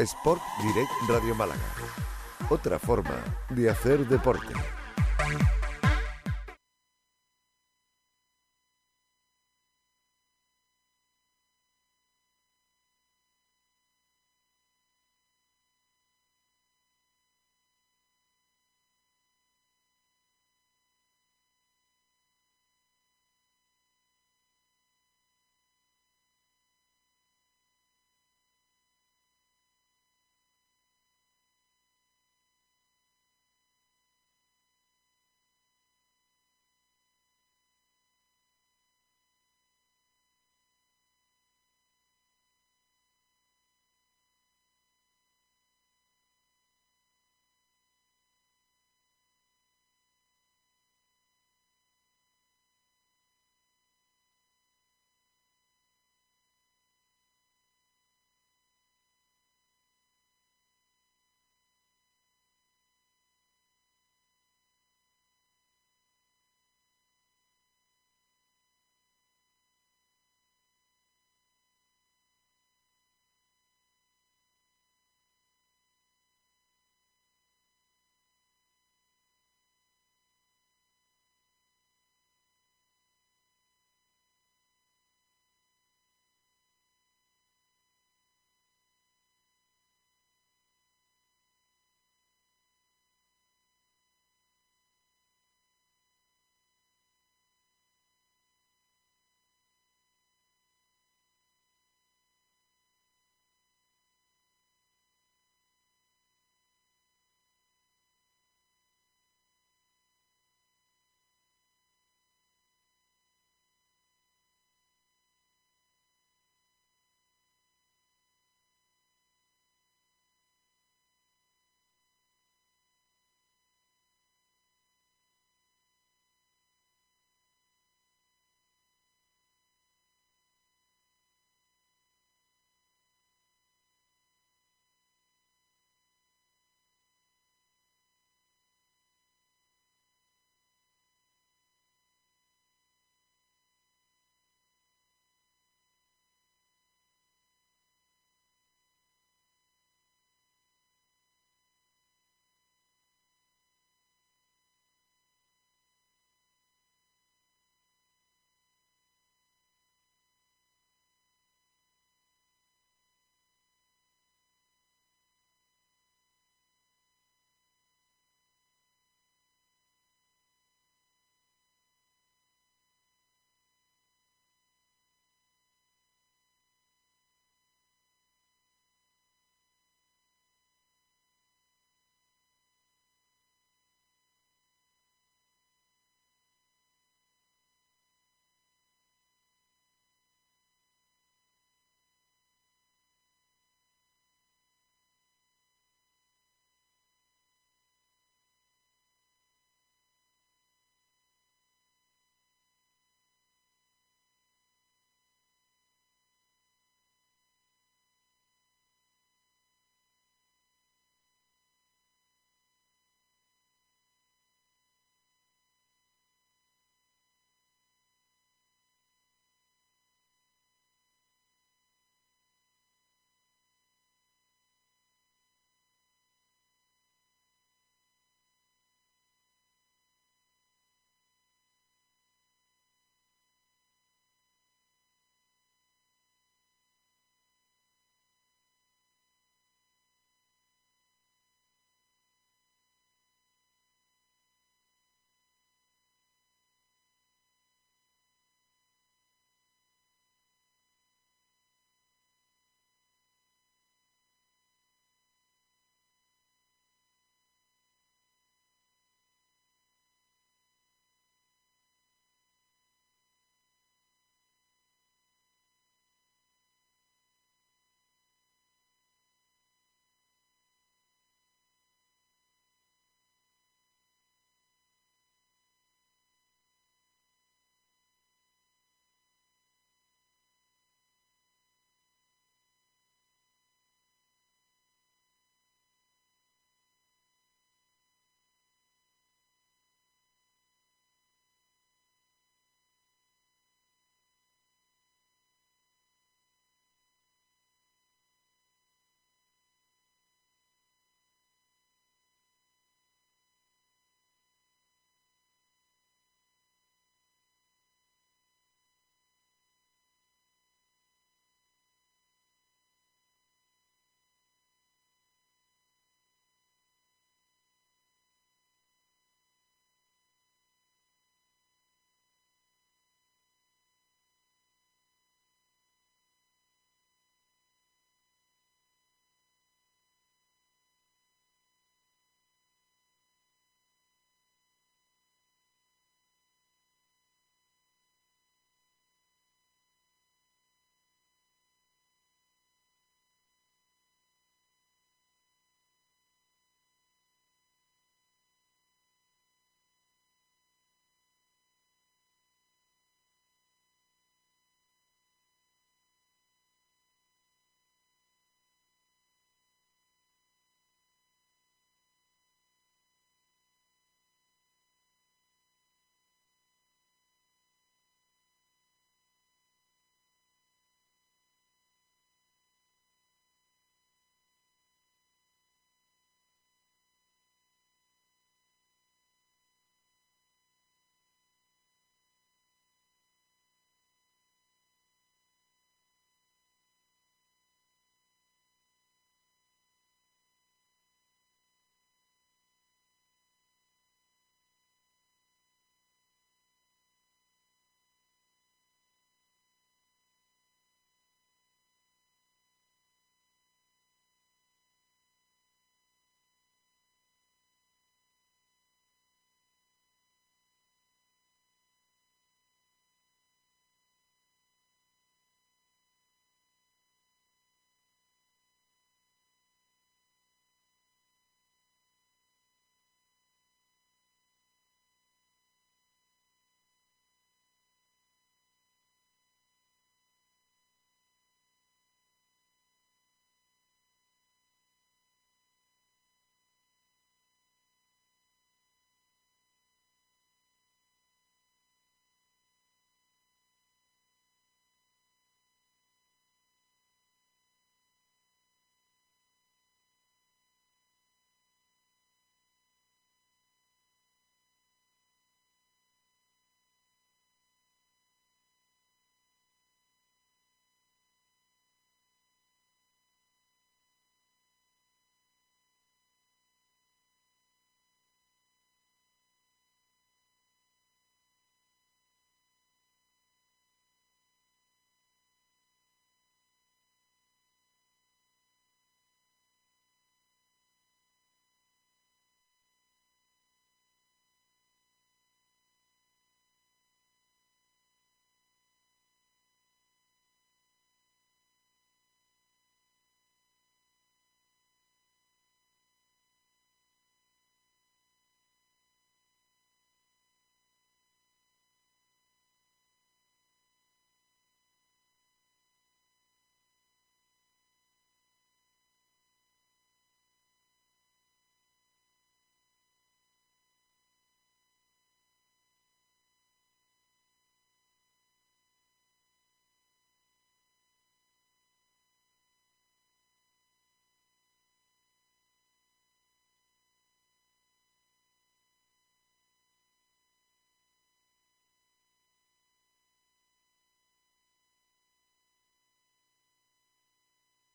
Sport Direct Radio Málaga. Otra forma de hacer deporte.